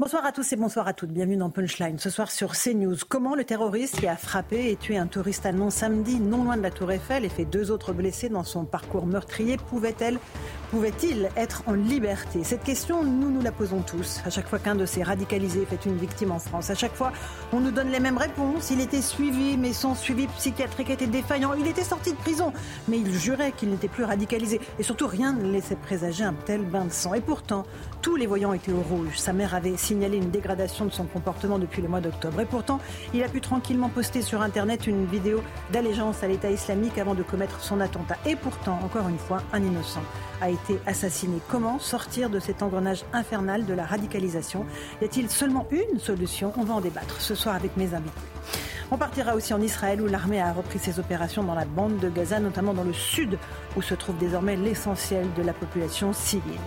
Bonsoir à tous et bonsoir à toutes. Bienvenue dans Punchline. Ce soir sur CNews, comment le terroriste qui a frappé et tué un touriste allemand samedi non loin de la Tour Eiffel et fait deux autres blessés dans son parcours meurtrier Pouvait-il être en liberté? Cette question, nous nous la posons tous. À chaque fois qu'un de ces radicalisés fait une victime en France, à chaque fois, on nous donne les mêmes réponses. Il était suivi, mais son suivi psychiatrique était défaillant. Il était sorti de prison, mais il jurait qu'il n'était plus radicalisé. Et surtout, rien ne laissait présager un tel bain de sang. Et pourtant, tous les voyants étaient au rouge. Sa mère avait signalé une dégradation de son comportement depuis le mois d'octobre. Et pourtant, il a pu tranquillement poster sur Internet une vidéo d'allégeance à l'État islamique avant de commettre son attentat. Et pourtant, encore une fois, un innocent a été assassiné. Comment sortir de cet engrenage infernal de la radicalisation? Y a-t-il seulement une solution? On va en débattre ce soir avec mes invités. On partira aussi en Israël où l'armée a repris ses opérations dans la bande de Gaza, notamment dans le sud où se trouve désormais l'essentiel de la population civile.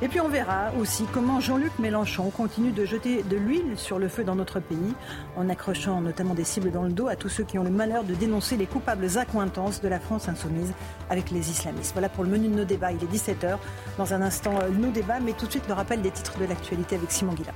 Et puis on verra aussi comment Jean-Luc Mélenchon continue de jeter de l'huile sur le feu dans notre pays, en accrochant notamment des cibles dans le dos à tous ceux qui ont le malheur de dénoncer les coupables accointances de la France insoumise avec les islamistes. Voilà pour le menu de nos débats. Il est 17h. Dans un instant, euh, nos débats, mais tout de suite le rappel des titres de l'actualité avec Simon Guilla.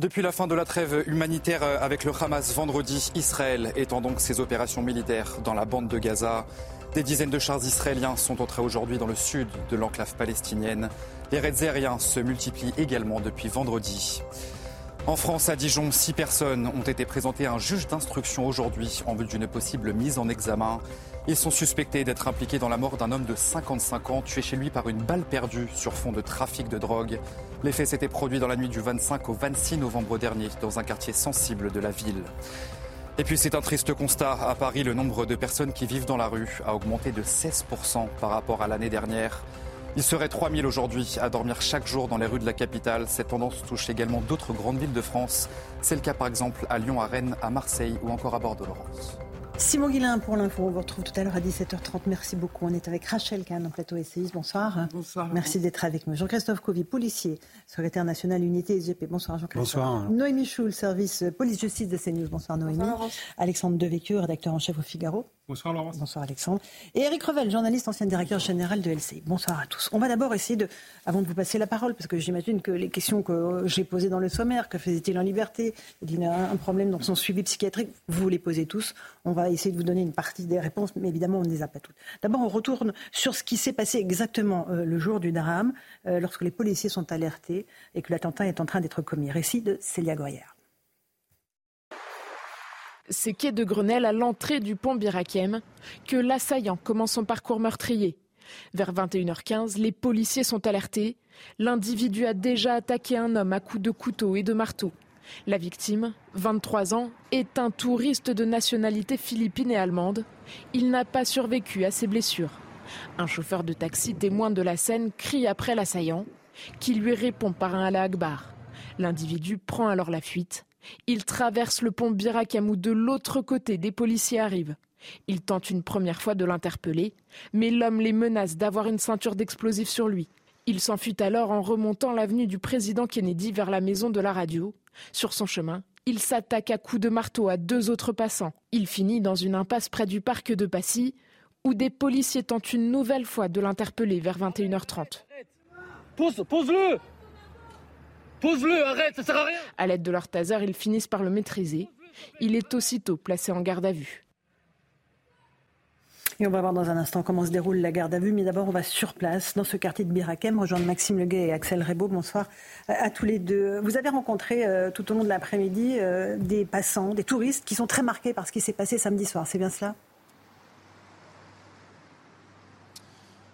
Depuis la fin de la trêve humanitaire avec le Hamas vendredi, Israël étend donc ses opérations militaires dans la bande de Gaza. Des dizaines de chars israéliens sont entrés aujourd'hui dans le sud de l'enclave palestinienne. Les raids aériens se multiplient également depuis vendredi. En France, à Dijon, six personnes ont été présentées à un juge d'instruction aujourd'hui en vue d'une possible mise en examen. Ils sont suspectés d'être impliqués dans la mort d'un homme de 55 ans tué chez lui par une balle perdue sur fond de trafic de drogue. Les faits s'étaient produits dans la nuit du 25 au 26 novembre dernier dans un quartier sensible de la ville. Et puis c'est un triste constat. À Paris, le nombre de personnes qui vivent dans la rue a augmenté de 16% par rapport à l'année dernière. Il serait 3000 aujourd'hui à dormir chaque jour dans les rues de la capitale. Cette tendance touche également d'autres grandes villes de France. C'est le cas par exemple à Lyon, à Rennes, à Marseille ou encore à Bordeaux-Laurence. Simon Guillain pour l'info. On vous retrouve tout à l'heure à 17h30. Merci beaucoup. On est avec Rachel Kahn en plateau essayiste. Bonsoir. Bonsoir. Merci d'être avec nous. Jean-Christophe Covy, policier, secrétaire national unité SGP. Bonsoir Jean-Christophe. Bonsoir. Noémie Schul, service police-justice de CNews. Bonsoir Noémie. Bonsoir, Alexandre Devecchio, rédacteur en chef au Figaro. Bonsoir Laurence. Bonsoir Alexandre. Et Eric Revel, journaliste, ancien directeur général de LCI. Bonsoir à tous. On va d'abord essayer de, avant de vous passer la parole, parce que j'imagine que les questions que j'ai posées dans le sommaire, que faisait-il en liberté, il a un problème dans son suivi psychiatrique, vous les posez tous. On va essayer de vous donner une partie des réponses, mais évidemment on ne les a pas toutes. D'abord, on retourne sur ce qui s'est passé exactement euh, le jour du drame, euh, lorsque les policiers sont alertés et que l'attentat est en train d'être commis. Récit de Célia Goyère. C'est quai de Grenelle à l'entrée du pont Birakem que l'assaillant commence son parcours meurtrier. Vers 21h15, les policiers sont alertés. L'individu a déjà attaqué un homme à coups de couteau et de marteau. La victime, 23 ans, est un touriste de nationalité philippine et allemande. Il n'a pas survécu à ses blessures. Un chauffeur de taxi témoin de la scène crie après l'assaillant, qui lui répond par un Allah. L'individu prend alors la fuite. Il traverse le pont Birakem où de l'autre côté des policiers arrivent. Il tente une première fois de l'interpeller, mais l'homme les menace d'avoir une ceinture d'explosifs sur lui. Il s'enfuit alors en remontant l'avenue du président Kennedy vers la maison de la radio. Sur son chemin, il s'attaque à coups de marteau à deux autres passants. Il finit dans une impasse près du parc de Passy, où des policiers tentent une nouvelle fois de l'interpeller vers 21h30. Pose, pose-le Pose-le, arrête, ça sert à rien À l'aide de leur taser, ils finissent par le maîtriser. Il est aussitôt placé en garde à vue. Et on va voir dans un instant comment se déroule la garde à vue. Mais d'abord, on va sur place, dans ce quartier de Birakem, rejoindre Maxime Leguet et Axel Rebaud. Bonsoir à tous les deux. Vous avez rencontré euh, tout au long de l'après-midi euh, des passants, des touristes qui sont très marqués par ce qui s'est passé samedi soir. C'est bien cela?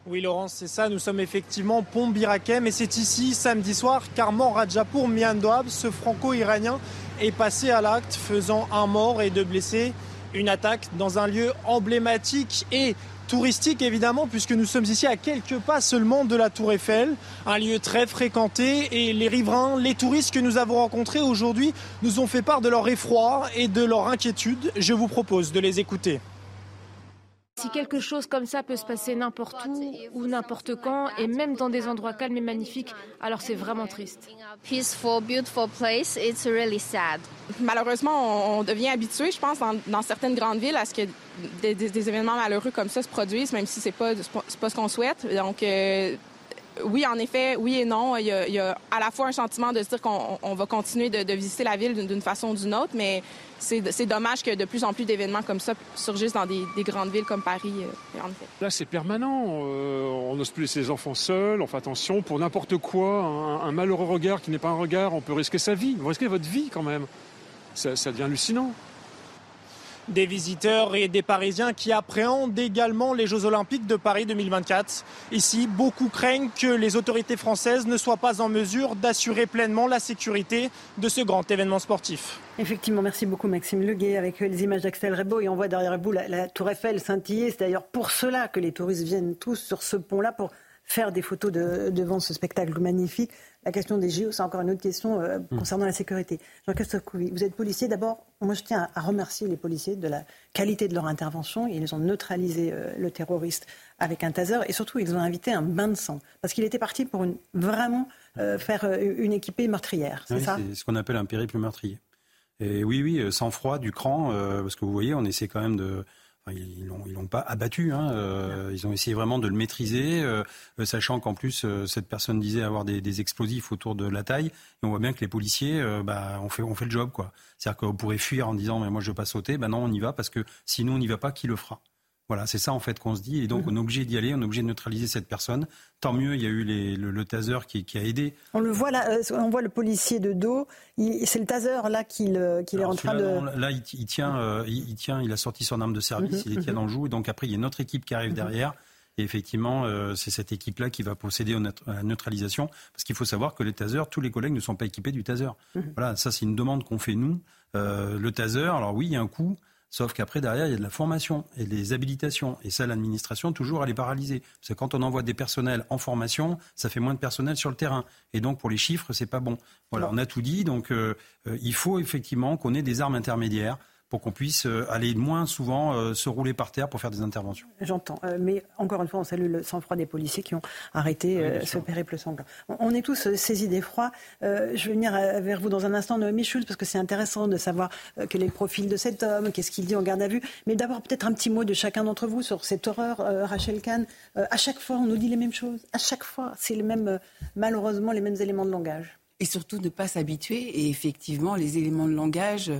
Oui, Laurence, c'est ça. Nous sommes effectivement pont Birakem et c'est ici, samedi soir, qu'Armand Rajapour Miandoab, ce franco-iranien, est passé à l'acte, faisant un mort et deux blessés. Une attaque dans un lieu emblématique et touristique évidemment puisque nous sommes ici à quelques pas seulement de la Tour Eiffel, un lieu très fréquenté et les riverains, les touristes que nous avons rencontrés aujourd'hui nous ont fait part de leur effroi et de leur inquiétude. Je vous propose de les écouter. Si quelque chose comme ça peut se passer n'importe où ou n'importe quand, et même dans des endroits calmes et magnifiques, alors c'est vraiment triste. Malheureusement, on devient habitué, je pense, dans, certaines grandes villes à ce que des, événements malheureux comme ça se produisent, même si c'est pas pas ce qu'on souhaite. Donc euh, oui, en effet, oui et non. Il y, a, à la fois un sentiment de se dire qu'on va continuer de, visiter la ville d'une façon ou d'une autre, mais c'est dommage que de plus en plus d'événements comme ça surgissent dans des, grandes villes comme Paris, euh. Là, c'est permanent. Euh, on n'ose plus laisser les enfants seuls. On fait attention pour n'importe quoi. Un, malheureux regard qui n'est pas un regard, on peut risquer sa vie. Vous risquez votre vie quand même. Ça devient hallucinant. Des visiteurs et des Parisiens qui appréhendent également les Jeux Olympiques de Paris 2024. Ici, beaucoup craignent que les autorités françaises ne soient pas en mesure d'assurer pleinement la sécurité de ce grand événement sportif. Effectivement, merci beaucoup Maxime Leguet avec les images d'Axel Rebaud et on voit derrière vous la, la tour Eiffel scintiller. C'est d'ailleurs pour cela que les touristes viennent tous sur ce pont-là pour faire des photos devant ce spectacle magnifique. La question des JO, c'est encore une autre question euh, hmm. concernant la sécurité. Jean-Christophe Couvi, vous êtes policier. D'abord, moi je tiens à, remercier les policiers de la qualité de leur intervention. Ils ont neutralisé euh, le terroriste avec un taser et surtout ils ont invité un bain de sang parce qu'il était parti pour une, vraiment euh, faire une équipée meurtrière. C'est ça? C'est ce qu'on appelle un périple meurtrier. Et oui, oui, sans froid, du cran, parce que vous voyez, on essaie quand même de ils l'ont, l'ont pas abattu. Hein, euh, ils ont essayé vraiment de le maîtriser, euh, euh, sachant qu'en plus cette personne disait avoir des, explosifs autour de la taille. Et on voit bien que les policiers, bah, on fait, le job. C'est-à-dire qu'on pourrait fuir en disant mais moi je veux pas sauter. Ben non, on y va parce que sinon on n'y va pas. Qui le fera? Voilà, c'est ça en fait qu'on se dit. Et donc, mhm. on est obligé d'y aller, on est obligé de neutraliser cette personne. Tant mieux, il y a eu le, taser qui, a aidé. On le voit là, euh, on voit le policier de dos. C'est le taser là qu'il est en train de. là, il, tient, euh, il, tient, il a sorti son arme de service, mhm, il les tient mhm. dans le joue. Et donc après, il y a une autre équipe qui arrive derrière. Et effectivement, euh, c'est cette équipe-là qui va procéder à la neutralisation. Parce qu'il faut savoir que les tasers, tous les collègues ne sont pas équipés du taser. Voilà, ça c'est une demande qu'on fait nous. le taser, alors oui, il y a un coût. Sauf qu'après, derrière, il y a de la formation et des habilitations. Et ça, l'administration, toujours, elle est paralysée. Parce que quand on envoie des personnels en formation, ça fait moins de personnel sur le terrain. Et donc, pour les chiffres, c'est pas bon. Voilà, on a tout dit. Donc, euh, euh, il faut effectivement qu'on ait des armes intermédiaires pour qu'on puisse euh, aller moins souvent euh, se rouler par terre pour faire des interventions. J'entends. Euh, mais encore une fois, on salue le sang-froid des policiers qui ont arrêté ce périple sanglant. On est tous saisis d'effroi. je vais venir vers vous dans un instant, Noémie Schulz, parce que c'est intéressant de savoir quel est le profil de cet homme, qu'est-ce qu'il dit en garde à vue. Mais d'abord, peut-être un petit mot de chacun d'entre vous sur cette horreur, Rachel Kahn. à chaque fois, on nous dit les mêmes choses. À chaque fois, c'est les mêmes, malheureusement, les mêmes éléments de langage. Et surtout ne pas s'habituer. Et effectivement, les éléments de langage,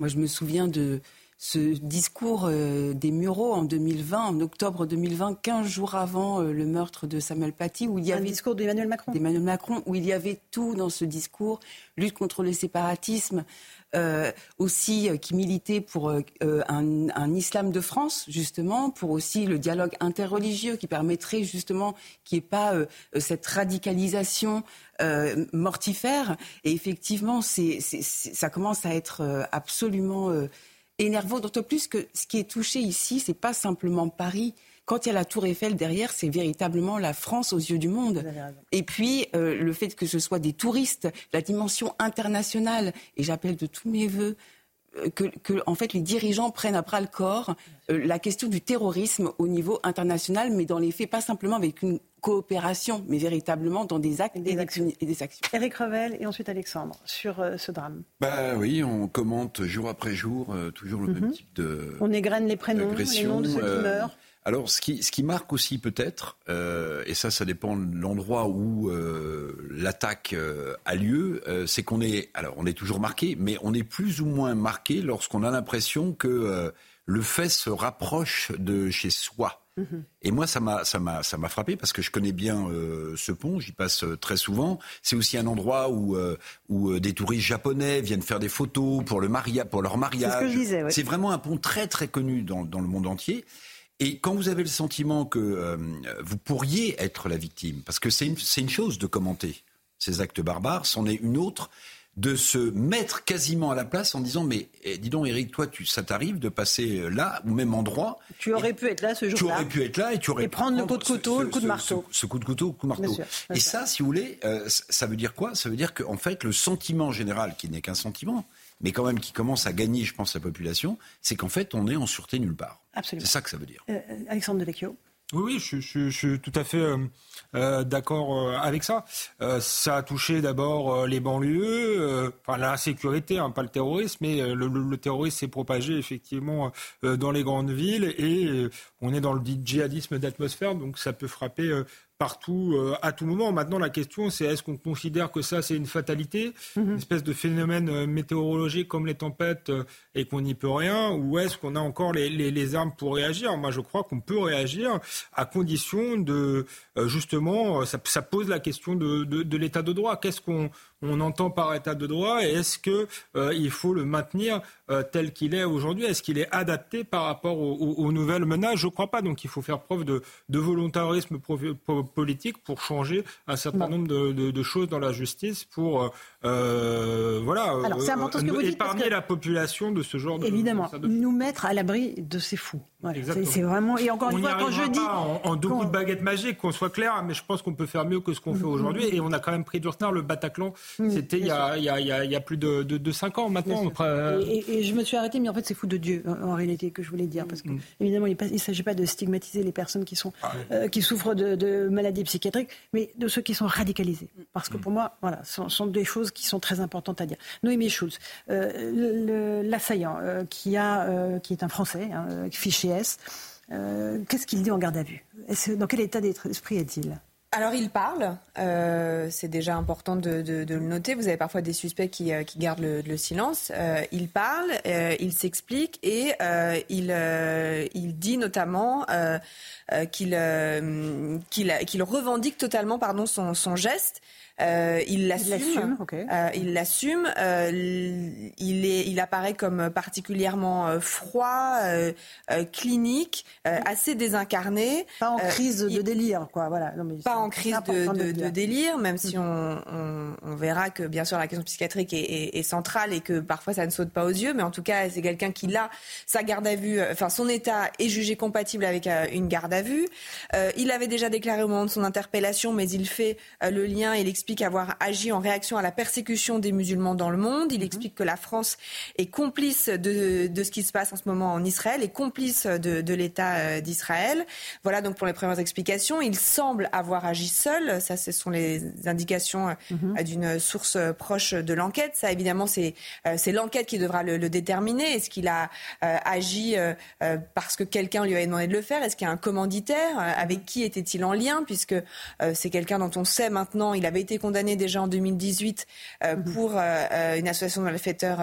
moi, je me souviens de ce discours euh, des Mureaux en 2020, en octobre 2020, 15 jours avant euh, le meurtre de Samuel Paty, où il y avait... Un discours d'Emmanuel Macron. D'Emmanuel Macron, où il y avait tout dans ce discours, lutte contre le séparatisme, euh, aussi qui militait pour un, islam de France, justement, pour aussi le dialogue interreligieux qui permettrait justement qu'il n'y ait pas cette radicalisation euh, mortifère. Et effectivement, ça commence à être euh, absolument euh, énervant. D'autant plus que ce qui est touché ici, c'est pas simplement Paris. Quand il y a la Tour Eiffel derrière, c'est véritablement la France aux yeux du monde. Et puis, le fait que ce soit des touristes, la dimension internationale, et j'appelle de tous mes voeux que, en fait, les dirigeants prennent à bras le corps la question du terrorisme au niveau international, mais dans les faits, pas simplement avec une coopération, mais véritablement dans des actes et des, actions. Et des actions. Eric Revel et ensuite Alexandre sur euh, ce drame. Bah oui, on commente jour après jour euh, toujours le même mhm. type de. On égrène les prénoms, les noms de ceux qui euh, meurent. Alors, ce qui, ce qui marque aussi peut-être, et ça, ça dépend de l'endroit où l'attaque a lieu, c'est qu'on est, alors, on est toujours marqué, mais on est plus ou moins marqué lorsqu'on a l'impression que le fait se rapproche de chez soi. Mhm. Et moi, ça m'a, ça m'a, ça m'a frappé parce que je connais bien euh, ce pont, j'y passe euh, très souvent. C'est aussi un endroit où, euh, où des touristes japonais viennent faire des photos pour, le maria, pour leur mariage. C'est, C'est vraiment un pont très très connu dans, dans, le monde entier. Et quand vous avez le sentiment que vous pourriez être la victime, parce que c'est une, chose de commenter ces actes barbares, c'en est une autre de se mettre quasiment à la place en disant mais eh, dis donc Eric, toi tu, ça t'arrive de passer là au même endroit. Tu aurais pu être là ce jour-là. Tu aurais pu être là et tu aurais et prendre le coup de couteau, le coup de marteau. Ce, coup de couteau, le coup de marteau. et ça, si vous voulez, euh, ça veut dire quoi? Ça veut dire qu'en fait le sentiment général, qui n'est qu'un sentiment, mais quand même qui commence à gagner, je pense, la population, c'est qu'en fait on est en sûreté nulle part. Absolument. C'est ça que ça veut dire. Euh, Alexandre Devecchio. Oui, je, je, je, suis tout à fait euh, euh d'accord euh, avec ça. Euh, ça a touché d'abord euh, les banlieues, enfin la sécurité, hein, pas le terrorisme, mais le, le, le terrorisme s'est propagé effectivement dans les grandes villes et on est dans le djihadisme d'atmosphère, donc ça peut frapper partout, euh, à tout moment. Maintenant, la question, c'est est-ce qu'on considère que ça, c'est une fatalité, mhm. une espèce de phénomène euh, météorologique comme les tempêtes euh, et qu'on n'y peut rien, ou est-ce qu'on a encore les, les, les, armes pour réagir? Moi, je crois qu'on peut réagir à condition de, justement, ça, ça, pose la question de, de, de l'état de droit. Qu'est-ce qu'on on entend par état de droit et est-ce qu'il euh, faut le maintenir euh, tel qu'il est aujourd'hui? Est-ce qu'il est adapté par rapport aux, nouvelles menaces? Je ne crois pas. Donc il faut faire preuve de, volontarisme politique pour changer un certain nombre de, choses dans la justice pour euh, voilà, épargner la population de ce genre de Évidemment, nous mettre à l'abri de ces fous. c'est vraiment. Et encore une fois, quand je dis. en, en deux coups de baguette magique, qu'on soit clair, mais je pense qu'on peut faire mieux que ce qu'on fait mm-hmm. aujourd'hui. Et on a quand même pris du retard. Le Bataclan c'était il, y a, plus de, de, 5 ans maintenant. Et, je me suis arrêtée, mais en fait, c'est fou de Dieu, en, réalité, que je voulais dire. Parce que, mm. évidemment, il ne s'agit pas de stigmatiser les personnes qui, sont, ah euh, qui souffrent de, maladies psychiatriques, mais de ceux qui sont radicalisés. Parce que mm. pour moi, voilà, ce sont, des choses qui sont très importantes à dire. Noémie Schulz, euh, l'assaillant, euh, qui, a, qui est un Français, hein, fiché S, qu'est-ce qu'il dit en garde à vue? Dans quel état d'esprit est-il? Alors il parle, euh, c'est déjà important de, le noter. Vous avez parfois des suspects qui, euh, gardent le, silence. Euh, il parle, il s'explique et il, il dit notamment qu'il qu'il revendique totalement pardon, son, son geste euh, il l'assume. Euh, il l'assume. Euh, il, est, il apparaît comme particulièrement froid, clinique, assez désincarné. Pas en crise de délire, quoi. Voilà. pas en crise de, délire, même si mm. on, on, verra que bien sûr la question psychiatrique est, est, centrale et que parfois ça ne saute pas aux yeux, mais en tout cas c'est quelqu'un qui là sa garde à vue, enfin son état est jugé compatible avec une garde à vue. il avait déjà déclaré au moment de son interpellation, mais il fait le lien, il explique explique avoir agi en réaction à la persécution des musulmans dans le monde. Il mhm. explique que la France est complice de, de, ce qui se passe en ce moment en Israël, est complice de, de l'État euh, d'Israël. Voilà donc pour les premières explications. Il semble avoir agi seul. Ça, ce sont les indications euh, mhm. d'une source proche de l'enquête. Ça, évidemment, c'est euh, c'est l'enquête qui devra le, le déterminer. Est-ce qu'il a agi parce que quelqu'un lui avait demandé de le faire? Est-ce qu'il y a un commanditaire Avec qui était-il en lien? Puisque c'est quelqu'un dont on sait maintenant, il avait été condamné déjà en 2018 euh, mhm. pour euh, euh, une association de malfaiteurs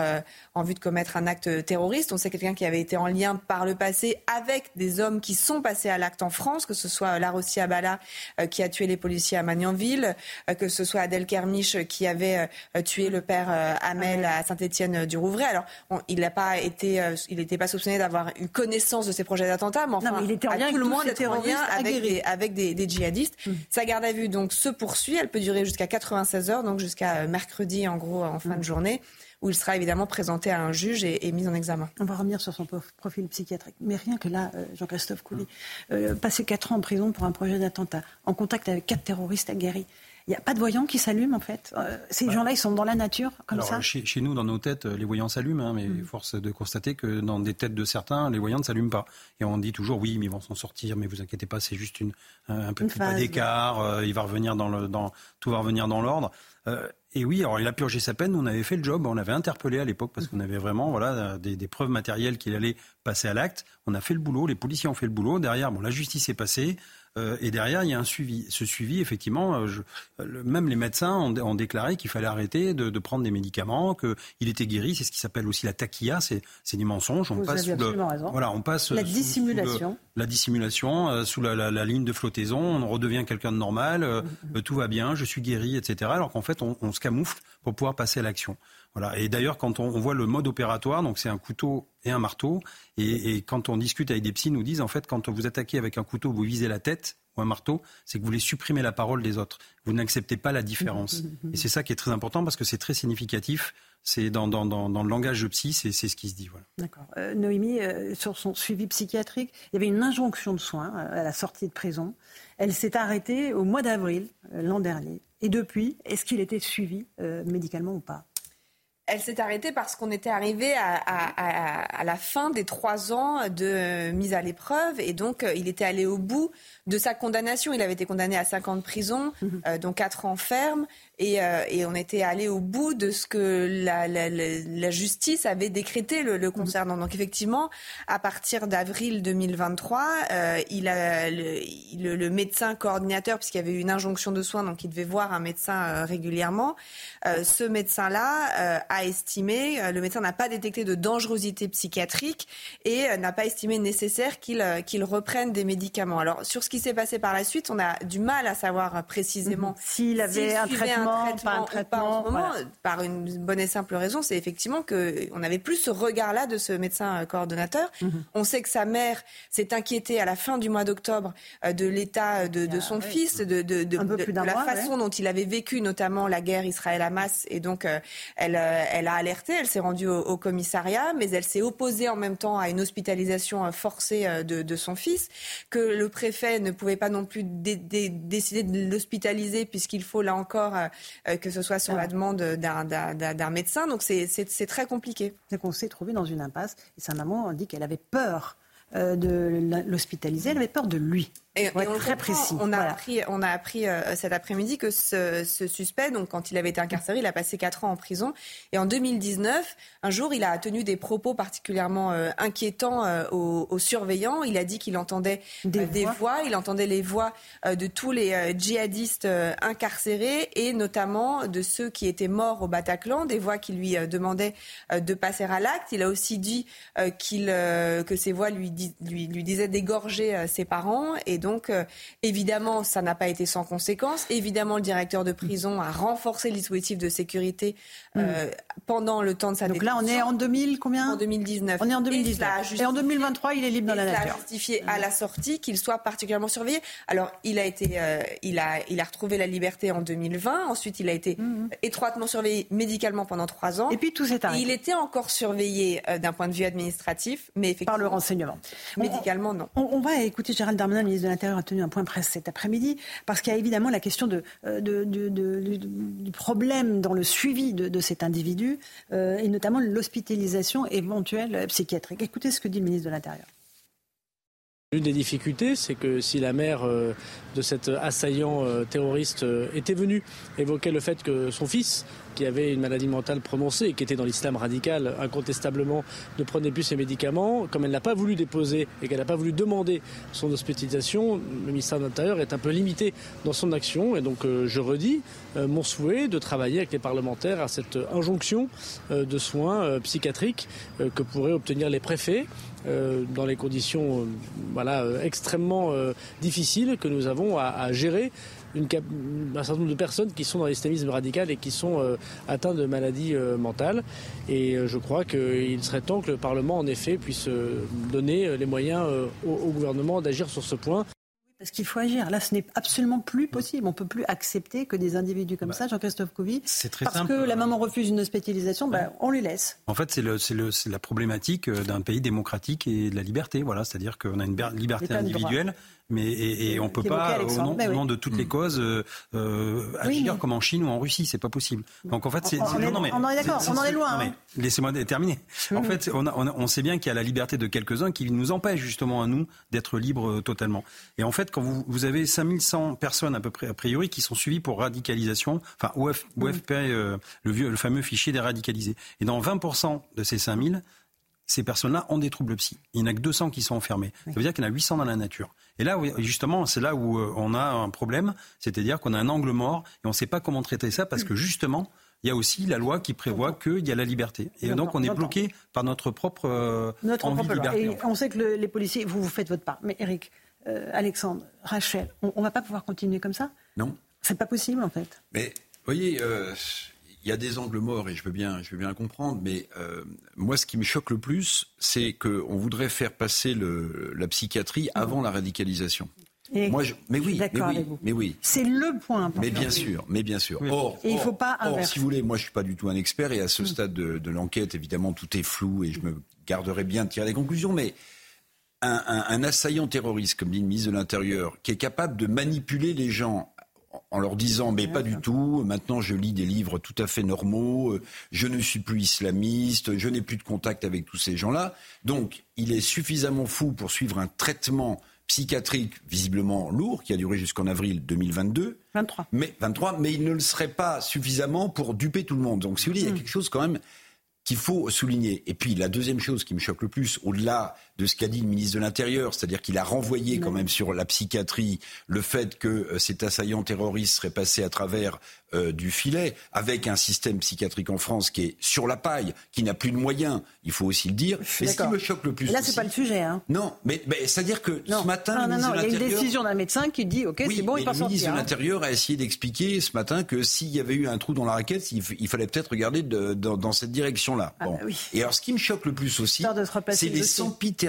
en vue de commettre un acte terroriste. On sait quelqu'un qui avait été en lien par le passé avec des hommes qui sont passés à l'acte en France, que ce soit Larossi Abala qui a tué les policiers à Magnanville, que ce soit Adèle Kermiche qui avait tué le père Hamel à Saint-Étienne du Rouvray. Alors, il n'a pas été, il n'était pas soupçonné d'avoir eu connaissance de ces projets d'attentat, mais enfin, il était en lien, tout le monde était en lien avec, des, avec des, djihadistes. Mmh. Sa garde à vue donc se poursuit, elle peut durer jusqu'à 96 heures, donc jusqu'à mercredi en gros en fin de mm. journée où il sera évidemment présenté à un juge et, mis en examen. On va revenir sur son profil psychiatrique. Mais rien que là, euh, Jean-Christophe Coulis, euh, passer 4 ans en prison pour un projet d'attentat, en contact avec quatre terroristes aguerris, il n'y a pas de voyants qui s'allument en fait. Euh, ces bah. gens-là, ils sont dans la nature comme ça. Chez, chez, nous, dans nos têtes, les voyants s'allument, hein, mais mm. force de constater que dans des têtes de certains, les voyants ne s'allument pas. Et on dit toujours oui, mais ils vont s'en sortir, mais vous inquiétez pas, c'est juste une, un, peu plus d'écart, euh, il va revenir dans le, dans, tout va revenir dans l'ordre. Euh, et oui, alors il a purgé sa peine. On avait fait le job, on l'avait interpellé à l'époque parce qu'on avait vraiment voilà des, des preuves matérielles qu'il allait passer à l'acte. On a fait le boulot, les policiers ont fait le boulot. Derrière, bon, la justice est passée. Euh, et derrière, il y a un suivi. Ce suivi, effectivement, euh, je, même les médecins ont, déclaré qu'il fallait arrêter de, prendre des médicaments, qu'il était guéri. C'est ce qui s'appelle aussi la taquilla, c'est du mensonge. On passe sous le, voilà, on passe la dissimulation. la dissimulation euh, sous la, ligne de flottaison. On redevient quelqu'un de normal. Mm-hmm. tout va bien, je suis guéri, etc. Alors qu'en fait, on, se camoufle pour pouvoir passer à l'action. Voilà. Et d'ailleurs, quand on, voit le mode opératoire, donc c'est un couteau et un marteau, et, quand on discute avec des psys, ils nous disent en fait, quand vous attaquez avec un couteau, vous visez la tête ou un marteau, c'est que vous voulez supprimer la parole des autres. Vous n'acceptez pas la différence. Et c'est ça qui est très important parce que c'est très significatif. C'est dans, dans, dans, le langage de psy, c'est ce qui se dit. Voilà. D'accord. Euh, Noémie, euh, sur son suivi psychiatrique, il y avait une injonction de soins euh, à la sortie de prison. Elle s'est arrêtée au mois d'avril l'an dernier. Et depuis, est-ce qu'il était suivi médicalement ou pas? Elle s'est arrêtée parce qu'on était arrivé à, la fin des trois ans de mise à l'épreuve et donc il était allé au bout de sa condamnation. Il avait été condamné à cinq ans de prison, mhm. euh, dont quatre ans ferme, et, euh, et, on était allé au bout de ce que la, la, la justice avait décrété le, le, concernant. Donc effectivement, à partir d'avril 2023, euh, il a le, le, médecin coordinateur, puisqu'il y avait eu une injonction de soins, donc il devait voir un médecin euh, régulièrement. Euh, ce médecin-là a estimé, le médecin n'a pas détecté de dangerosité psychiatrique et n'a pas estimé nécessaire qu'il qu'il reprenne des médicaments. Alors sur ce qui s'est passé par la suite, on a du mal à savoir précisément mhm. s'il avait un traitement traitement, pas en ce moment, par une bonne et simple raison, c'est effectivement qu'on n'avait plus ce regard-là de ce médecin euh, coordonnateur. Mhm. On sait que sa mère s'est inquiétée à la fin du mois d'octobre euh, de l'état de, de, son fils, de, de, de la façon dont il avait vécu notamment la guerre Israël-Hamas. Et donc, euh, elle, elle a alerté, elle s'est rendue au, commissariat, mais elle s'est opposée en même temps à une hospitalisation forcée de, son fils, que le préfet ne pouvait pas non plus décider de l'hospitaliser puisqu'il faut là encore euh, que ce soit sur la ah. demande d'un médecin. Donc c'est très compliqué. C'est qu'on s'est trouvé dans une impasse et sa maman dit qu'elle avait peur euh, de l'hospitaliser, elle avait peur de lui. Et, on très précis. On a appris, on a appris euh, cet après-midi que ce, suspect, donc quand il avait été incarcéré, il a passé 4 ans en prison. Et en 2019, un jour, il a tenu des propos particulièrement euh, inquiétants euh, aux, surveillants. Il a dit qu'il entendait des, voix. il entendait les voix de tous les djihadistes incarcérés et notamment de ceux qui étaient morts au Bataclan, des voix qui lui demandaient de passer à l'acte. Il a aussi dit qu'il, que ces voix lui, lui, lui disaient d'égorger ses parents et donc, euh, évidemment, ça n'a pas été sans conséquence. Évidemment, le directeur de prison a renforcé le dispositif de sécurité euh, mm. pendant le temps de sa Donc là, on est en 2000, combien? En 2019. On est en 2019. Et, en 2023, il est libre dans la nature. Il a justifié à la sortie qu'il soit particulièrement surveillé. Alors, il a été, euh, il a, il a retrouvé la liberté en 2020. Ensuite, il a été mm-hmm. étroitement surveillé médicalement pendant trois ans. Et puis tout s'est arrêté. Il était encore surveillé d'un point de vue administratif, mais effectivement. Par le renseignement. Médicalement, non. On, va écouter Gérald Darmanin, ministre de l'Intérieur, a tenu un point presse cet après-midi, parce qu'il y a évidemment la question de, euh, du problème dans le suivi de, cet individu, euh, et notamment l'hospitalisation éventuelle psychiatrique. Écoutez ce que dit le ministre de l'Intérieur. L'une des difficultés, c'est que si la mère euh, de cet assaillant terroriste était venue évoquer le fait que son fils qui avait une maladie mentale prononcée et qui était dans l'islam radical, incontestablement, ne prenait plus ses médicaments. Comme elle n'a pas voulu déposer et qu'elle n'a pas voulu demander son hospitalisation, le ministère de l'Intérieur est un peu limité dans son action. Et donc, euh, je redis euh, mon souhait de travailler avec les parlementaires à cette injonction euh, de soins psychiatriques que pourraient obtenir les préfets dans les conditions voilà, extrêmement difficiles que nous avons à gérer un certain nombre de personnes qui sont dans l'islamisme radical et qui sont euh, atteints de maladies euh, mentales. Et euh, je crois qu'il serait temps que le Parlement, en effet, puisse donner les moyens au gouvernement d'agir sur ce point. Parce qu'il faut agir. Là, ce n'est absolument plus possible. On ne peut plus accepter que des individus comme bah, ça, Jean-Christophe Couvi, parce que la maman refuse une hospitalisation, bah, on lui laisse. En fait, c'est la problématique d'un pays démocratique et de la liberté. Voilà, c'est-à-dire qu'on a une liberté individuelle mais et, on peut pas au nom, de toutes les mm. causes euh, euh, agir comme en Chine ou en Russie, c'est pas possible. Donc en fait, c'est on, non, mais, on est d'accord, on en est loin. Hein. Laissez-moi terminer. En fait, on, on, sait bien qu'il y a la liberté de quelques-uns qui nous empêche justement à nous d'être libres euh, totalement. Et en fait, quand vous, vous avez 5100 personnes à peu près a priori qui sont suivies pour radicalisation, enfin OF, OFP, mm. le, vieux, le fameux fichier des radicalisés. Et dans 20% de ces 5000, ces personnes-là ont des troubles psy. Il n'y en a que 200 qui sont enfermés. Ça veut dire qu'il y en a 800 dans la nature. Et là, justement, c'est là où euh, on a un problème, c'est-à-dire qu'on a un angle mort et on ne sait pas comment traiter ça parce que justement, il y a aussi la loi qui prévoit qu'il y a la la Et donc, on est bloqué par notre propre euh, notre envie de liberté. Et on sait que les policiers, vous, vous faites votre part. Mais Eric, euh, Alexandre, Rachel, on ne va pas pouvoir continuer comme ça? Non. C'est pas possible, en fait. Mais voyez, euh, il y a des angles morts et je veux bien, je veux bien comprendre, mais euh, moi, ce qui me choque le plus, c'est qu'on voudrait faire passer le, la psychiatrie avant la radicalisation. moi, je, mais oui, mais oui, mais oui. C'est le point Mais bien sûr, mais bien sûr. Or, et il faut pas or, si vous voulez, moi, je suis pas du tout un expert et à ce mm. stade de, de l'enquête, évidemment, tout est flou et je me garderai bien de tirer des conclusions, mais un, un, un, assaillant terroriste, comme dit le ministre de l'Intérieur, qui est capable de manipuler les gens en leur disant mais pas du tout, maintenant je lis des livres tout à fait normaux, euh, je ne suis plus islamiste, je n'ai plus de contact avec tous ces gens-là. Donc il est suffisamment fou pour suivre un traitement psychiatrique visiblement lourd qui a duré jusqu'en avril 2022. 23. Mais 23, mais il ne le serait pas suffisamment pour duper tout le monde. Donc si vous voulez, il y a hmm. quelque chose quand même qu'il faut souligner. Et puis la deuxième chose qui me choque le plus, au-delà de ce qu'a dit le ministre de l'Intérieur, c'est-à-dire qu'il a renvoyé quand même sur la psychiatrie le fait que euh, cet assaillant terroriste serait passé à travers euh, du filet, avec un système psychiatrique en France qui est sur la paille, qui n'a plus de moyens, il faut aussi le dire. Mais ce qui me choque le plus. là, c'est pas le sujet. Hein. Non, mais, c'est-à-dire que ce matin. Non, non, non, il y a une décision d'un médecin qui dit OK, c'est bon, il passe Le ministre de hein. l'Intérieur a essayé d'expliquer ce matin que s'il y avait eu un trou dans la raquette, il, fallait peut-être regarder dans cette direction-là. Ah, bon. Et alors, ce qui me choque le plus aussi, c'est les sempiternels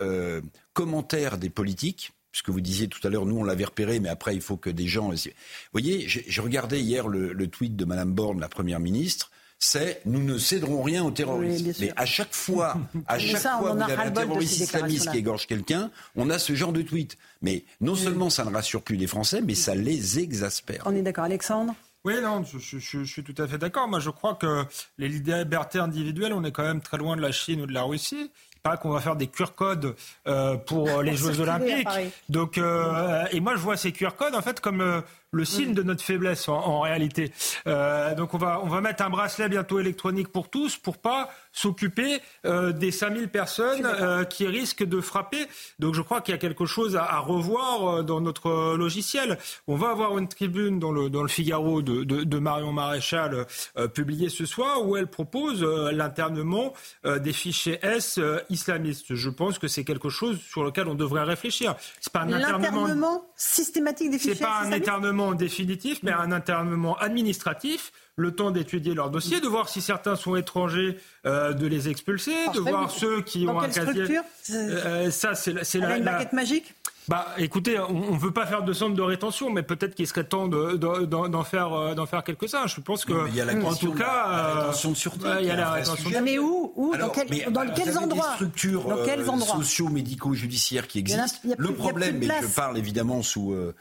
euh, commentaires des politiques ce que vous disiez tout à l'heure, nous on l'avait repéré, mais après il faut que des gens. Vous voyez, je regardais hier le, tweet de Madame Borne, la première ministre. C'est nous ne céderons rien aux terroristes. mais à chaque fois, à chaque fois vous avez un terroriste islamiste qui égorge quelqu'un, on a ce genre de tweet. Mais non seulement ça ne rassure plus les Français, mais ça les exaspère. On est d'accord, Alexandre? Oui, non, je, je, suis tout à fait d'accord. Moi, je crois que les libertés individuelles, on est quand même très loin de la Chine ou de la Russie qu'on va faire des QR codes euh, pour les Jeux Olympiques. Donc, euh, et moi, je vois ces QR codes en fait comme euh, le signe de notre faiblesse en, réalité. donc, on va on va mettre un bracelet bientôt électronique pour tous pour pas s'occuper des 5000 personnes qui risquent de frapper. Donc, je crois qu'il y a quelque chose à, revoir dans notre logiciel. On va avoir une tribune dans le dans le Figaro de, de, Marion Maréchal publiée ce soir où elle propose l'internement des fichiers S islamiste. Je pense que c'est quelque chose sur lequel on devrait réfléchir. C'est pas un internement systématique des fichiers. C'est pas un internement définitif, mais un internement administratif le temps d'étudier leur dossier, de voir si certains sont étrangers, euh, de les expulser, de voir ceux qui ont un casier. Euh, ça, c'est la, une baguette magique. Bah, écoutez, on ne veut pas faire de centre de rétention, mais peut-être qu'il serait temps d'en faire, euh, d'en faire quelques-uns. Je pense que, il y a la en tout cas, la rétention de sûreté. il y a la rétention de Mais où, où dans, quel, dans quels endroits des structures dans quels endroits sociaux, médicaux, judiciaires qui existent. le problème, et je parle évidemment sous euh,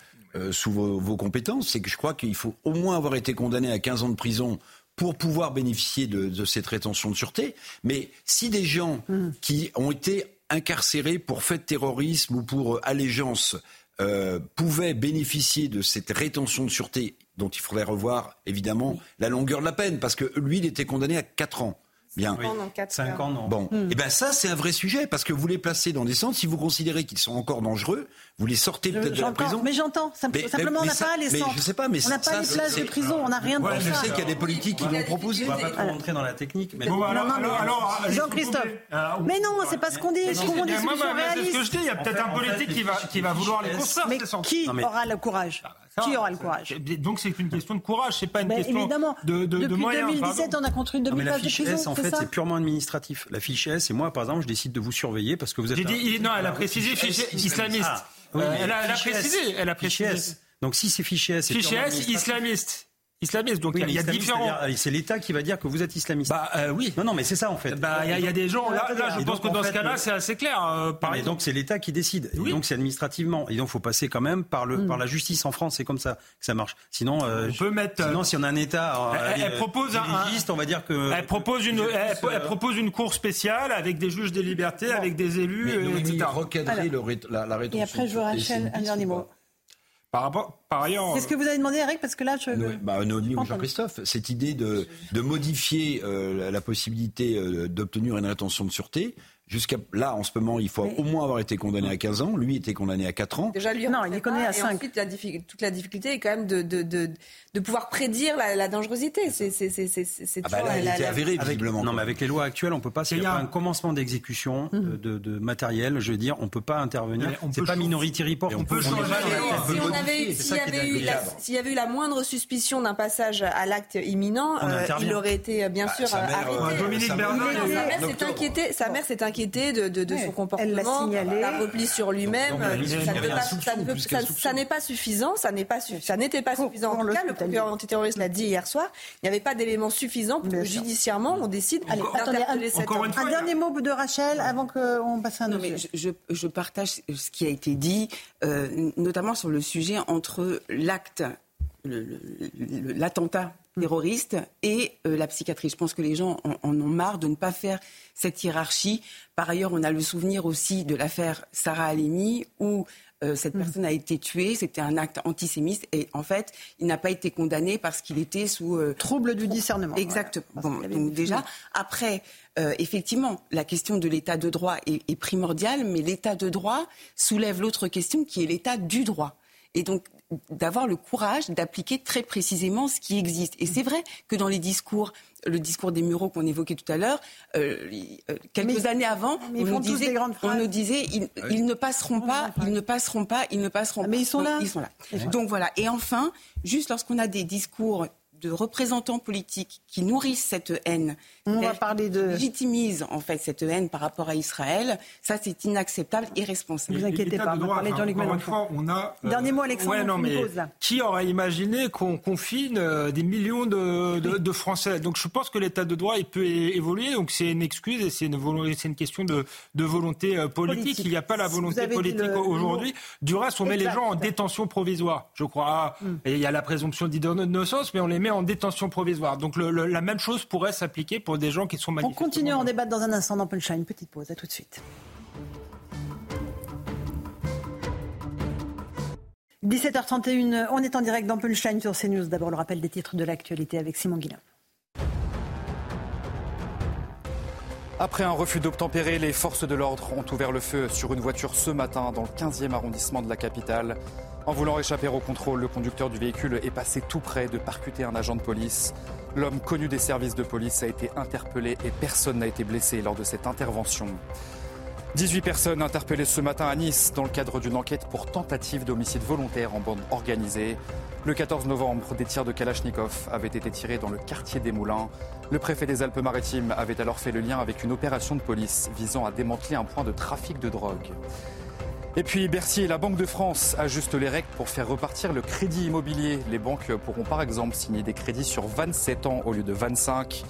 sous vos, compétences, c'est que je crois qu'il faut au moins avoir été condamné à 15 ans de prison pour pouvoir bénéficier de, cette rétention de sûreté. Mais si des gens hmm. qui ont été incarcérés pour fait de terrorisme ou pour allégeance euh, pouvaient bénéficier de cette rétention de sûreté dont il faudrait revoir évidemment la longueur de la peine, parce que lui, il était condamné à 4 ans. Bien. 5 ans, non. Bon, et eh ben ça c'est un vrai sujet parce que vous les placez dans des centres. Si vous considérez qu'ils sont encore dangereux, vous les sortez peut-être de la prison. Mais j'entends. Simplement, on n'a pas les centres. Je sais pas, mais on n'a pas les places de prison. On n'a rien de ouais, Je sais qu'il y a des politiques qui l'ont proposé. On va pas trop rentrer dans la technique. Mais bon, alors, alors, Jean-Christophe. Mais non, c'est pas ce qu'on dit. Ce qu'on dit, c'est ce que je dis. Il y a peut-être un politique qui va qui va vouloir les construire. Mais qui aura le courage? Qui aura le courage Donc c'est une question de courage, c'est pas une question de, de, Depuis moyens. Depuis 2017, on a construit 2000 places de prison. S, en fait, c'est purement administratif. La fiche S, et moi, par exemple, je décide de vous surveiller parce que vous êtes. J'ai dit, non, elle a précisé fichier islamiste. Ah, euh, elle a précisé, elle a précisé. Donc si c'est fichier S, fichier S islamiste islamiste. Donc il y a différents. C'est l'État qui va dire que vous êtes islamiste. Bah euh, oui. Non non mais c'est ça en fait. Bah il y, a des gens là, là je pense que dans ce cas-là c'est assez clair. Euh, et donc c'est l'État qui décide. Et donc c'est administrativement. Et donc faut passer quand même par le mm. par la justice en France. C'est comme ça que ça marche. Sinon euh, on peut mettre. Sinon si on a un État. elle, propose un. On va dire que. Elle propose une elle, propose une cour spéciale avec des juges des libertés, avec des élus, etc. Recadrer la, rétention. Et après je vous Rachel un dernier mot. Par, rapport, par ailleurs. Qu'est-ce que vous avez demandé, Eric Parce que là, je. bah, ou Jean-Christophe, cette idée de, de modifier euh, la possibilité euh, d'obtenir une rétention de sûreté, Jusqu'à là, en ce moment, il faut au moins avoir été condamné à 15 ans. Lui était condamné à 4 ans. Déjà, lui, non, il est condamné à 5. ensuite, la toute la difficulté est quand même de, de, de, de pouvoir prédire la, la dangerosité. C'est ah bah là, il était avéré, visiblement. non, mais avec les lois actuelles, on peut pas. Il y a un commencement d'exécution euh, mhm. de, de, matériel, je veux dire, on peut pas intervenir. C'est pas Minority Report. On, peut changer. Si on avait utilisé y, avait eu la, la moindre suspicion d'un passage à l'acte imminent, euh, il aurait été bien sûr bah, arrêté. Dominique Bernard, sa mère s'est inquiétée, de, de, de son comportement. Elle l'a signalé. La repli sur lui-même. Ça n'est pas suffisant. Ça n'est pas ça n'était pas suffisant. En tout cas, le procureur antiterroriste l'a dit hier soir. Il n'y avait pas d'éléments suffisants pour que judiciairement on décide d'interpeller cette. Un dernier mot de Rachel avant qu'on passe à un autre. Je partage ce qui a été dit, euh, notamment sur le sujet entre l'acte, l'attentat terroriste et euh, la psychiatrie. Je pense que les gens en, ont marre de ne pas faire cette hiérarchie. Par ailleurs, on a le souvenir aussi de l'affaire Sarah Halimi où euh, cette mm. personne a été tuée, c'était un acte antisémite et en fait, il n'a pas été condamné parce qu'il était sous trouble du discernement. Exactement. donc déjà, après, effectivement, la question de l'état de droit est, est primordiale, mais l'état de droit soulève l'autre question qui est l'état du droit. Et donc, d'avoir le courage d'appliquer très précisément ce qui existe. Et c'est vrai que dans les discours, le discours des Mureaux qu'on évoquait tout à l'heure, euh, euh, quelques années avant, on, nous disait, on nous disait, ils, ne passeront pas, ils ne passeront pas, ils ne passeront pas. Mais ils sont là. Ils sont là. Donc voilà. Et enfin, juste lorsqu'on a des discours de représentants politiques qui nourrissent cette haine, on va parler de légitimise en fait cette haine par rapport à Israël. Ça, c'est inacceptable, irresponsable. Ne vous inquiétez pas. on va parler de Jean-Luc Mélenchon. On a, euh, Dernier mot, Alexandre. Ouais, non, mais qui aurait imaginé qu'on confine euh, des millions de, de, de, Français? Donc, je pense que l'état de droit il peut évoluer. Donc, c'est une excuse et c'est une, une, question de, de volonté euh, politique. Il n'y a pas la volonté politique aujourd'hui. Du reste, on met les gens en détention provisoire. Je crois. Hmm. Et il y a la présomption d'innocence, mais on les met en détention provisoire. Donc, le, la même chose pourrait s'appliquer pour des gens qui sont On continue à en débattre dans un instant dans Punchline. Petite pause, à tout de suite. 17h31, on est en direct dans Punchline sur CNews. D'abord le rappel des titres de l'actualité avec Simon Guillain. Après un refus d'obtempérer, les forces de l'ordre ont ouvert le feu sur une voiture ce matin dans le 15e arrondissement de la capitale. En voulant échapper au contrôle, le conducteur du véhicule est passé tout près de percuter un agent de police. L'homme connu des services de police a été interpellé et personne n'a été blessé lors de cette intervention. 18 personnes interpellées ce matin à Nice dans le cadre d'une enquête pour tentative d'homicide volontaire en bande organisée. Le 14 novembre, des tirs de Kalachnikov avaient été tirés dans le quartier des Moulins. Le préfet des Alpes-Maritimes avait alors fait le lien avec une opération de police visant à démanteler un point de trafic de drogue. Et puis Bercy et la Banque de France ajustent les règles pour faire repartir le crédit immobilier. Les banques pourront par exemple signer des crédits sur 27 ans au lieu de 25.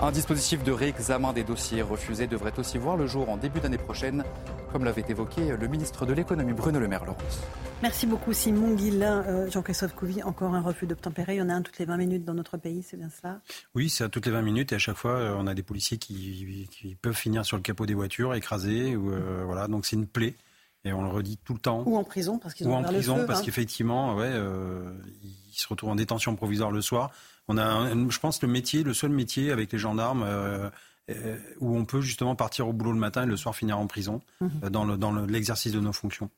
Un dispositif de réexamen des dossiers refusés devrait aussi voir le jour en début d'année prochaine, comme l'avait évoqué le ministre de l'économie Bruno Le Maire. Laurence. Merci beaucoup Simon Guillain. Euh, Jean-Christophe Couvi, encore un refus d'obtempérer. Il y en a un toutes les 20 minutes dans notre pays, c'est bien cela? Oui, c'est à toutes les 20 minutes et à chaque fois, euh, on a des policiers qui, peuvent finir sur le capot des voitures, écrasés. Ou, euh, voilà, donc c'est une plaie. Et on le redit tout le temps. Ou en prison, parce qu'ils ont Ou en prison, parce hein. qu'effectivement, ouais, euh, ils se retrouvent en détention provisoire le soir. On a, je pense, le métier, le seul métier avec les gendarmes euh, euh, où on peut justement partir au boulot le matin et le soir finir en prison mhm. dans, le, dans l'exercice de nos fonctions.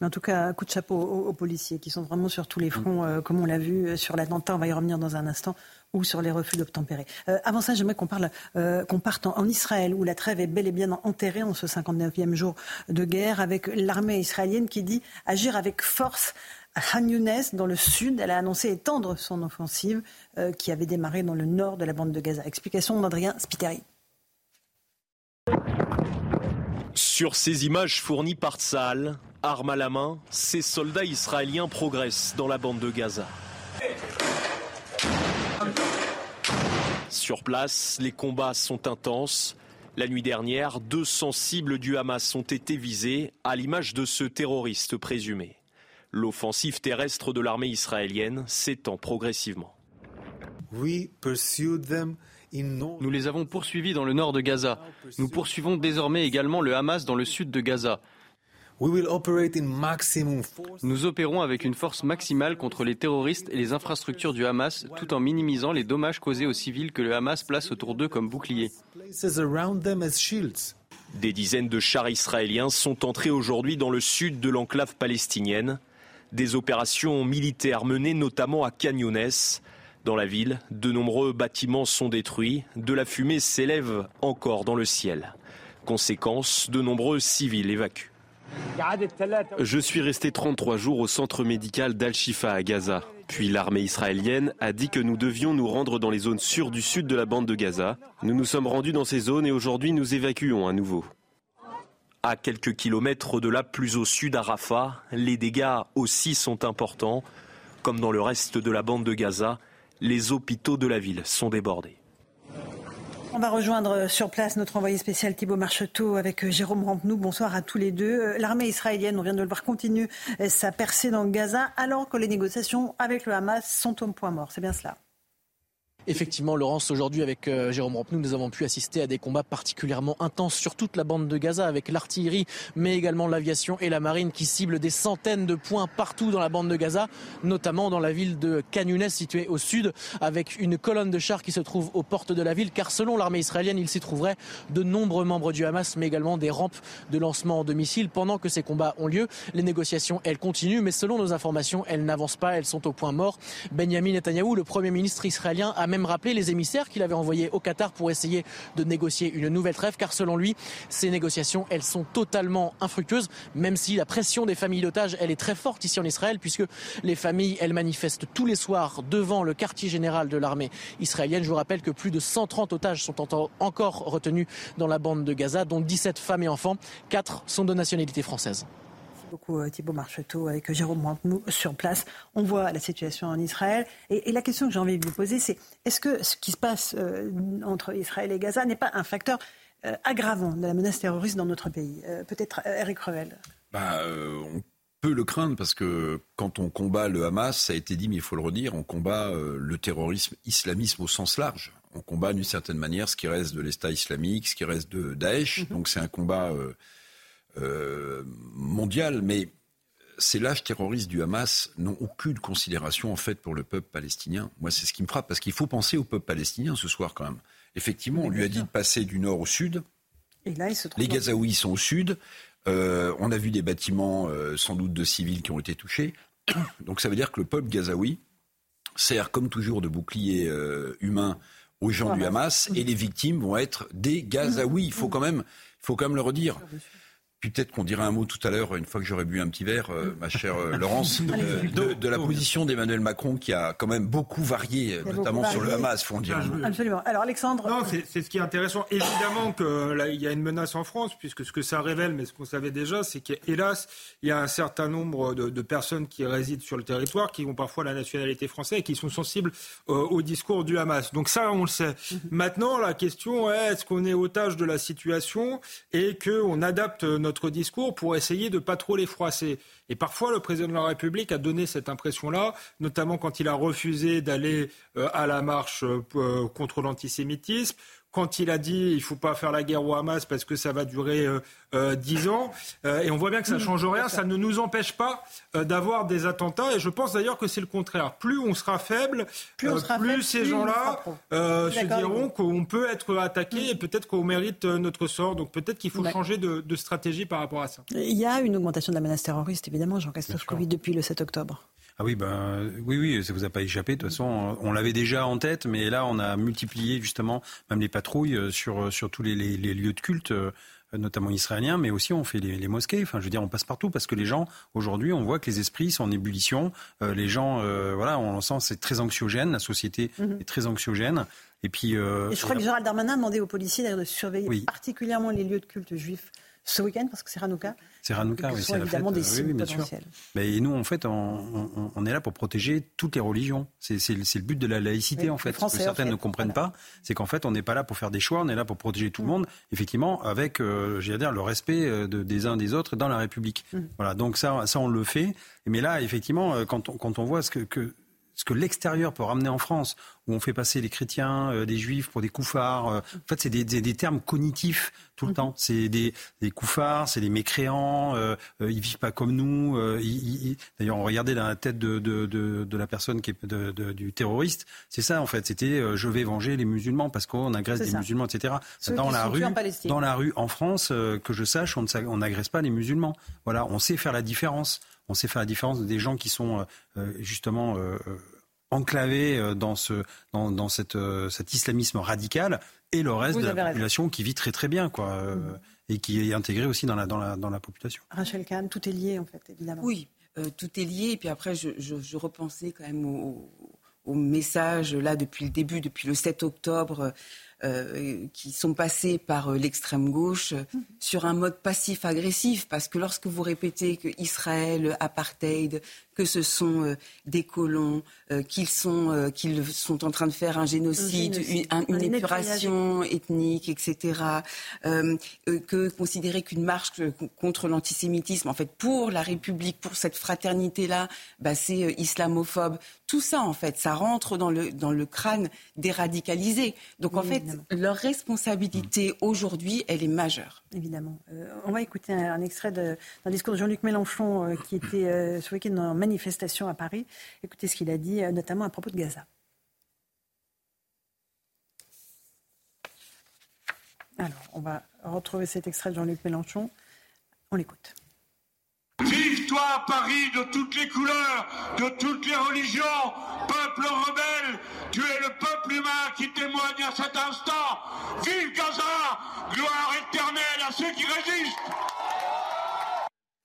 Mais en tout cas, coup de chapeau aux, policiers qui sont vraiment sur tous les fronts, euh, comme on l'a vu sur l'attentat, on va y revenir dans un instant, ou sur les refus d'obtempérer. Euh, avant ça, j'aimerais qu'on parle, euh, qu'on parte en, Israël, où la trêve est bel et bien enterrée en ce 59e jour de guerre, avec l'armée israélienne qui dit agir avec force à Han Younes, dans le sud. Elle a annoncé étendre son offensive qui avait démarré dans le nord de la bande de Gaza. Explication d'Adrien Spiteri. Sur ces images fournies par Tsahal, armes à la main, ces soldats israéliens progressent dans la bande de Gaza. Sur place, les combats sont intenses. La nuit dernière, 200 cibles du Hamas ont été visées, à l'image de ce terroriste présumé. L'offensive terrestre de l'armée israélienne s'étend progressivement. Nous les avons poursuivis dans le nord de Gaza. Nous poursuivons désormais également le Hamas dans le sud de Gaza. Nous opérons avec une force maximale contre les terroristes et les infrastructures du Hamas tout en minimisant les dommages causés aux civils que le Hamas place autour d'eux comme boucliers. Des dizaines de chars israéliens sont entrés aujourd'hui dans le sud de l'enclave palestinienne. Des opérations militaires menées notamment à Canyones. Dans la ville, de nombreux bâtiments sont détruits, de la fumée s'élève encore dans le ciel. Conséquence, de nombreux civils évacuent. Je suis resté 33 jours au centre médical d'Al-Shifa à Gaza. Puis l'armée israélienne a dit que nous devions nous rendre dans les zones sûres du sud de la bande de Gaza. Nous nous sommes rendus dans ces zones et aujourd'hui nous évacuons à nouveau. À quelques kilomètres de là, plus au sud à Rafah, les dégâts aussi sont importants. Comme dans le reste de la bande de Gaza, les hôpitaux de la ville sont débordés. On va rejoindre sur place notre envoyé spécial Thibault Marcheteau avec euh, Jérôme Rampenou. Bonsoir à tous les deux. Euh, l'armée israélienne, on vient de le voir, continue euh, sa percée dans Gaza alors que les négociations avec le Hamas sont au point mort. C'est bien cela. Effectivement, Laurence, aujourd'hui avec euh, Jérôme Rampenou, nous avons pu assister à des combats particulièrement intenses sur toute la bande de Gaza avec l'artillerie, mais également l'aviation et la marine qui ciblent des centaines de points partout dans la bande de Gaza, notamment dans la ville de Khan située au sud, avec une colonne de chars qui se trouve aux portes de la ville, car selon l'armée israélienne, il s'y trouverait de nombreux membres du Hamas, mais également des rampes de lancement de missiles. Pendant que ces combats ont lieu, les négociations, elles continuent, mais selon nos informations, elles n'avancent pas, elles sont au point mort. Benjamin Netanyahou, le premier ministre israélien, a même rappelé les émissaires qu'il avait envoyés au Qatar pour essayer de négocier une nouvelle trêve, car selon lui, ces négociations, elles sont totalement infructueuses, même si la pression des familles d'otages, elle est très forte ici en Israël, puisque les familles, elles manifestent tous les soirs devant le quartier général de l'armée israélienne. Je vous rappelle que plus de 130 otages sont encore retenus dans la bande de Gaza, dont 17 femmes et enfants. 4 sont de nationalité française beaucoup euh, Thibault Marcheteau avec Jérôme Mointenou sur place. On voit la situation en Israël. Et, la question que j'ai envie de vous poser, c'est est-ce que ce qui se passe euh, entre Israël et Gaza n'est pas un facteur euh, aggravant de la menace terroriste dans notre pays Peut-être Eric Revel? Bah, on peut le craindre parce que quand on combat le Hamas, ça a été dit, mais il faut le redire, on combat le terrorisme, islamisme au sens large. On combat d'une certaine manière ce qui reste de l'État islamique, ce qui reste de Daesh. Mm-hmm. Donc c'est un combat euh, mondiale, mais ces lâches terroristes du Hamas n'ont aucune considération en fait pour le peuple palestinien. Moi, c'est ce qui me frappe, parce qu'il faut penser au peuple palestinien ce soir quand même. Effectivement, on lui a dit de passer du nord au sud. Et là, Les Gazaouis sont au sud. Euh, on a vu des bâtiments, euh, sans doute de civils, qui ont été touchés. Donc ça veut dire que le peuple gazaoui sert, comme toujours, de bouclier humain aux gens du Hamas, et les victimes vont être des Gazaouis. Il faut quand même, il faut quand même le redire peut-être qu'on dira un mot tout à l'heure, une fois que j'aurai bu un petit verre, euh, ma chère euh, Laurence, euh, de, la position d'Emmanuel Macron qui a quand même beaucoup varié, notamment sur le Hamas, faut en dire. Absolument. Alors Alexandre. Non, c'est ce qui est intéressant. Évidemment qu'il y a une menace en France, puisque ce que ça révèle, mais ce qu'on savait déjà, c'est qu'hélas, il y a un certain nombre de, personnes qui résident sur le territoire, qui ont parfois la nationalité française et qui sont sensibles au discours du Hamas. Donc ça, on le sait. Mhm. Maintenant, la question est est-ce qu'on est otage de la situation et qu'on adapte notre notre discours pour essayer de pas trop les froisser. Et parfois, le président de la République a donné cette impression-là, notamment quand il a refusé d'aller euh, à la marche euh, contre l'antisémitisme, quand il a dit il faut pas faire la guerre au Hamas parce que ça va durer euh, euh, dix ans, euh, et on voit bien que ça change rien, ça ne nous empêche pas d'avoir des attentats, et je pense d'ailleurs que c'est le contraire. Plus on sera faible, plus, ces gens-là se diront qu'on peut être attaqué et peut-être qu'on mérite notre sort. Donc peut-être qu'il faut changer de, de, stratégie par rapport à ça. Il y a une augmentation de la menace terroriste, évidemment, Jean-Christophe Covid, depuis le 7 octobre. Ah oui, ben, oui, oui, ça vous a pas échappé. De toute façon, on l'avait déjà en tête, mais là, on a multiplié justement même les patrouilles euh, sur, euh, sur tous les, lieux de culte euh, notamment israéliens, mais aussi on fait les, mosquées. Enfin, je veux dire, on passe partout parce que les gens, aujourd'hui, on voit que les esprits sont en ébullition. les gens, voilà, on sent c'est très anxiogène. La société mhm. est très anxiogène. Et puis. et je crois que Gérald Darmanin a demandé aux policiers de surveiller particulièrement les lieux de culte juifs ce week-end parce que c'est Hanouka. C'est Hanouka, oui, c'est la fête. Des oui, bien sûr. Mais nous, en fait, on, est là pour protéger toutes les religions. C'est le but de la laïcité, en fait. ce que certaines ne comprennent pas, c'est qu'en fait, on n'est pas là pour faire des choix, on est là pour protéger tout le mm. monde, effectivement, avec, euh, dire, le respect euh, de, des uns des autres dans la République. Mm. Voilà, donc ça, ça, on le fait. Mais là, effectivement, euh, quand on, quand on voit ce que, que ce que l'extérieur peut ramener en France, où on fait passer les chrétiens, euh, des juifs pour des couffards. Euh, en fait, c'est des, des, termes cognitifs tout le mhm. temps. C'est des, des couffards, c'est des mécréants, euh, ils vivent pas comme nous. D'ailleurs, on regardait dans la tête de, de, de, de la personne qui est du terroriste. C'est ça, en fait. C'était je vais venger les musulmans parce qu'on agresse des musulmans, etc. dans la rue, dans la rue en France, que je sache, on n'agresse pas les musulmans. Voilà, on sait faire la différence on sait faire la différence des gens qui sont euh, euh, justement euh, enclavé dans, ce, dans, dans cette, cet islamisme radical et le reste de la population qui vit très très bien. quoi. Mm. Et qui est intégré aussi dans la, dans la, dans la population. Rachel Kahn, tout est lié en fait, évidemment. Oui, tout est lié. Et puis après, je, je, je repensais quand même au, au message là depuis le début, depuis le 7 octobre, euh, qui sont passés par euh, l'extrême gauche euh, sur un mode passif-agressif, parce que lorsque vous répétez que Israël, apartheid, que ce sont des colons, qu'ils sont, qu'ils sont en train de faire un génocide, une, épuration ethnique, etc., que considérer qu'une marche contre l'antisémitisme, en fait, pour la République, pour cette fraternité-là, bah, c'est islamophobe. Tout ça, en fait, ça rentre dans le, dans le crâne des radicalisés. Donc, en fait, leur responsabilité aujourd'hui, elle est majeure. Évidemment. Euh, on va écouter un, extrait d'un discours de Jean-Luc Mélenchon euh, qui était euh, ce week-end en manifestation à Paris. Écoutez ce qu'il a dit, notamment à propos de Gaza. Alors, on va retrouver cet extrait de Jean-Luc Mélenchon. On l'écoute. Vive toi Paris de toutes les couleurs, de toutes les religions, peuple rebelle, tu es le peuple humain qui témoigne à cet instant. Vive Gaza, gloire éternelle à ceux qui résistent.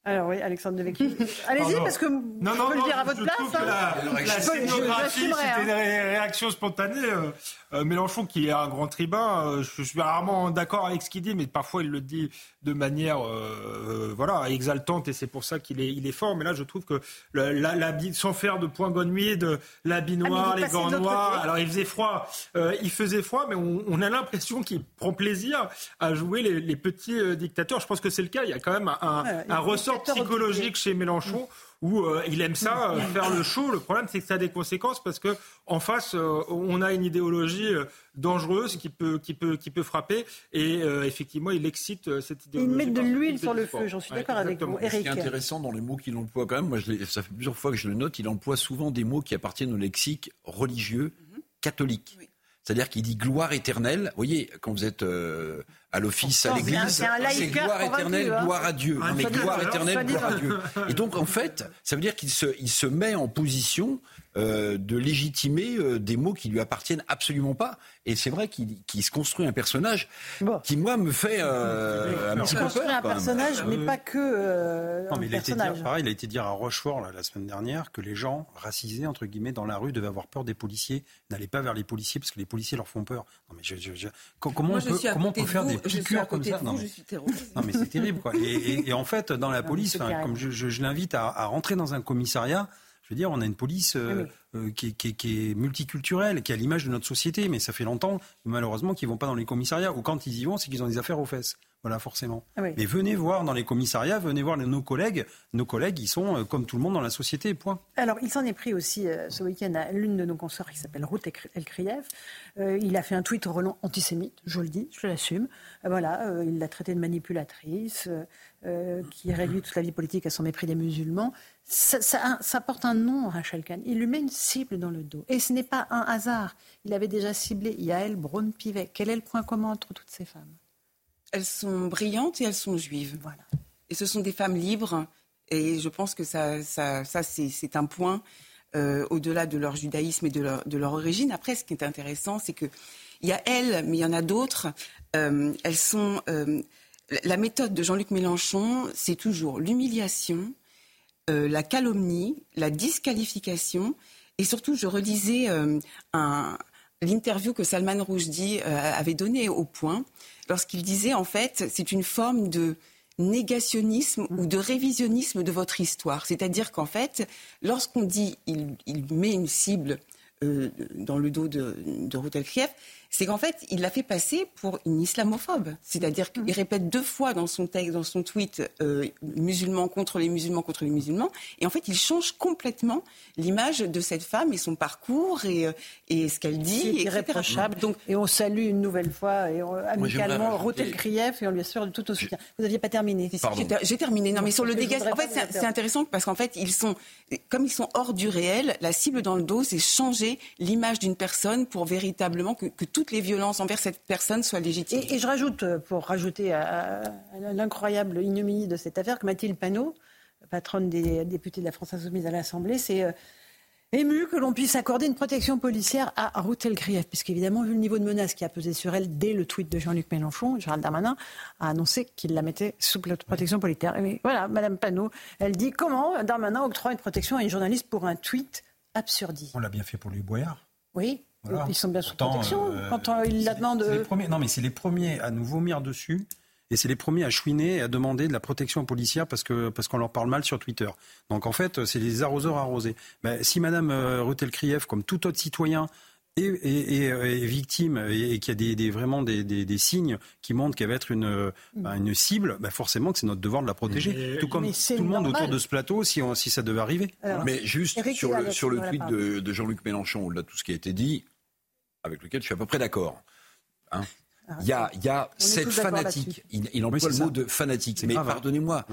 Alors oui, Alexandre Devecchio. Allez-y, parce que non, je peux le dire à votre place. Hein. La, la c'était des réactions spontanées. Euh, euh, Mélenchon, qui est un grand tribun, euh, je, suis rarement d'accord avec ce qu'il dit, mais parfois il le dit de manière voilà exaltante et c'est pour ça qu'il est, il est fort. Mais là, je trouve que sans faire de point de l'habit ah, noir, les gants noirs. Alors il faisait froid, il faisait froid, mais on, a l'impression qu'il prend plaisir à jouer les, petits dictateurs. Je pense que c'est le cas. Il y a quand même un, un ressort psychologique chez Mélenchon où euh, il aime ça, euh, faire le show. Le problème, c'est que ça a des conséquences parce que en face, euh, on a une idéologie dangereuse qui peut, qui peut, qui peut frapper et effectivement, il excite cette idéologie. Il met de l'huile sur le feu, j'en suis d'accord avec vous. Eric. Ce qui est intéressant dans les mots qu'il emploie quand même, moi, je ça fait plusieurs fois que je le note, il emploie souvent des mots qui appartiennent au lexique religieux mhm. catholique. C'est-à-dire qu'il dit gloire éternelle. Vous voyez, quand vous êtes à l'office, à l'église. C'est gloire éternelle, hein. gloire à Dieu. mais gloire éternelle, gloire à Dieu. Et donc, en fait, ça veut dire qu'il se, il se met en position euh, de légitimer euh, des mots qui lui appartiennent absolument pas. Et c'est vrai qu'il se construit un personnage qui, moi, me fait euh, un petit peu peur. un personnage, mais pas que non, mais il A été dire, pareil, il a été dire à Rochefort la semaine dernière que les gens racisés, entre guillemets, dans la rue devaient avoir peur des policiers, n'allaient pas vers les policiers parce que les policiers leur font peur. Non, mais je, comment, on peut, comment on peut faire des piqûres comme ça non, mais, c'est terrible. Quoi. Et, en fait, dans la police, comme je, l'invite à rentrer dans un commissariat, je veux dire, on a une police euh, euh, qui, est multiculturelle, qui est à l'image de notre société, mais ça fait longtemps, malheureusement, qu'ils ne vont pas dans les commissariats. Ou quand ils y vont, c'est qu'ils ont des affaires aux fesses. Voilà, forcément. Ah mais venez voir dans les commissariats, venez voir nos collègues. Nos collègues, ils sont euh, comme tout le monde dans la société, point. Alors, il s'en est pris aussi ce week-end à l'une de nos consoeurs qui s'appelle Ruth Elkriev. il a fait un tweet relent antisémite, je le dis, je l'assume. voilà, il l'a traité de manipulatrice, qui réduit toute la vie politique à son mépris des musulmans ça, porte un nom, Rachel Kahn. Il lui met une cible dans le dos. Et ce n'est pas un hasard. Il avait déjà ciblé Yael Braun-Pivet. Quel est le point commun entre toutes ces femmes? Elles sont brillantes et elles sont juives. Voilà. Et ce sont des femmes libres. Et je pense que ça, ça, c'est un point euh, au-delà de leur judaïsme et de leur, de leur, origine. Après, ce qui est intéressant, c'est qu'il y a elles, mais il y en a d'autres. Euh, elles sont. Euh, la méthode de Jean-Luc Mélenchon, c'est toujours l'humiliation, la calomnie, la disqualification. Et surtout, je relisais euh, l'interview que Salman Rushdie euh, avait donnée au point, lorsqu'il disait, en fait, c'est une forme de négationnisme ou de révisionnisme de votre histoire. C'est-à-dire qu'en fait, lorsqu'on dit il, met une cible dans le dos de, de c'est qu'en fait, il l'a fait passer pour une islamophobe. C'est-à-dire qu'il mm. répète deux fois dans son texte, dans son tweet, euh, musulmans contre les musulmans contre les musulmans. Et en fait, il change complètement l'image de cette femme et son parcours et, euh, et ce qu'elle dit. C'est irréprochable. Donc, et on salue une nouvelle fois et amicalement Rotel Krief et on lui assure de tout au soutien. Vous n'aviez pas terminé. J'ai terminé. Non, mais sur le dégât, en fait, c'est intéressant parce qu'en fait, ils sont, comme ils sont hors du réel, la cible dans le dos, c'est changer l'image d'une personne pour véritablement que, que tout toutes les violences envers cette personne soient légitimes. Et, je rajoute, euh, pour rajouter à, l'incroyable ignominie de cette affaire, que Mathilde Panot, patronne des députés de la France Insoumise à l'Assemblée, c'est euh, Ému que l'on puisse accorder une protection policière à Ruth Elgrief, puisqu'évidemment, vu le niveau de menace qui a pesé sur elle dès le tweet de Jean-Luc Mélenchon, Gérald Darmanin a annoncé qu'il la mettait sous protection policière. Et voilà, Madame Panot, elle dit comment Darmanin octroie une protection à une journaliste pour un tweet absurdiste. On l'a bien fait pour lui Boyard. Oui, ils sont bien sous protection euh, quand euh, il la demande. Non, mais c'est les premiers à nous vomir dessus et c'est les premiers à chouiner et à demander de la protection policière parce que parce qu'on leur parle mal sur Twitter. Donc en fait, c'est les arroseurs arrosés. Ben, si Madame euh, Rutel-Krief, comme tout autre citoyen, est, victime et, qu'il y a des, vraiment des, des, signes qui montrent qu'elle va être une, ben, une cible, ben forcément que c'est notre devoir de la protéger. tout comme tout le monde autour de ce plateau, si, si ça devait arriver. mais juste sur le, sur le tweet de, de Jean-Luc Mélenchon, au-delà de tout ce qui a été dit, avec lequel je suis à peu près d'accord. Hein il y a, y a cette fanatique. Il, il, emploie le mot de fanatique. Mais pardonnez-moi.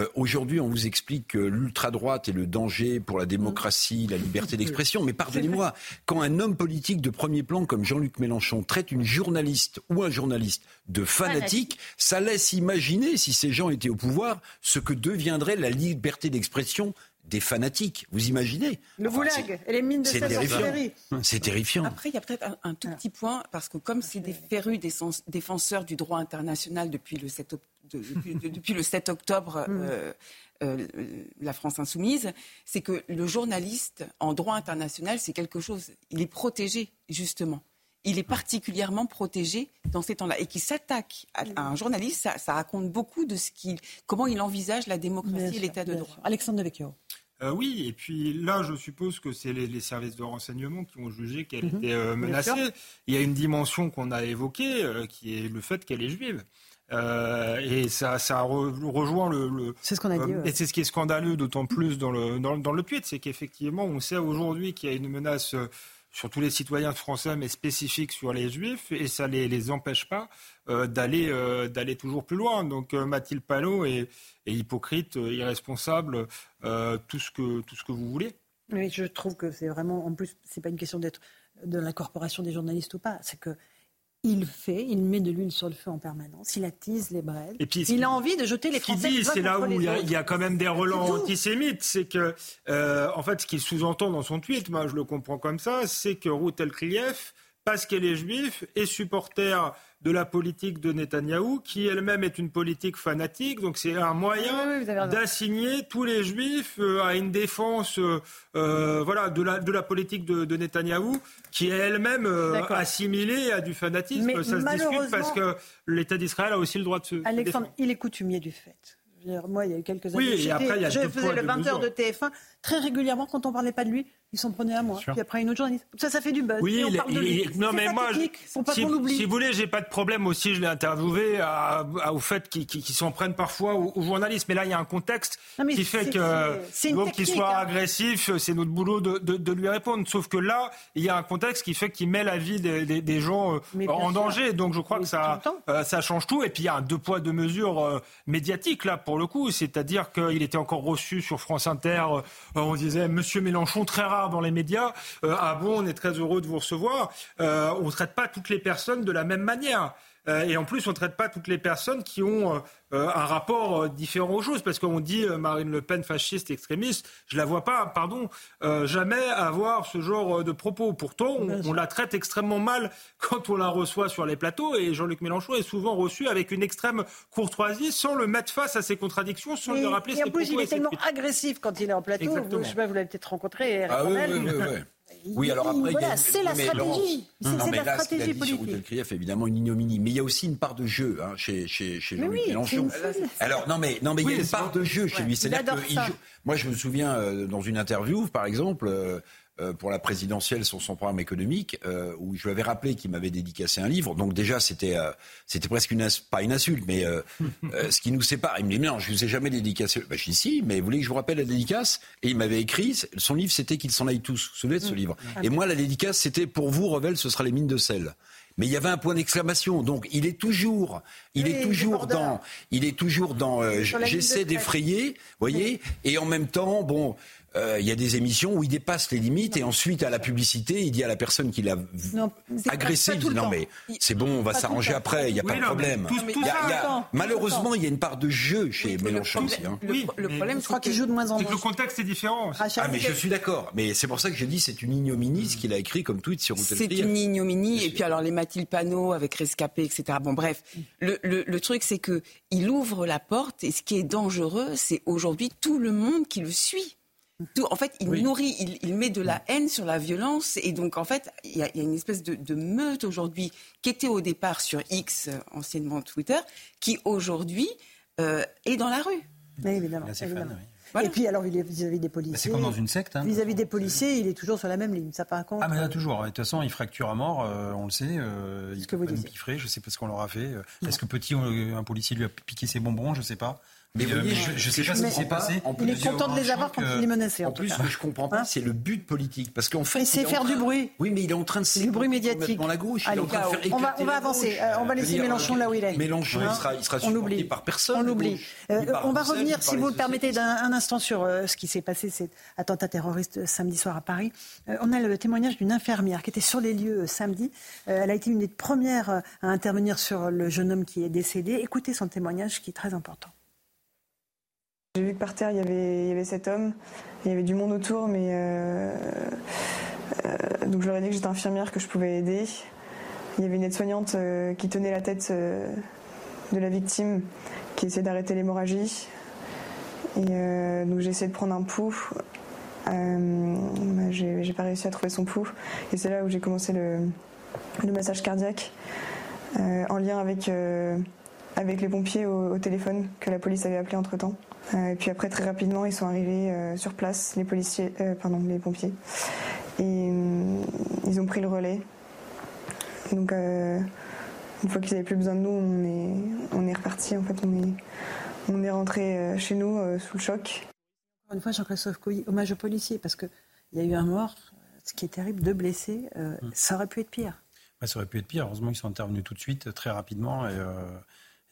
Euh, aujourd'hui, on vous explique que l'ultra-droite est le danger pour la démocratie, la liberté d'expression. Mais pardonnez-moi, quand un homme politique de premier plan comme Jean-Luc Mélenchon traite une journaliste ou un journaliste de fanatique, ça laisse imaginer, si ces gens étaient au pouvoir, ce que deviendrait la liberté d'expression des fanatiques. Vous imaginez Le goulag et les mines de C'est terrifiant. C'est terrifiant. Après, il y a peut-être un, tout petit point, parce que comme c'est des férus défenseurs du droit international depuis le 7, depuis, le 7 octobre, mm. euh, euh, la France insoumise, c'est que le journaliste en droit international, c'est quelque chose, il est protégé, justement il est particulièrement protégé dans ces temps-là. Et qui s'attaque à, un journaliste, ça, raconte beaucoup de ce qu'il, comment il envisage la démocratie et l'état de droit. Alexandre Devecchio. Euh, oui, et puis là, je suppose que c'est les, services de renseignement qui ont jugé qu'elle mhm. était euh, menacée. Il y a une dimension qu'on a évoquée, euh, qui est le fait qu'elle est juive. et ça, ça rejoint le. c'est ce qu'on a dit. Et c'est ce qui est scandaleux, d'autant plus dans le, dans, dans le tweet, c'est qu'effectivement, on sait aujourd'hui qu'il y a une menace sur tous les citoyens français, mais spécifique sur les juifs, et ça ne les, les empêche pas euh, d'aller euh, d'aller toujours plus loin. Donc euh, Mathilde Palot est, hypocrite, irresponsable, tout ce que tout ce que vous voulez. Oui, je trouve que c'est vraiment, en plus, c'est pas une question d'être de la corporation des journalistes ou pas, c'est que il fait, il met de l'huile sur le feu en permanence, il attise les braises. Et puis, il a envie de jeter les Français. dit, c'est là où il y, a, quand même des relents antisémites, c'est que, euh, en fait, ce qu'il sous-entend dans son tweet, moi je le comprends comme ça, c'est que Ruth Elkrief, parce qu'elle est juive, est supporter de la politique de Netanyahou, qui elle-même est une politique fanatique. Donc c'est un moyen d'assigner tous les juifs euh, à une défense euh, euh, voilà, de, la, de la politique de, de Netanyahou, qui est elle-même assimilée à du fanatisme. Mais Ça se discute parce que l'État d'Israël a aussi le droit de se. Alexandre, il est coutumier du fait. Moi, il y a eu quelques années, oui, et après, il y a je faisais le 20h de TF1. Très régulièrement, quand on parlait pas de lui, il s'en prenait à moi. Puis après, une autre journaliste. Ça, ça fait du buzz. Oui, on parle de lui. non, mais moi, si, si, vous voulez, j'ai pas de problème aussi. Je l'ai interviewé à, au fait qu'ils s'en prennent parfois aux, journalistes. Mais là, il y a un contexte qui fait que qu'il soit hein. agressif, c'est notre boulot de, de, de, lui répondre. Sauf que là, il y a un contexte qui fait qu'il met la vie des, des, des gens euh, en danger. Donc, je crois que ça, euh, ça change tout. Et puis, il y a un deux poids deux mesures euh, médiatiques là pour le coup. C'est-à-dire qu'il était encore reçu sur France Inter. on disait Monsieur Mélenchon très rare dans les médias. Euh, ah bon, on est très heureux de vous recevoir. Euh, on ne traite pas toutes les personnes de la même manière. Euh, et en plus, on ne traite pas toutes les personnes qui ont euh, euh, un rapport différent aux choses. Parce qu'on dit Marine Le Pen fasciste, extrémiste, je la vois pas, pardon, jamais avoir ce genre de propos. Pourtant, on, la traite extrêmement mal quand on la reçoit sur les plateaux. Et Jean-Luc Mélenchon est souvent reçu avec une extrême courtoisie, sans le mettre face à ses contradictions, sans lui rappeler et en plus, il est tellement agressif quand il est en plateau. Vous, je sais pas, vous l'avez peut-être rencontré. Ah, oui, oui, oui, oui, alors après, voilà, c'est la stratégie. C'est la stratégie politique. Il y évidemment une ignominie, mais il y a aussi une part de jeu hein, chez, chez, chez Jean-Luc Mélenchon. Alors non, mais non, mais il y a une part de jeu chez lui. C'est-à-dire que moi, je me souviens euh, dans une interview, par exemple. Euh, pour la présidentielle sur son programme économique, euh, où je lui avais rappelé qu'il m'avait dédicacé un livre. Donc déjà, c'était euh, c'était presque une pas une insulte, mais ce qui nous sépare. Il me dit non, je vous ai jamais dédicacé. Bah, je dis si, mais vous voulez que je vous rappelle la dédicace? Et il m'avait écrit son livre, c'était qu'il s'en aille tous. Vous vous souvenez de ce mmh. livre? Et moi, la dédicace, c'était pour vous, Revel, ce sera les mines de sel mais il y avait un point d'exclamation. Donc il est toujours, il est toujours dans, il est toujours dans. j'essaie d'effrayer, voyez, et en même temps, bon, euh, il y a des émissions où il dépasse les limites et ensuite à la publicité, il dit à la personne qui l'a agressé, il dit non mais c'est bon, on va s'arranger après, il n'y a pas de problème. malheureusement, il y a une part de jeu chez Mélenchon aussi. Hein. Le, problème, je crois qu'il joue de moins en moins. Le contexte est différent. Ah, mais je suis d'accord. Mais c'est pour ça que je dis c'est une ignominie ce qu'il a écrit comme tweet sur C'est une ignominie. Et puis alors les Mathilde Panot avec Rescapé, etc. Bon bref, le, le truc c'est que il ouvre la porte et ce qui est dangereux, c'est aujourd'hui tout le monde qui le suit en fait, il nourrit, il, met de la haine sur la violence. Et donc, en fait, il y a, une espèce de, meute aujourd'hui qui était au départ sur X, euh, anciennement Twitter, qui aujourd'hui euh, est dans la rue. Oui, évidemment. Et puis, alors, vis-à-vis des policiers. Bah, c'est comme dans une secte. Hein. Vis-à-vis des policiers, il est toujours sur la même ligne. Ça pas compte. Ah, mais là, toujours. De toute façon, il fracture à mort, euh, on le sait. il que vous piffrer, je sais pas ce qu'on leur a fait. Est-ce que petit, un policier lui a piqué ses bonbons Je sais pas. Mais euh, je ne sais pas ce qui s'est passé. Il est content de les avoir quand il est menacé. En, plus, ce que je comprends pas, hein c'est le but politique. Parce qu'en fait. C'est faire du bruit. Oui, mais il est en train de Du bruit médiatique. Dans la gauche. on va, on va avancer. Euh, on va laisser Mélenchon là où il est. Mélenchon, il hein sera, il sera supporté par personne. On oublie. Euh, on va revenir, si vous le permettez, un instant sur ce qui s'est passé, cet attentat terroriste samedi soir à Paris. On a le témoignage d'une infirmière qui était sur les lieux samedi. Elle a été une des premières à intervenir sur le jeune homme qui est décédé. Écoutez son témoignage qui est très important. J'ai vu que par terre, il y avait, il y avait cet homme, il y avait du monde autour, mais euh, euh, donc je leur ai dit que j'étais infirmière, que je pouvais aider. Il y avait une aide-soignante euh, qui tenait la tête de la victime, qui essayait d'arrêter l'hémorragie. Et donc j'ai essayé de prendre un pouls. Bah, j'ai pas réussi à trouver son pouls. Et c'est là où j'ai commencé le, le, massage cardiaque en lien avec, avec les pompiers au, au téléphone que la police avait appelé entre temps. Euh, et puis après, très rapidement, ils sont arrivés euh, sur place, les policiers, euh, pardon, les pompiers. Et ils ont pris le relais. Donc, une fois qu'ils n'avaient plus besoin de nous, on est, on est reparti. En fait, on est, on est rentré chez nous sous le choc. Encore une fois, Jean-Christophe Couilly, hommage aux policiers, parce qu'il y a eu un mort, ce qui est terrible, deux blessés. Hum. Ça aurait pu être pire. ça aurait pu être pire. Heureusement qu'ils sont intervenus tout de suite, très rapidement. Et,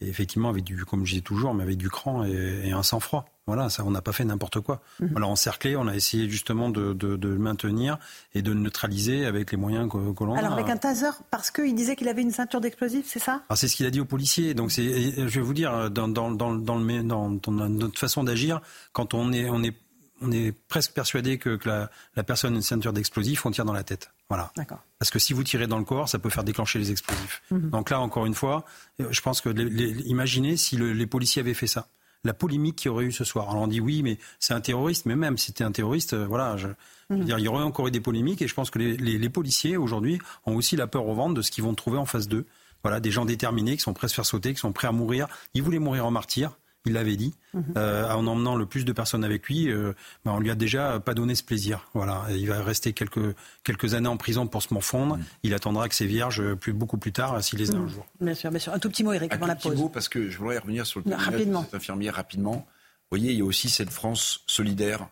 et effectivement, avec du, comme je dis toujours, mais avec du cran et, un sang-froid. Voilà, ça, on n'a pas fait n'importe quoi. Mhm. On l'a encerclé, on a essayé justement de, le maintenir et de le neutraliser avec les moyens que, l'on a. Alors avec un taser, parce qu'il disait qu'il avait une ceinture d'explosifs, c'est ça? C'est ce qu'il a dit aux policiers. Donc c'est, je vais vous dire, dans, dans, dans, dans, le, dans, notre façon d'agir, quand on est, on est on est presque persuadé que, la, personne a une ceinture d'explosifs, on tire dans la tête. Voilà. Parce que si vous tirez dans le corps, ça peut faire déclencher les explosifs. Mhm. Donc là, encore une fois, euh, je pense que imaginez si les policiers avaient fait ça. La polémique qu'il y aurait eu ce soir. Alors on dit oui, mais c'est un terroriste. Mais même si c'était un terroriste, euh, voilà, je, veux mhm. dire, il y aurait encore eu des polémiques. Et je pense que les, policiers aujourd'hui ont aussi la peur au ventre de ce qu'ils vont trouver en face d'eux. Voilà, des gens déterminés qui sont prêts à se faire sauter, qui sont prêts à mourir. Ils voulaient mourir en martyr il l'avait dit, mhm. euh, en emmenant le plus de personnes avec lui, euh, ben, on lui a déjà pas donné ce plaisir. Voilà, il va rester quelques quelques années en prison pour se morfondre. Mhm. Il attendra que ses vierges plus beaucoup plus tard s'il les a un mhm. jour. Bien sûr, bien sûr. Un tout petit mot, Eric, avant la pause. Mot parce que je voudrais revenir sur le rapidement. de cette infirmière rapidement. Vous voyez, il y a aussi cette France solidaire.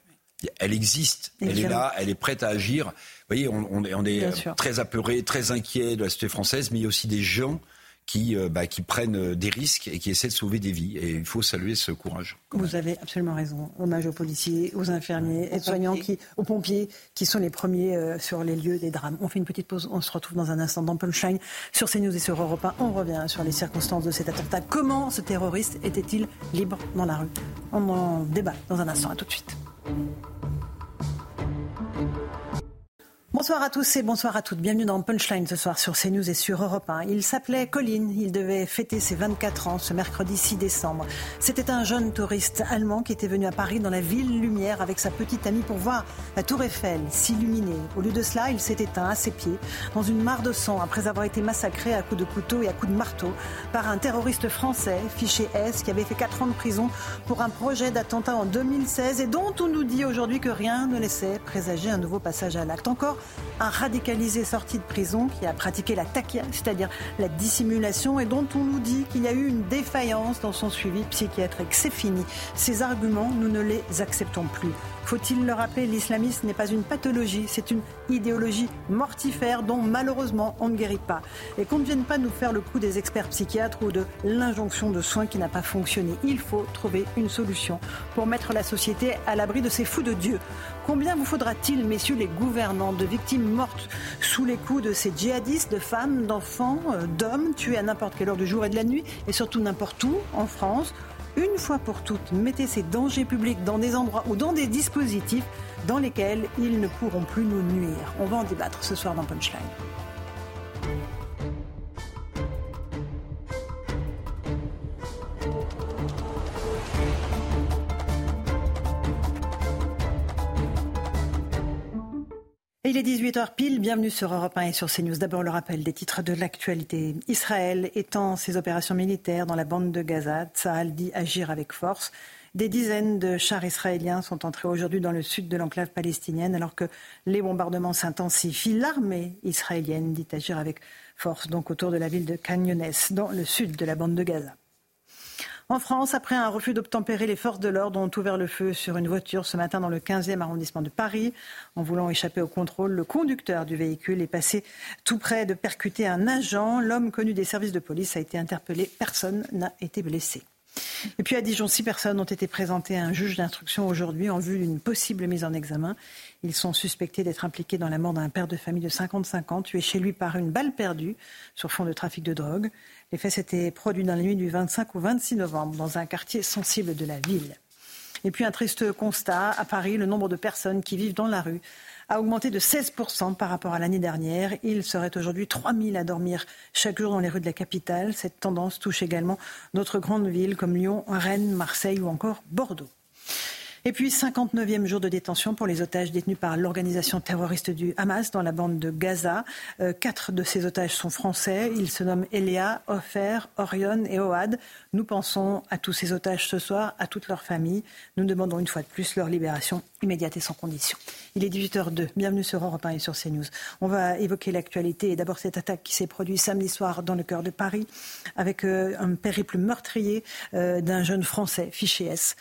Elle existe, elle est là, elle est prête à agir. Vous voyez, on, est, on est très apeuré, très inquiet de la société française, mais il y a aussi des gens qui, euh, bah, qui prennent euh, des risques et qui essaient de sauver des vies. Et il faut saluer ce courage. Vous avez absolument raison. Hommage aux policiers, aux infirmiers, aux soignants, qui, aux pompiers, qui sont les premiers euh, sur les lieux des drames. On fait une petite pause. On se retrouve dans un instant dans Punchline sur CNews et sur Europe 1. On revient sur les circonstances de cet attentat. Comment ce terroriste était-il libre dans la rue? On en débat dans un instant. À tout de suite. Bonsoir à tous et bonsoir à toutes. Bienvenue dans Punchline ce soir sur CNews et sur Europe 1. Il s'appelait Colin. Il devait fêter ses 24 ans ce mercredi 6 décembre. C'était un jeune touriste allemand qui était venu à Paris dans la ville lumière avec sa petite amie pour voir la tour Eiffel s'illuminer. Au lieu de cela, il s'est éteint à ses pieds dans une mare de sang après avoir été massacré à coups de couteau et à coups de marteau par un terroriste français, fiché S, qui avait fait 4 ans de prison pour un projet d'attentat en 2016 et dont on nous dit aujourd'hui que rien ne laissait présager un nouveau passage à l'acte. Encore un radicalisé sorti de prison qui a pratiqué la taquia, c'est-à-dire la dissimulation, et dont on nous dit qu'il y a eu une défaillance dans son suivi psychiatrique. C'est fini. Ces arguments, nous ne les acceptons plus. Faut-il le rappeler, l'islamisme n'est pas une pathologie, c'est une idéologie mortifère dont malheureusement on ne guérit pas. Et qu'on ne vienne pas nous faire le coup des experts psychiatres ou de l'injonction de soins qui n'a pas fonctionné. Il faut trouver une solution pour mettre la société à l'abri de ces fous de Dieu. Combien vous faudra-t-il, messieurs les gouvernants, de victimes mortes sous les coups de ces djihadistes, de femmes, d'enfants, euh, d'hommes, tués à n'importe quelle heure du jour et de la nuit, et surtout n'importe où en France une fois pour toutes, mettez ces dangers publics dans des endroits ou dans des dispositifs dans lesquels ils ne pourront plus nous nuire. On va en débattre ce soir dans Punchline. Il est 18h pile, bienvenue sur Europe 1 et sur CNews. D'abord le rappel des titres de l'actualité. Israël étend ses opérations militaires dans la bande de Gaza. Tsahal dit agir avec force. Des dizaines de chars israéliens sont entrés aujourd'hui dans le sud de l'enclave palestinienne alors que les bombardements s'intensifient. L'armée israélienne dit agir avec force donc autour de la ville de Canyones, dans le sud de la bande de Gaza. En France, après un refus d'obtempérer, les forces de l'ordre ont ouvert le feu sur une voiture ce matin dans le 15e arrondissement de Paris. En voulant échapper au contrôle, le conducteur du véhicule est passé tout près de percuter un agent. L'homme connu des services de police a été interpellé. Personne n'a été blessé. Et puis à Dijon, six personnes ont été présentées à un juge d'instruction aujourd'hui en vue d'une possible mise en examen. Ils sont suspectés d'être impliqués dans la mort d'un père de famille de 55 ans, tué chez lui par une balle perdue sur fond de trafic de drogue. Les faits s'étaient produits dans la nuit du 25 au 26 novembre dans un quartier sensible de la ville. Et puis un triste constat, à Paris, le nombre de personnes qui vivent dans la rue a augmenté de 16% par rapport à l'année dernière. Il serait aujourd'hui 3000 à dormir chaque jour dans les rues de la capitale. Cette tendance touche également d'autres grandes villes comme Lyon, Rennes, Marseille ou encore Bordeaux. Et puis 59e jour de détention pour les otages détenus par l'organisation terroriste du Hamas dans la bande de Gaza. Euh, quatre de ces otages sont français. Ils se nomment Eléa, Ofer, Orion et Oad. Nous pensons à tous ces otages ce soir, à toutes leurs familles. Nous demandons une fois de plus leur libération immédiate et sans condition. Il est 18h02. Bienvenue sur Europe 1 et sur CNews. On va évoquer l'actualité et d'abord cette attaque qui s'est produite samedi soir dans le cœur de Paris avec euh, un périple meurtrier euh, d'un jeune Français, fiché S,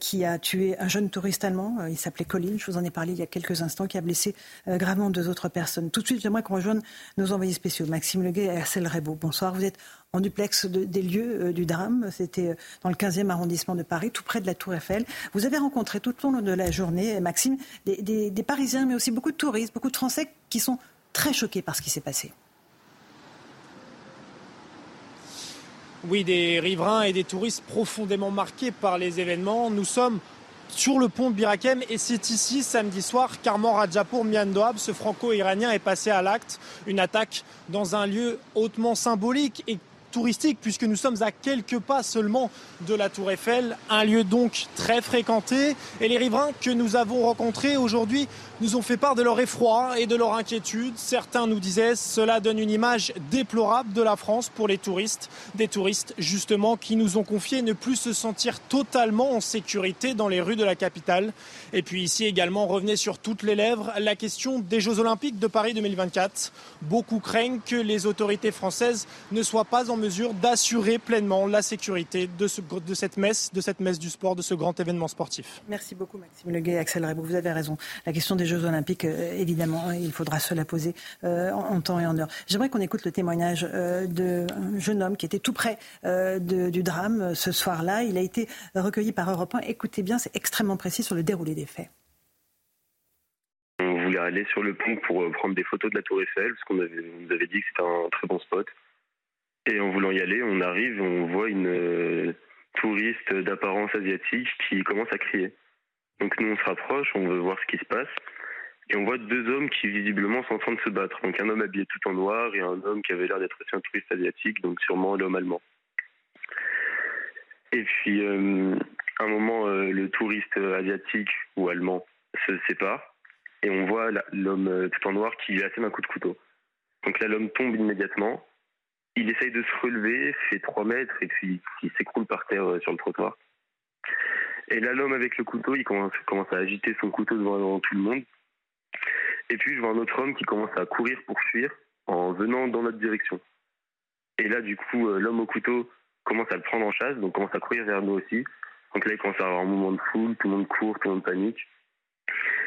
qui a tué un un jeune touriste allemand, euh, il s'appelait Colin, je vous en ai parlé il y a quelques instants, qui a blessé euh, gravement deux autres personnes. Tout de suite, j'aimerais qu'on rejoigne nos envoyés spéciaux, Maxime Leguet et Axel Rebaud. Bonsoir, vous êtes en duplex des lieux euh, du drame. C'était dans le 15e arrondissement de Paris, tout près de la Tour Eiffel. Vous avez rencontré tout au long de la journée, Maxime, des, des Parisiens, mais aussi beaucoup de touristes, beaucoup de Français qui sont très choqués par ce qui s'est passé. Oui, des riverains et des touristes profondément marqués par les événements. Nous sommes sur le pont de Birakem et c'est ici samedi soir qu'Armand Rajapour Miandoab, ce franco-iranien, est passé à l'acte. Une attaque dans un lieu hautement symbolique et touristique puisque nous sommes à quelques pas seulement de la Tour Eiffel, un lieu donc très fréquenté. Et les riverains que nous avons rencontrés aujourd'hui nous ont fait part de leur effroi et de leur inquiétude. Certains nous disaient cela donne une image déplorable de la France pour les touristes, des touristes justement qui nous ont confié ne plus se sentir totalement en sécurité dans les rues de la capitale. Et puis ici également revenait sur toutes les lèvres la question des Jeux Olympiques de Paris 2024. Beaucoup craignent que les autorités françaises ne soient pas en mesure d'assurer pleinement la sécurité de, ce, de cette messe, de cette messe du sport, de ce grand événement sportif. Merci beaucoup Maxime Leguet, Axel Rebou, vous avez raison. La question des Jeux Olympiques, euh, évidemment, il faudra se la poser euh, en, temps et en heure. J'aimerais qu'on écoute le témoignage euh, d'un jeune homme qui était tout près du drame ce soir-là. Il a été recueilli par Europe 1. Écoutez bien, c'est extrêmement précis sur le déroulé des faits. On voulait aller sur le pont pour prendre des photos de la Tour Eiffel, parce qu'on nous avait dit que c'était un très bon spot. Et en voulant y aller, on arrive, on voit une euh, touriste d'apparence asiatique qui commence à crier. Donc nous, on se rapproche, on veut voir ce qui se passe. Et on voit deux hommes qui visiblement sont en train de se battre. Donc un homme habillé tout en noir et un homme qui avait l'air d'être aussi un touriste asiatique, donc sûrement l'homme allemand. Et puis, euh, à un moment, euh, le touriste asiatique ou allemand se sépare et on voit l'homme tout en noir qui lui assène un coup de couteau. Donc là, l'homme tombe immédiatement il essaye de se relever, fait 3 mètres et puis il s'écroule par terre euh, sur le trottoir. Et là, l'homme avec le couteau, il commence, à agiter son couteau devant, tout le monde. Et puis je vois un autre homme qui commence à courir pour fuir en venant dans notre direction. Et là, du coup, euh, l'homme au couteau commence à le prendre en chasse, donc commence à courir vers nous aussi. Donc là, il commence à avoir un mouvement de foule, tout le monde court, tout le monde panique.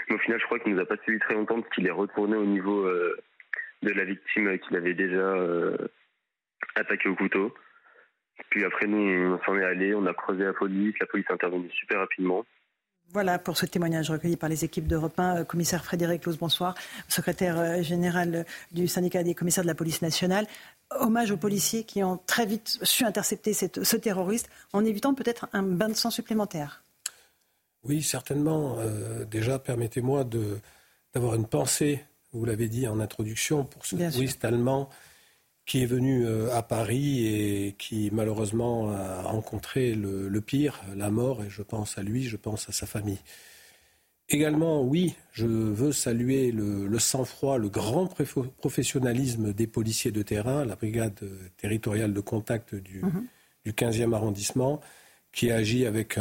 Mais au final, je crois qu'il nous a pas suivi très longtemps parce qu'il est retourné au niveau euh, de la victime qu'il avait déjà attaqué au couteau. Puis après, nous, on s'en est allé, on a creusé la police, la police est intervenue super rapidement. Voilà pour ce témoignage recueilli par les équipes d'Europe 1. Euh, commissaire Frédéric Lose, bonsoir. Secrétaire euh, général du syndicat des commissaires de la police nationale. Hommage aux policiers qui ont très vite su intercepter ce terroriste en évitant peut-être un bain de sang supplémentaire. Oui, certainement. Euh, déjà, permettez-moi d'avoir une pensée, vous l'avez dit en introduction, pour ce touriste allemand qui est venu euh, à Paris et qui malheureusement a rencontré le, pire, la mort, et je pense à lui, je pense à sa famille. Également, oui, je veux saluer le, sang-froid, le grand professionnalisme des policiers de terrain, la brigade territoriale de contact du, 15e mhm. arrondissement, qui a agi avec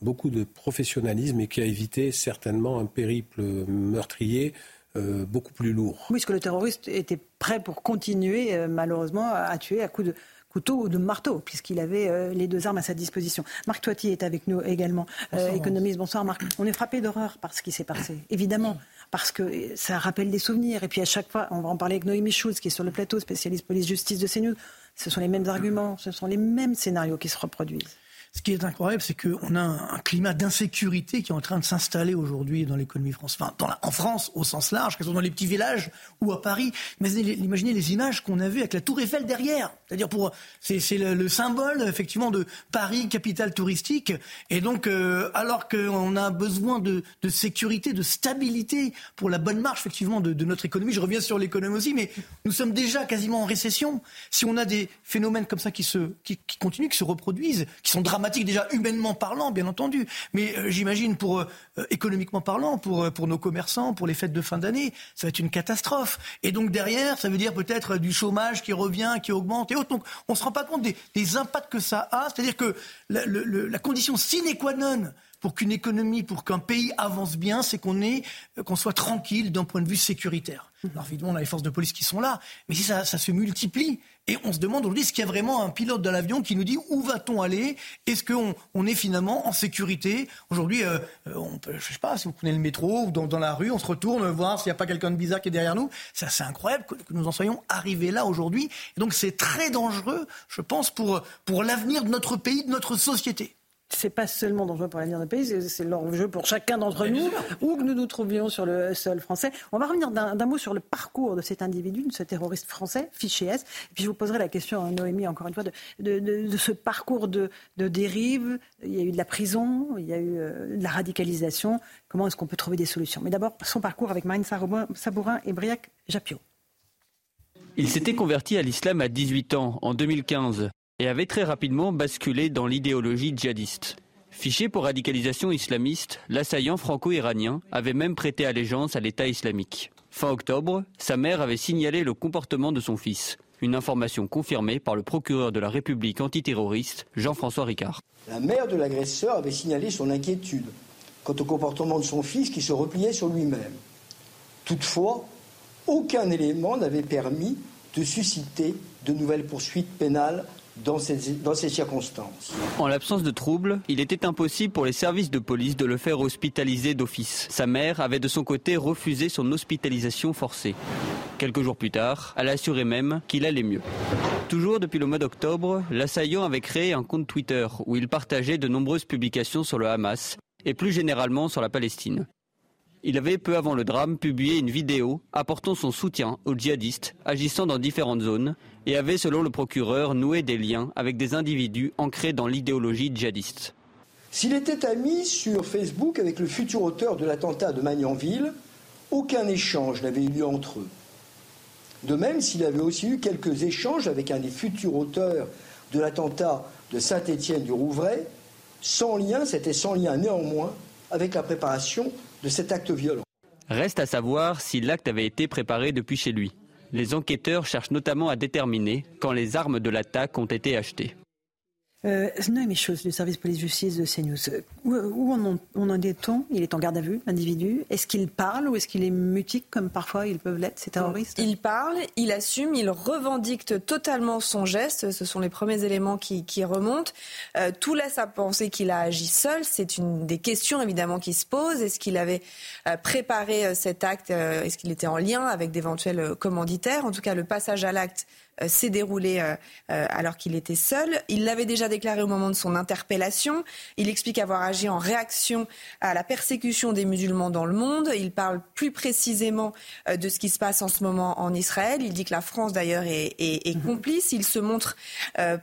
beaucoup de professionnalisme et qui a évité certainement un périple meurtrier euh, beaucoup plus lourd. Oui, parce que le terroriste était prêt pour continuer, euh, malheureusement, à tuer à coups de couteau ou de marteau, puisqu'il avait euh, les deux armes à sa disposition. Marc Toiti est avec nous également, économiste. Bonsoir Marc. On est frappé d'horreur par ce qui s'est passé, évidemment, parce que ça rappelle des souvenirs. Et puis à chaque fois, on va en parler avec Noémie Schulz, qui est sur le plateau, spécialiste police-justice de CNews. Ce sont les mêmes arguments, ce sont les mêmes scénarios qui se reproduisent. Ce qui est incroyable, c'est qu'on a un, climat d'insécurité qui est en train de s'installer aujourd'hui dans l'économie française, enfin, en France au sens large, que ce soit dans les petits villages ou à Paris. Imaginez, imaginez les images qu'on a vues avec la Tour Eiffel derrière. C'est-à-dire pour c'est, le, symbole effectivement de Paris, capitale touristique. Et donc, euh, alors qu'on a besoin de, sécurité, de stabilité pour la bonne marche effectivement de, notre économie. Je reviens sur l'économie aussi, mais nous sommes déjà quasiment en récession. Si on a des phénomènes comme ça qui se qui continuent, qui se reproduisent, qui sont dramatiques déjà humainement parlant, bien entendu, mais euh, j'imagine pour euh, euh, économiquement parlant, pour pour nos commerçants, pour les fêtes de fin d'année, ça va être une catastrophe. Et donc derrière, ça veut dire peut-être du chômage qui revient, qui augmente et autres. Donc on se rend pas compte des, impacts que ça a. C'est-à-dire que la, la condition sine qua non pour qu'une économie, pour qu'un pays avance bien, c'est qu'on est, qu'on soit tranquille d'un point de vue sécuritaire. Alors évidemment, on a les forces de police qui sont là, mais si ça, ça se multiplie, et on se demande aujourd'hui, est-ce qu'il y a vraiment un pilote de l'avion qui nous dit où va-t-on aller? Est-ce qu'on on est finalement en sécurité? Aujourd'hui, euh, euh, on peut, je sais pas, si vous prenez le métro ou dans, la rue, on se retourne voir s'il n'y a pas quelqu'un de bizarre qui est derrière nous. C'est assez incroyable que, nous en soyons arrivés là aujourd'hui. Et donc c'est très dangereux, je pense, pour, pour l'avenir de notre pays, de notre société c'est pas seulement dangereux pour l'avenir du pays, c'est l'enjeu pour chacun d'entre nous, où que nous nous trouvions sur le sol français. On va revenir d'un mot sur le parcours de cet individu, de ce terroriste français, fiché S. Et puis je vous poserai la question, à Noémie, encore une fois, de, ce parcours de, dérive. Il y a eu de la prison, il y a eu euh, de la radicalisation. Comment est-ce qu'on peut trouver des solutions? Mais d'abord, son parcours avec Marine Sabourin et Briac Japio. Il s'était converti à l'islam à 18 ans, en 2015 et avait très rapidement basculé dans l'idéologie djihadiste. Fiché pour radicalisation islamiste, l'assaillant franco-iranien avait même prêté allégeance à l'État islamique. Fin octobre, sa mère avait signalé le comportement de son fils, une information confirmée par le procureur de la République antiterroriste, Jean-François Ricard. La mère de l'agresseur avait signalé son inquiétude quant au comportement de son fils qui se repliait sur lui-même. Toutefois, aucun élément n'avait permis de susciter de nouvelles poursuites pénales dans ces, circonstances. En l'absence de troubles, il était impossible pour les services de police de le faire hospitaliser d'office. Sa mère avait de son côté refusé son hospitalisation forcée. Quelques jours plus tard, elle assurait même qu'il allait mieux. Toujours depuis le mois d'octobre, l'assaillant avait créé un compte Twitter où il partageait de nombreuses publications sur le Hamas et plus généralement sur la Palestine. Il avait peu avant le drame publié une vidéo apportant son soutien aux djihadistes agissant dans différentes zones et avait, selon le procureur, noué des liens avec des individus ancrés dans l'idéologie djihadiste. S'il était ami sur Facebook avec le futur auteur de l'attentat de Magnanville, aucun échange n'avait eu lieu entre eux. De même, s'il avait aussi eu quelques échanges avec un des futurs auteurs de l'attentat de Saint-Étienne du Rouvray, sans lien, c'était sans lien néanmoins avec la préparation de cet acte violent. Reste à savoir si l'acte avait été préparé depuis chez lui. Les enquêteurs cherchent notamment à déterminer quand les armes de l'attaque ont été achetées. Euh, Noémie Chose, du service police-justice de CNews. Où, où on, en, est-on? Il est en garde à vue, l'individu. Est-ce qu'il parle ou est-ce qu'il est mutique, comme parfois ils peuvent l'être, ces terroristes? Il parle, il assume, il revendique totalement son geste. Ce sont les premiers éléments qui, remontent. Euh, tout laisse à penser qu'il a agi seul. C'est une des questions, évidemment, qui se posent. Est-ce qu'il avait euh, préparé euh, cet acte Est-ce qu'il était en lien avec d'éventuels commanditaires? En tout cas, le passage à l'acte euh, s'est déroulé euh, euh, alors qu'il était seul. Il l'avait déjà déclaré au moment de son interpellation. Il explique avoir agi en réaction à la persécution des musulmans dans le monde. Il parle plus précisément de ce qui se passe en ce moment en Israël. Il dit que la France d'ailleurs est, mhm. complice. Il se montre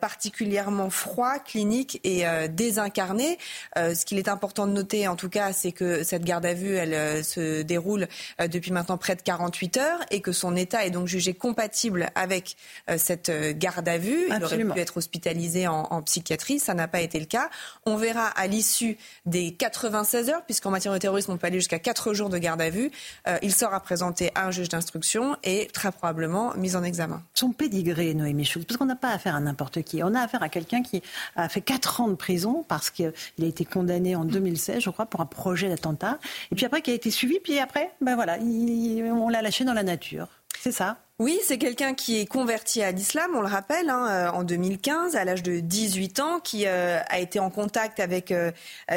particulièrement froid, clinique et désincarné. ce qu'il est important de noter en tout cas, c'est que cette garde à vue, elle se déroule depuis maintenant près de 48 heures et que son état est donc jugé compatible avec euh, cette euh, garde à vue. Il aurait pu être hospitalisé en, psychiatrie. Ça n'a pas été le cas. On verra à l'issue des 96 heures, puisqu'en matière de terrorisme, on peut aller jusqu'à 4 jours de garde à vue. Euh, il sera présenté à un juge d'instruction et très probablement mis en examen. Son pédigré, Noémie Schultz, parce qu'on n'a pas affaire à n'importe qui. On a affaire à quelqu'un qui a fait 4 ans de prison parce qu'il a été condamné en 2016, je crois, pour un projet d'attentat. Et puis après, qui a été suivi, puis après, ben voilà, on l'a lâché dans la nature. C'est ça? Oui, c'est quelqu'un qui est converti à l'islam, on le rappelle, hein, euh, en 2015, à l'âge de 18 ans, qui euh, a été en contact avec euh,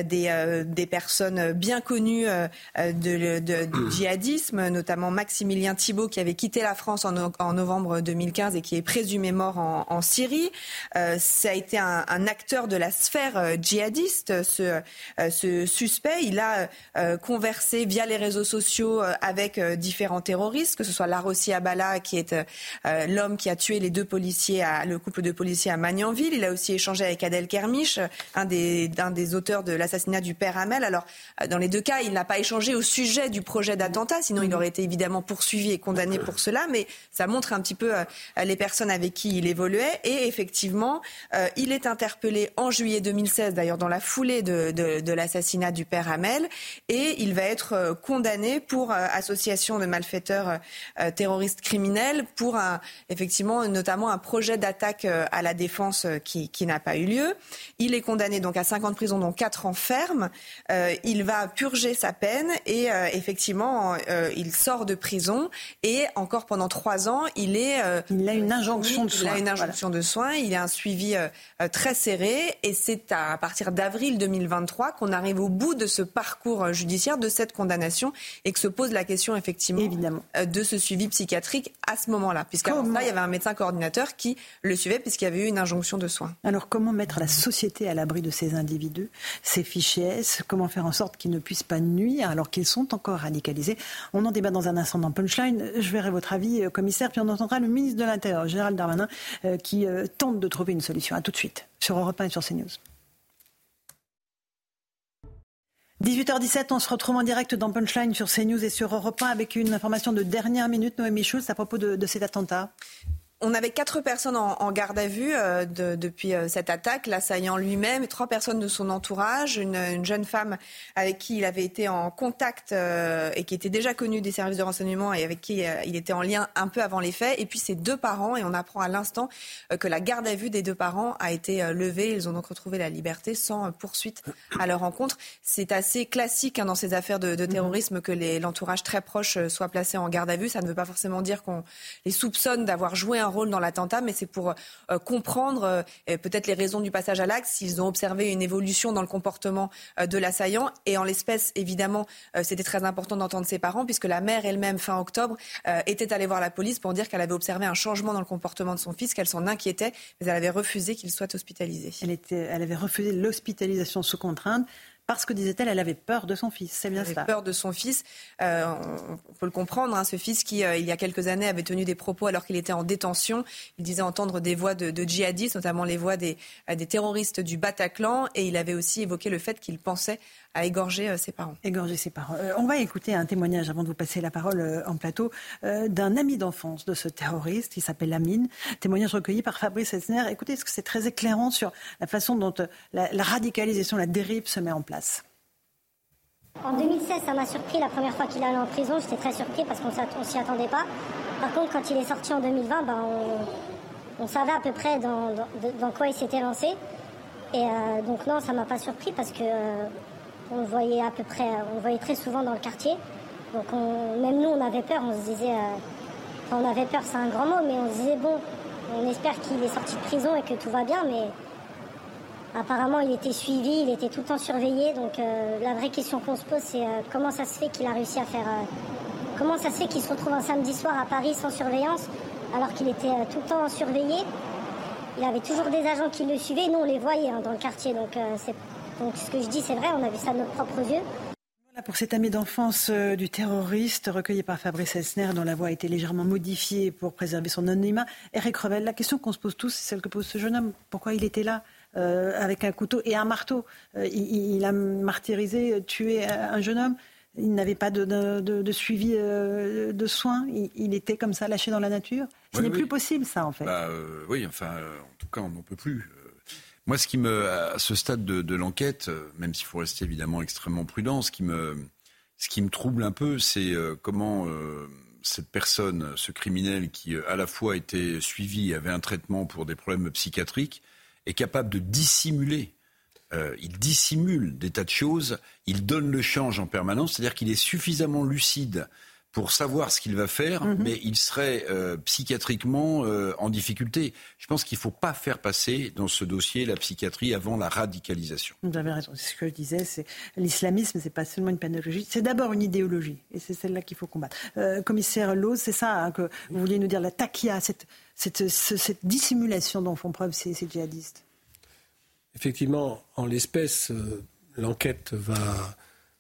des, des, personnes bien connues de, de, du djihadisme, notamment Maximilien Thibault, qui avait quitté la France en, en novembre 2015 et qui est présumé mort en, en Syrie. ça a été un, un, acteur de la sphère djihadiste, ce, ce suspect. Il a conversé via les réseaux sociaux avec différents terroristes, que ce soit Larossi Abala, qui est euh, l'homme qui a tué les deux policiers, à, le couple de policiers à Magnanville. Il a aussi échangé avec Adel Kermiche, un des, des auteurs de l'assassinat du père Hamel. Alors, euh, dans les deux cas, il n'a pas échangé au sujet du projet d'attentat, sinon il mhm. aurait été évidemment poursuivi et condamné pour cela. Mais ça montre un petit peu euh, les personnes avec qui il évoluait. Et effectivement, il est interpellé en juillet 2016, d'ailleurs dans la foulée de, de l'assassinat du père Hamel, et il va être condamné pour association de malfaiteurs terroristes criminels pour un, effectivement notamment un projet d'attaque euh, à la défense euh, qui, n'a pas eu lieu. Il est condamné donc à 5 ans de prison, dont 4 ans ferme. Euh, il va purger sa peine et effectivement il sort de prison et encore pendant 3 ans il est il a une injonction de soins. Il a une injonction de soins. Il a un suivi très serré et c'est à partir d'avril 2023 qu'on arrive au bout de ce parcours judiciaire de cette condamnation et que se pose la question effectivement Évidemment. de ce suivi psychiatrique à ce moment-là, puisqu'avant là, il y avait un médecin coordinateur qui le suivait puisqu'il y avait eu une injonction de soins. Alors comment mettre la société à l'abri de ces individus, ces fichiers S? Comment faire en sorte qu'ils ne puissent pas nuire alors qu'ils sont encore radicalisés? On en débat dans un instant dans Punchline. Je verrai votre avis, euh, commissaire, puis on entendra le ministre de l'Intérieur, Gérald Darmanin, euh, qui euh, tente de trouver une solution. À tout de suite sur Europe 1 et sur CNews. 18h17, on se retrouve en direct dans Punchline sur CNews et sur Europe 1 avec une information de dernière minute, Noémie Schultz, à propos de cet attentat on avait quatre personnes en, garde à vue euh, depuis euh, cette attaque, l'assaillant lui-même, trois personnes de son entourage, une, jeune femme avec qui il avait été en contact euh, et qui était déjà connue des services de renseignement et avec qui il était en lien un peu avant les faits, et puis ses deux parents, et on apprend à l'instant que la garde à vue des deux parents a été levée, ils ont donc retrouvé la liberté sans poursuite à leur rencontre. C'est assez classique hein, dans ces affaires de, de terrorisme que l'entourage très proche soit placé en garde à vue, ça ne veut pas forcément dire qu'on les soupçonne d'avoir joué un rôle dans l'attentat, mais c'est pour euh, comprendre euh, peut-être les raisons du passage à l'acte, s'ils ont observé une évolution dans le comportement euh, de l'assaillant. Et en l'espèce, évidemment, c'était très important d'entendre ses parents, puisque la mère elle-même, fin octobre, était allée voir la police pour dire qu'elle avait observé un changement dans le comportement de son fils, qu'elle s'en inquiétait, mais elle avait refusé qu'il soit hospitalisé. Elle, était, elle avait refusé l'hospitalisation sous contrainte parce que, disait-elle, elle avait peur de son fils. C'est bien elle avait peur de son fils. Euh, on, peut le comprendre, hein, ce fils qui, euh, il y a quelques années, avait tenu des propos alors qu'il était en détention. Il disait entendre des voix de, djihadistes, notamment les voix des, euh, des terroristes du Bataclan. Et il avait aussi évoqué le fait qu'il pensait à égorger ses parents. Égorger ses parents. on va écouter un témoignage, avant de vous passer la parole en plateau, d'un ami d'enfance de ce terroriste. Il s'appelle Amine. Témoignage recueilli par Fabrice Elsner. Écoutez, ce que c'est très éclairant sur la façon dont la, la radicalisation, la dérive se met en place. En 2016, ça m'a surpris la première fois qu'il allait en prison. J'étais très surpris parce qu'on ne s'y attendait pas. Par contre, quand il est sorti en 2020, ben, on, savait à peu près dans, quoi il s'était lancé. Et donc non, ça m'a pas surpris parce que on le voyait à peu près, on le voyait très souvent dans le quartier. Donc même nous, on avait peur, on se disait, on avait peur, c'est un grand mot, mais on se disait bon, on espère qu'il est sorti de prison et que tout va bien, mais apparemment il était suivi, il était tout le temps surveillé. Donc la vraie question qu'on se pose, c'est comment ça se fait qu'il a réussi à faire, comment ça se fait qu'il se retrouve un samedi soir à Paris sans surveillance, alors qu'il était tout le temps surveillé? Il avait toujours des agents qui le suivaient, nous on les voyait hein, dans le quartier, donc donc ce que je dis, c'est vrai, on a vu ça de nos propres yeux. Voilà pour cet ami d'enfance euh, du terroriste recueilli par Fabrice Elsner, dont la voix a été légèrement modifiée pour préserver son anonymat. Eric Revel, la question qu'on se pose tous, c'est celle que pose ce jeune homme. Pourquoi il était là euh, avec un couteau et un marteau? Euh, il, a martyrisé, tué un jeune homme. Il n'avait pas de, suivi de soins. Il, était comme ça, lâché dans la nature. Ce n'est plus possible, ça, en fait. Bah, oui, enfin, en tout cas, on n'en peut plus. Moi, ce qui me, à ce stade de, l'enquête, euh, même s'il faut rester évidemment extrêmement prudent, ce qui me, ce qui me trouble un peu, c'est euh, comment euh, cette personne, ce criminel qui à la fois était suivi, avait un traitement pour des problèmes psychiatriques, est capable de dissimuler. il dissimule des tas de choses, il donne le change en permanence, c'est-à-dire qu'il est suffisamment lucide pour savoir ce qu'il va faire, mhm. mais il serait euh, psychiatriquement euh, en difficulté. Je pense qu'il ne faut pas faire passer dans ce dossier la psychiatrie avant la radicalisation. Vous avez raison. C'est ce que je disais. C'est l'islamisme, c'est pas seulement une pathologie, c'est d'abord une idéologie, et c'est celle-là qu'il faut combattre. Euh, commissaire Lowe, c'est ça hein, que vous vouliez nous dire, la takia, cette, cette, cette dissimulation dont font preuve ces, ces djihadistes? Effectivement, en l'espèce, l'enquête va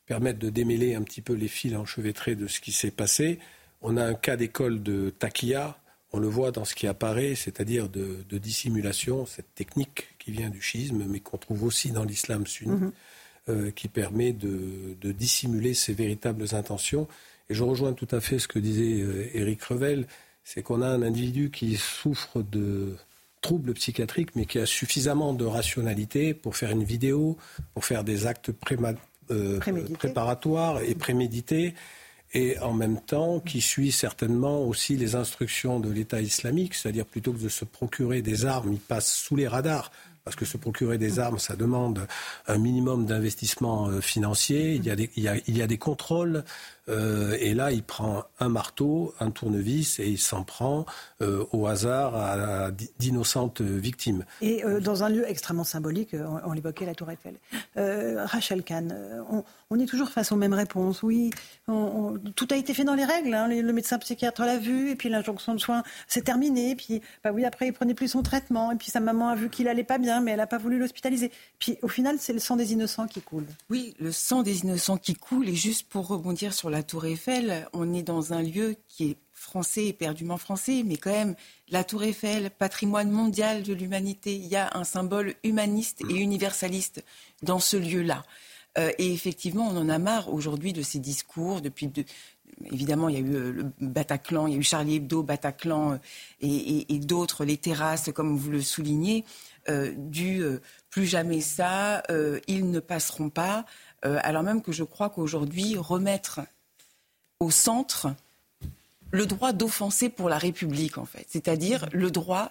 permettre de démêler un petit peu les fils enchevêtrés de ce qui s'est passé. On a un cas d'école de takia, on le voit dans ce qui apparaît, c'est-à-dire de, dissimulation, cette technique qui vient du schisme, mais qu'on trouve aussi dans l'islam sunnite, mhm. euh, qui permet de, dissimuler ses véritables intentions. Et je rejoins tout à fait ce que disait euh, Éric Revel, c'est qu'on a un individu qui souffre de troubles psychiatriques, mais qui a suffisamment de rationalité pour faire une vidéo, pour faire des actes euh, préparatoire et prémédité et en même temps qui suit certainement aussi les instructions de l'État islamique, c'est-à-dire plutôt que de se procurer des armes, il passe sous les radars parce que se procurer des armes, ça demande un minimum d'investissement euh, financier. Il y a des, il y a, il y a des contrôles. Euh, et là, il prend un marteau, un tournevis, et il s'en prend euh, au hasard à, d'innocentes victimes. Et dans un lieu extrêmement symbolique, on, l'évoquait, la Tour Eiffel. Rachel Kahn, on, est toujours face aux mêmes réponses. Oui, tout a été fait dans les règles. Hein. Le, médecin psychiatre l'a vu, et puis l'injonction de soins, c'est terminé. Puis, bah oui, après, il prenait plus son traitement, et puis sa maman a vu qu'il allait pas bien mais elle n'a pas voulu l'hospitaliser. Puis au final, c'est le sang des innocents qui coule. Oui, le sang des innocents qui coule. Et juste pour rebondir sur la Tour Eiffel, on est dans un lieu qui est français, éperdument français, mais quand même, la Tour Eiffel, patrimoine mondial de l'humanité, il y a un symbole humaniste et universaliste dans ce lieu-là. Euh, et effectivement, on en a marre aujourd'hui de ces discours, depuis de, évidemment, il y a eu euh, le Bataclan, il y a eu Charlie Hebdo, Bataclan euh, et, et d'autres, les terrasses, comme vous le soulignez. Du plus jamais ça, ils ne passeront pas, alors même que je crois qu'aujourd'hui, remettre au centre le droit d'offenser pour la République, en fait, c'est-à-dire le droit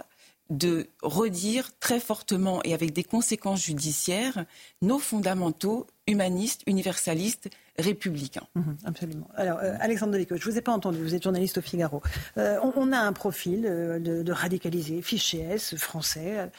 de redire très fortement et avec des conséquences judiciaires nos fondamentaux humanistes, universalistes, républicain. Mhm, absolument. Alors, euh, Alexandre Delico, je ne vous ai pas entendu, vous êtes journaliste au Figaro. Euh, on, a un profil euh, de, radicalisé, fiché S, français,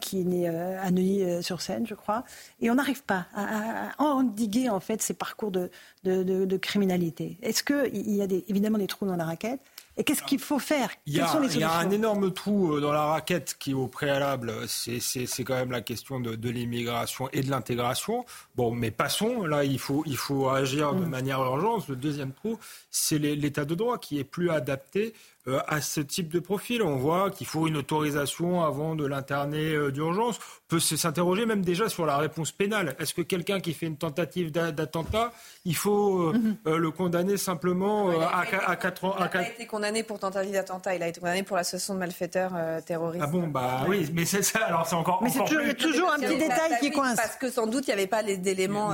qui est né à Neuilly-sur-Seine, je crois, et on n'arrive pas à, endiguer, en fait, ces parcours de, de criminalité. Est-ce qu'il y a évidemment des trous dans la raquette et qu'est-ce qu'il faut faire? Il y, a, un énorme trou euh, dans la raquette qui, au préalable, c'est quand même la question de, l'immigration et de l'intégration. Bon, mais passons. Là, il faut, il faut agir de mm. manière urgente. Le deuxième trou, c'est l'état de droit qui est plus adapté euh, à ce type de profil. On voit qu'il faut une autorisation avant de l'interner euh, d'urgence. On peut s'interroger même déjà sur la réponse pénale. Est-ce que quelqu'un qui fait une tentative d'attentat, il faut euh, mhm. le condamner simplement à, à 4 ans Il n'a pas été condamné pour tentative d'attentat, il a été condamné pour l'association de malfaiteurs terroristes. Ah bon, bah oui, mais c'est ça, alors c'est encore. Mais a toujours un petit détail qui coince. Parce que sans doute, il n'y avait pas d'éléments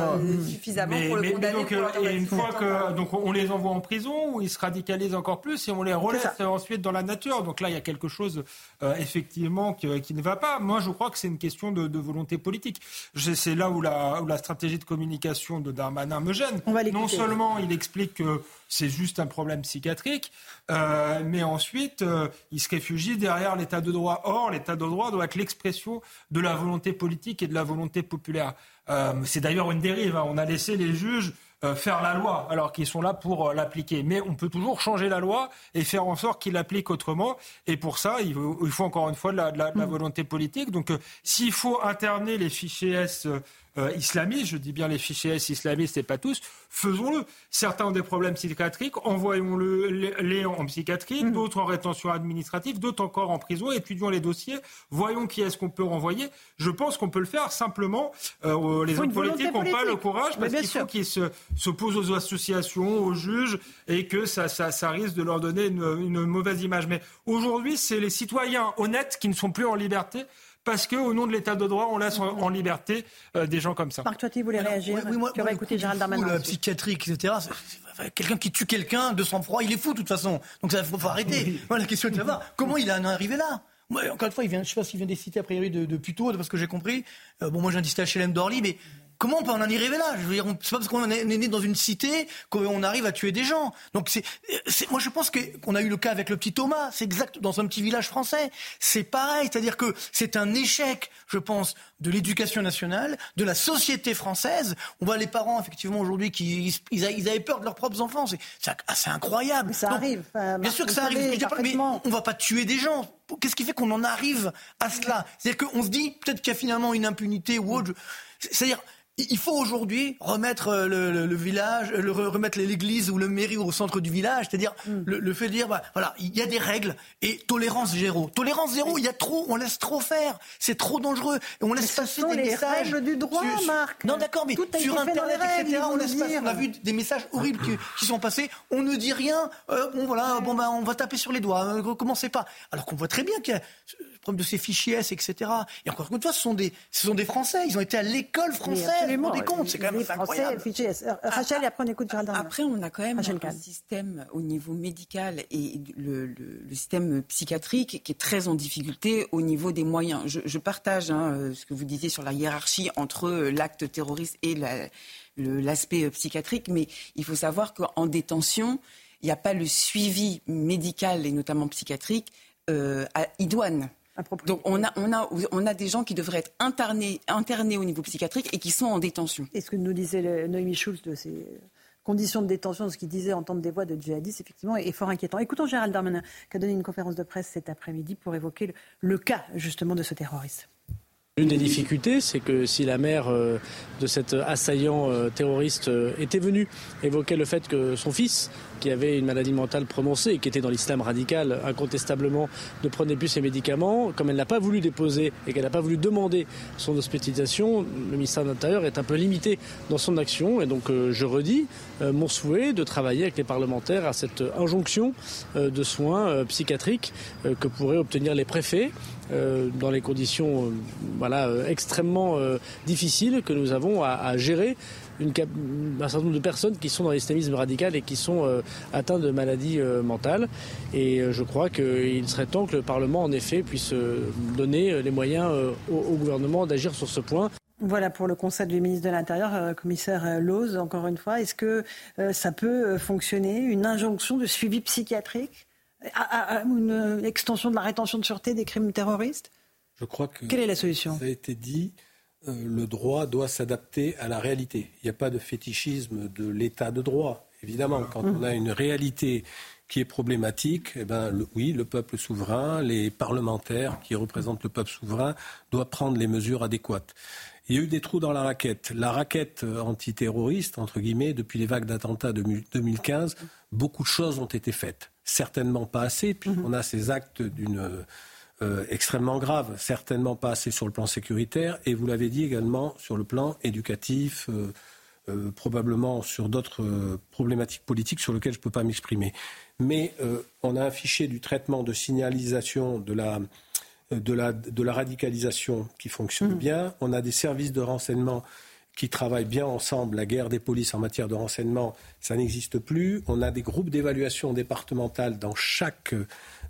suffisamment pour le condamner. donc, une fois que donc on les envoie en prison, où ils se radicalisent encore plus et on les relaisse ensuite dans la nature. Donc là, il y a quelque chose effectivement qui, ne va pas. Moi, je crois que c'est une question de, volonté politique. C'est là où la, où la, stratégie de communication de Darmanin me gêne. non seulement il explique que c'est juste un problème psychiatrique, mais ensuite, il se réfugie derrière l'état de droit. Or, l'état de droit doit être l'expression de la volonté politique et de la volonté populaire. c'est d'ailleurs une dérive. Hein. On a laissé les juges euh, faire la loi alors qu'ils sont là pour euh, l'appliquer. Mais on peut toujours changer la loi et faire en sorte qu'ils l'appliquent autrement. Et pour ça, il faut, encore une fois de la, mm. volonté politique. Donc euh, s'il faut interner les fichiers S euh, islamistes, je dis bien les fichiers S islamistes et pas tous, faisons-le. Certains ont des problèmes psychiatriques, envoyons-les en psychiatrie, mmh. d'autres en rétention administrative, d'autres encore en prison, étudions les dossiers, voyons qui est-ce qu'on peut renvoyer. Je pense qu'on peut le faire simplement. Euh, les hommes politiques n'ont pas le courage parce qu'il faut qu'ils s'opposent aux associations, aux juges, et que ça, ça, risque de leur donner une, une mauvaise image. Mais aujourd'hui, c'est les citoyens honnêtes qui ne sont plus en liberté parce qu'au nom de l'état de droit, on laisse en, liberté euh, des gens comme ça. Marc tu voulais réagir oui, moi, moi, écouter Gérald Darmanin. La psychiatrique, etc. Quelqu'un qui tue quelqu'un de sang-froid, il est fou de toute façon. Donc ça, faut, faut arrêter. la question est de savoir comment il en est arrivé là. encore une fois, il vient, je ne sais pas s'il vient des cités a priori de, de Puto, parce que j'ai compris. Euh, bon, moi j'ai un distage HLM d'Orly, mais Comment on peut en arriver là? Je veux dire, c'est pas parce qu'on est né dans une cité qu'on arrive à tuer des gens. Donc c'est, moi je pense qu'on a eu le cas avec le petit Thomas. C'est exact dans un petit village français. C'est pareil, c'est-à-dire que c'est un échec, je pense, de l'éducation nationale, de la société française. On voit les parents effectivement aujourd'hui qui ils, avaient peur de leurs propres enfants. C'est, c'est incroyable. ça arrive. bien sûr que ça arrive. mais on va pas tuer des gens. Qu'est-ce qui fait qu'on en arrive à cela? C'est-à-dire qu'on se dit peut-être qu'il y a finalement une impunité ou autre. C'est-à-dire il faut aujourd'hui remettre euh, le, village, le, remettre l'église ou le mairie au centre du village, c'est-à-dire mm. le, fait de dire, bah, voilà, il y a des règles et tolérance zéro. Tolérance zéro, il y a trop, on laisse trop faire, c'est trop dangereux, et on laisse passer des les messages. règles du droit, Marc. Non, d'accord, mais sur Internet, etc., on laisse passer. On a vu des messages horribles qui, sont passés. On ne dit rien. Euh, bon, voilà, bon, ben, on va taper sur les doigts. Euh, recommencez pas. Alors qu'on voit très bien qu'il y a problème de ces fichiers S, etc. Et encore une fois, ce sont des, ce sont des Français. Ils ont été à l'école française. Vous des comptes, c'est quand même incroyable. Euh, Rachel, et après on écoute Après, on a quand même un système au niveau médical et le, système psychiatrique qui est très en difficulté au niveau des moyens. Je, partage hein, euh, ce que vous disiez sur la hiérarchie entre euh, l'acte terroriste et l'aspect psychiatrique, mais il faut savoir qu'en détention, il n'y a pas le suivi médical et notamment psychiatrique idoine. Donc on a, on, a, on a des gens qui devraient être internés, internés au niveau psychiatrique et qui sont en détention. Et ce que nous disait Noémie Schulz de ces conditions de détention, ce qu'il disait entendre des voix de djihadistes, effectivement, est fort inquiétant. Écoutons Gérald Darmanin, qui a donné une conférence de presse cet après-midi pour évoquer le cas justement de ce terroriste. L'une des difficultés, c'est que si la mère euh, de cet assaillant euh, terroriste euh, était venue évoquer le fait que son fils, qui avait une maladie mentale prononcée et qui était dans l'islam radical, incontestablement ne prenait plus ses médicaments, comme elle n'a pas voulu déposer et qu'elle n'a pas voulu demander son hospitalisation, le ministère de l'Intérieur est un peu limité dans son action. Et donc je redis mon souhait de travailler avec les parlementaires à cette injonction de soins psychiatriques que pourraient obtenir les préfets euh, dans les conditions euh, voilà, euh, extrêmement difficiles que nous avons à, gérer une, un certain nombre de personnes qui sont dans l'islamisme radical et qui sont atteintes de maladies mentales. Et je crois qu'il serait temps que le Parlement, en effet, puisse donner les moyens au, gouvernement d'agir sur ce point. Voilà pour le conseil du ministre de l'Intérieur, commissaire Lose, encore une fois. Est-ce que ça peut fonctionner, une injonction de suivi psychiatrique à, une extension de la rétention de sûreté des crimes terroristes? Je crois que. Quelle est la solution? Ça a été dit. Euh, le droit doit s'adapter à la réalité. Il n'y a pas de fétichisme de l'état de droit. Évidemment, quand on a une réalité qui est problématique, eh ben, oui, le peuple souverain, les parlementaires qui représentent le peuple souverain doivent prendre les mesures adéquates. Il y a eu des trous dans la raquette. La raquette euh, antiterroriste, entre guillemets, depuis les vagues d'attentats de 2015, beaucoup de choses ont été faites certainement pas assez. Puis on a ces actes d'une euh, extrêmement graves, certainement pas assez sur le plan sécuritaire, et vous l'avez dit également sur le plan éducatif. Euh, euh, probablement sur d'autres problématiques politiques sur lesquelles je ne peux pas m'exprimer. Mais on a un fichier du traitement de signalisation de la, de la, de la radicalisation qui fonctionne mhm. bien. On a des services de renseignement qui travaillent bien ensemble. La guerre des polices en matière de renseignement, ça n'existe plus. On a des groupes d'évaluation départementales dans chaque,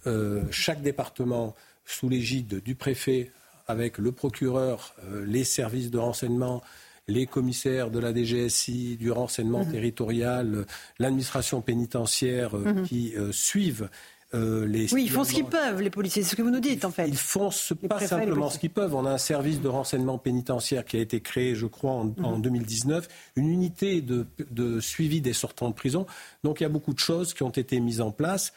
euh, chaque département sous l'égide du préfet avec le procureur, euh, les services de renseignement, les commissaires de la DGSI, du renseignement mmh. territorial, l'administration pénitentiaire euh, mmh. qui suivent euh, oui, ils font ce qu'ils peuvent, les policiers. C'est ce que vous nous dites, en fait. Ils font pas simplement ce qu'ils peuvent. On a un service de renseignement pénitentiaire qui a été créé, je crois, en, 2019, mhm. une unité de, suivi des sortants de prison. Donc il y a beaucoup de choses qui ont été mises en place.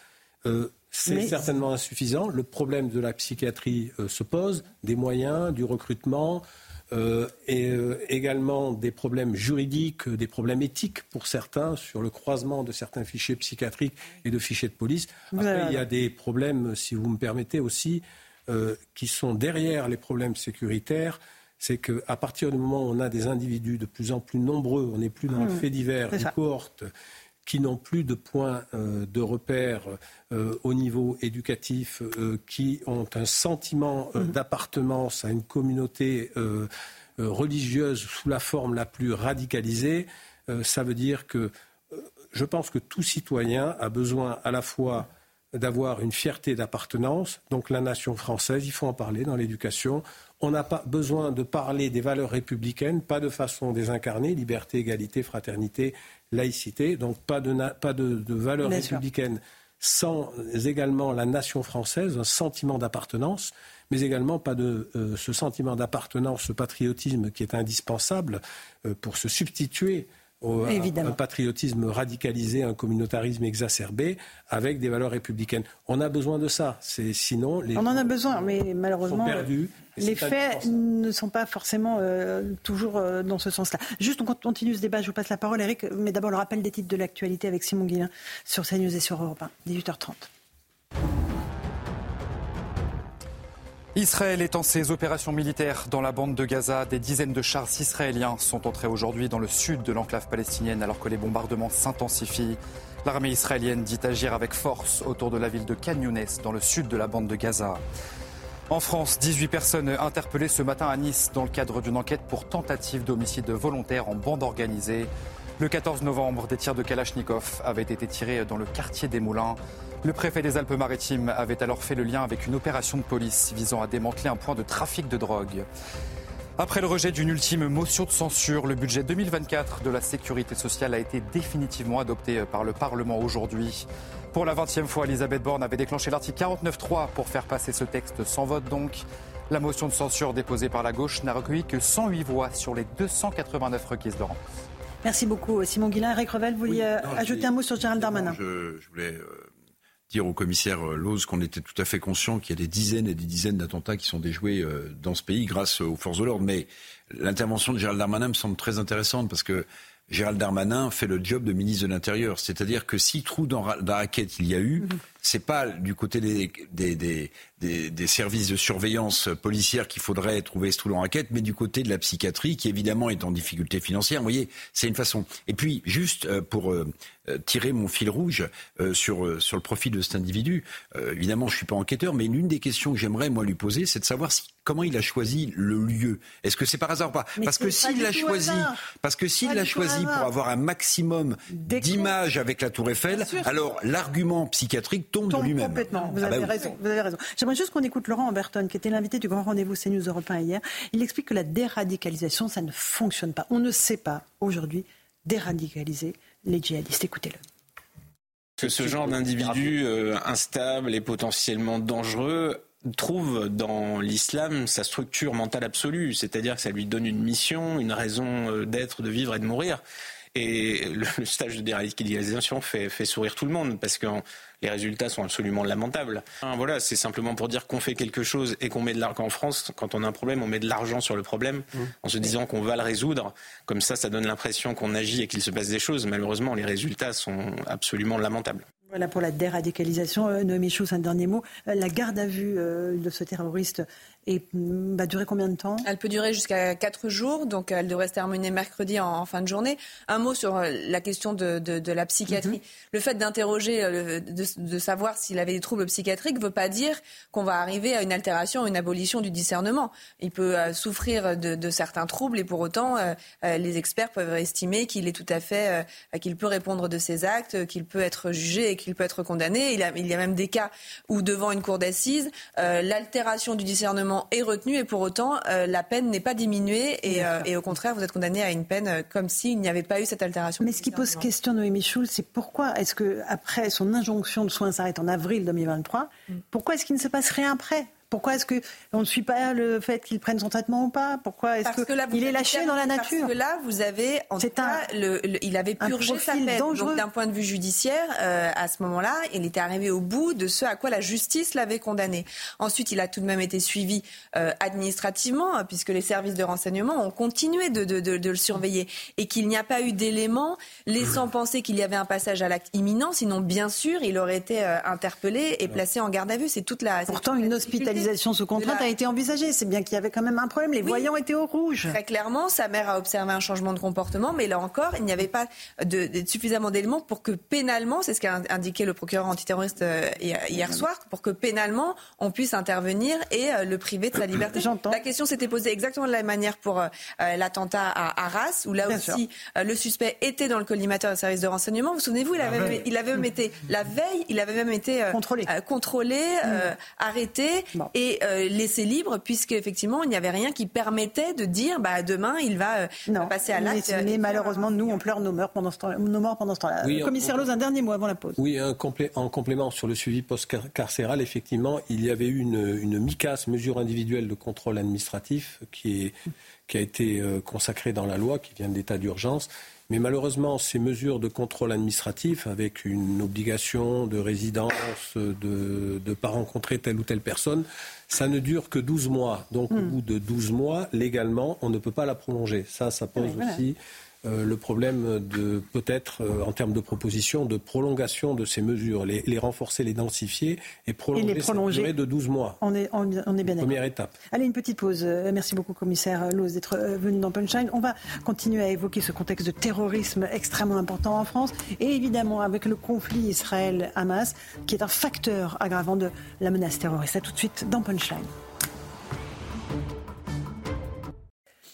C'est certainement insuffisant. Le problème de la psychiatrie euh, se pose, des moyens, du recrutement, euh, et euh, également des problèmes juridiques, des problèmes éthiques pour certains sur le croisement de certains fichiers psychiatriques et de fichiers de police. Après, il y a des problèmes, si vous me permettez aussi, qui sont derrière les problèmes sécuritaires. C'est qu'à partir du moment où on a des individus de plus en plus nombreux, on n'est plus dans le mmh. fait divers, une cohorte qui n'ont plus de points euh, de repère euh, au niveau éducatif, euh, qui ont un sentiment mhm. d'appartenance à une communauté religieuse sous la forme la plus radicalisée, ça veut dire que je pense que tout citoyen a besoin à la fois d'avoir une fierté d'appartenance, donc la nation française, il faut en parler dans l'éducation. On n'a pas besoin de parler des valeurs républicaines, pas de façon désincarnée, liberté, égalité, fraternité, laïcité, donc pas de, pas de, valeurs républicaines sans également la nation française, un sentiment d'appartenance, mais également pas de euh, ce sentiment d'appartenance, ce patriotisme qui est indispensable euh, pour se substituer un, patriotisme radicalisé, un communautarisme exacerbé, avec des valeurs républicaines. On a besoin de ça. C'est sinon les. On en a besoin, mais malheureusement. perdus. Les faits ne sont pas forcément euh, toujours euh, dans ce sens-là. Juste, on continue ce débat. Je vous passe la parole, Eric. Mais d'abord, le rappel des titres de l'actualité avec Simon Guillain sur CNews et sur Europe 1, 18h30. Israël étend ses opérations militaires dans la bande de Gaza. Des dizaines de chars israéliens sont entrés aujourd'hui dans le sud de l'enclave palestinienne alors que les bombardements s'intensifient. L'armée israélienne dit agir avec force autour de la ville de Khan dans le sud de la bande de Gaza. En France, 18 personnes interpellées ce matin à Nice dans le cadre d'une enquête pour tentative d'homicide volontaire en bande organisée. Le 14 novembre, des tirs de Kalachnikov avaient été tirés dans le quartier des Moulins. Le préfet des Alpes-Maritimes avait alors fait le lien avec une opération de police visant à démanteler un point de trafic de drogue. Après le rejet d'une ultime motion de censure, le budget 2024 de la sécurité sociale a été définitivement adopté par le Parlement aujourd'hui. Pour la 20e fois, Elisabeth Borne avait déclenché l'article 49.3 pour faire passer ce texte sans vote donc. La motion de censure déposée par la gauche n'a recueilli que 108 voix sur les 289 requises, Laurent. Merci beaucoup Simon Guillain. Eric Revel, vous vouliez euh, ajouter un mot sur Gérald Darmanin je, voulais euh, dire au commissaire euh, Lose qu'on était tout à fait conscient qu'il y a des dizaines et des dizaines d'attentats qui sont déjoués dans ce pays grâce aux forces de l'ordre. Mais l'intervention de Gérald Darmanin me semble très intéressante parce que Gérald Darmanin fait le job de ministre de l'Intérieur. C'est-à-dire que si trou dans la raquette il y a eu, mhm. C'est pas du côté des, des, des, des, services de surveillance policière qu'il faudrait trouver ce trou dans la mais du côté de la psychiatrie qui évidemment est en difficulté financière. Vous voyez, c'est une façon. Et puis, juste euh, pour euh, tirer mon fil rouge euh, sur, euh, sur le profil de cet individu. évidemment, je ne suis pas enquêteur, mais l'une des questions que j'aimerais moi lui poser, c'est de savoir si, comment il a choisi le lieu. Est-ce que c'est par hasard ou pas? Parce que s'il l'a choisi, parce que s'il l'a choisi pour avoir un maximum d'images avec la Tour Eiffel, alors l'argument psychiatrique tombe, de lui-même. Complètement. Vous, ah avez bah raison, vous avez raison. J'aimerais juste qu'on écoute Laurent Amberton, qui était l'invité du grand rendez-vous CNews Européen hier. Il explique que la déradicalisation, ça ne fonctionne pas. On ne sait pas aujourd'hui déradicaliser les djihadistes. Écoutez-le. Que ce genre d'individu euh, instable et potentiellement dangereux trouve dans l'islam sa structure mentale absolue, c'est-à-dire que ça lui donne une mission, une raison euh, d'être, de vivre et de mourir. Et le stage de déradicalisation fait, fait sourire tout le monde parce que les résultats sont absolument lamentables. Voilà, c'est simplement pour dire qu'on fait quelque chose et qu'on met de l'argent en France. Quand on a un problème, on met de l'argent sur le problème mmh. en se disant qu'on va le résoudre. Comme ça, ça donne l'impression qu'on agit et qu'il se passe des choses. Malheureusement, les résultats sont absolument lamentables. Voilà pour la déradicalisation. Noémie Schulz, un dernier mot. La garde à vue de ce terroriste et va durer combien de temps? Elle peut durer jusqu'à 4 jours, donc elle devrait se terminer mercredi en, fin de journée. Un mot sur euh, la question de, de, la psychiatrie. Mhm. Le fait d'interroger, euh, de, de, savoir s'il avait des troubles psychiatriques ne veut pas dire qu'on va arriver à une altération, une abolition du discernement. Il peut euh, souffrir de, certains troubles et pour autant, les experts peuvent estimer qu'il est tout à fait, qu'il peut répondre de ses actes, qu'il peut être jugé qu'il peut être condamné. Il, a, il y a même des cas où devant une cour d'assises, l'altération du discernement est retenu et pour autant euh, la peine n'est pas diminuée euh, et, au contraire vous êtes condamné à une peine euh, comme s'il n'y avait pas eu cette altération. Mais ce qui pose question Noémie Schulz, c'est pourquoi est-ce que après son injonction de soins s'arrête en avril 2023, mm. pourquoi est-ce qu'il ne se passe rien après? Pourquoi est-ce qu'on ne suit pas le fait qu'il prenne son traitement ou pas? Pourquoi est-ce qu'il est lâché dans la nature Parce que là, vous avez, en tout cas, le, il avait purgé sa peine. Donc, d'un point de vue judiciaire, euh, à ce moment-là, il était arrivé au bout de ce à quoi la justice l'avait condamné. Ensuite, il a tout de même été suivi euh, administrativement, puisque les services de renseignement ont continué de, de, de, de le surveiller, et qu'il n'y a pas eu d'éléments laissant penser qu'il y avait un passage à l'acte imminent. Sinon, bien sûr, il aurait été euh, interpellé et placé en garde à vue. C'est toute la. Pourtant, une hospitalisation l'hospitalisation sous contrainte a été envisagée. C'est bien qu'il y avait quand même un problème. Les voyants étaient au rouge. Très clairement, sa mère a observé un changement de comportement, mais là encore, il n'y avait pas de, suffisamment d'éléments pour que pénalement, c'est ce qu'a indiqué le procureur antiterroriste euh, hier soir, pour que pénalement on puisse intervenir et euh, le priver de sa liberté. La question s'était posée exactement de la même manière pour euh, l'attentat à Arras, où là aussi le suspect était dans le collimateur des services de renseignement. Vous souvenez-vous, il avait, il avait même été la veille, il avait même été contrôlé, contrôlé mm. arrêté et euh, laissé libre, puisque effectivement il n'y avait rien qui permettait de dire bah demain il va, euh, passer à l'acte. Mais, malheureusement nous on pleure nos morts pendant ce temps, nos morts pendant ce temps-là. Commissaire Loz, un dernier mot avant la pause. Oui, un en complément sur le suivi post-carcéral, effectivement, il y avait eu une, une MICAS, mesure individuelle de contrôle administratif, qui, est, qui a été euh, consacrée dans la loi, qui vient d'état d'urgence. Mais malheureusement, ces mesures de contrôle administratif, avec une obligation de résidence, de ne pas rencontrer telle ou telle personne, ça ne dure que 12 mois. Donc, au hmm. bout de 12 mois, légalement, on ne peut pas la prolonger. Ça, ça pose aussi euh, le problème de peut-être euh, en termes de proposition de prolongation de ces mesures, les, renforcer, les densifier et prolonger, et prolonger. durée de 12 mois. On est, on, est bien Première étape. Allez, une petite pause. Euh, merci beaucoup, commissaire Loz, d'être venu dans Punchline. On va continuer à évoquer ce contexte de terrorisme extrêmement important en France et évidemment avec le conflit Israël-Hamas qui est un facteur aggravant de la menace terroriste. A tout de suite dans Punchline.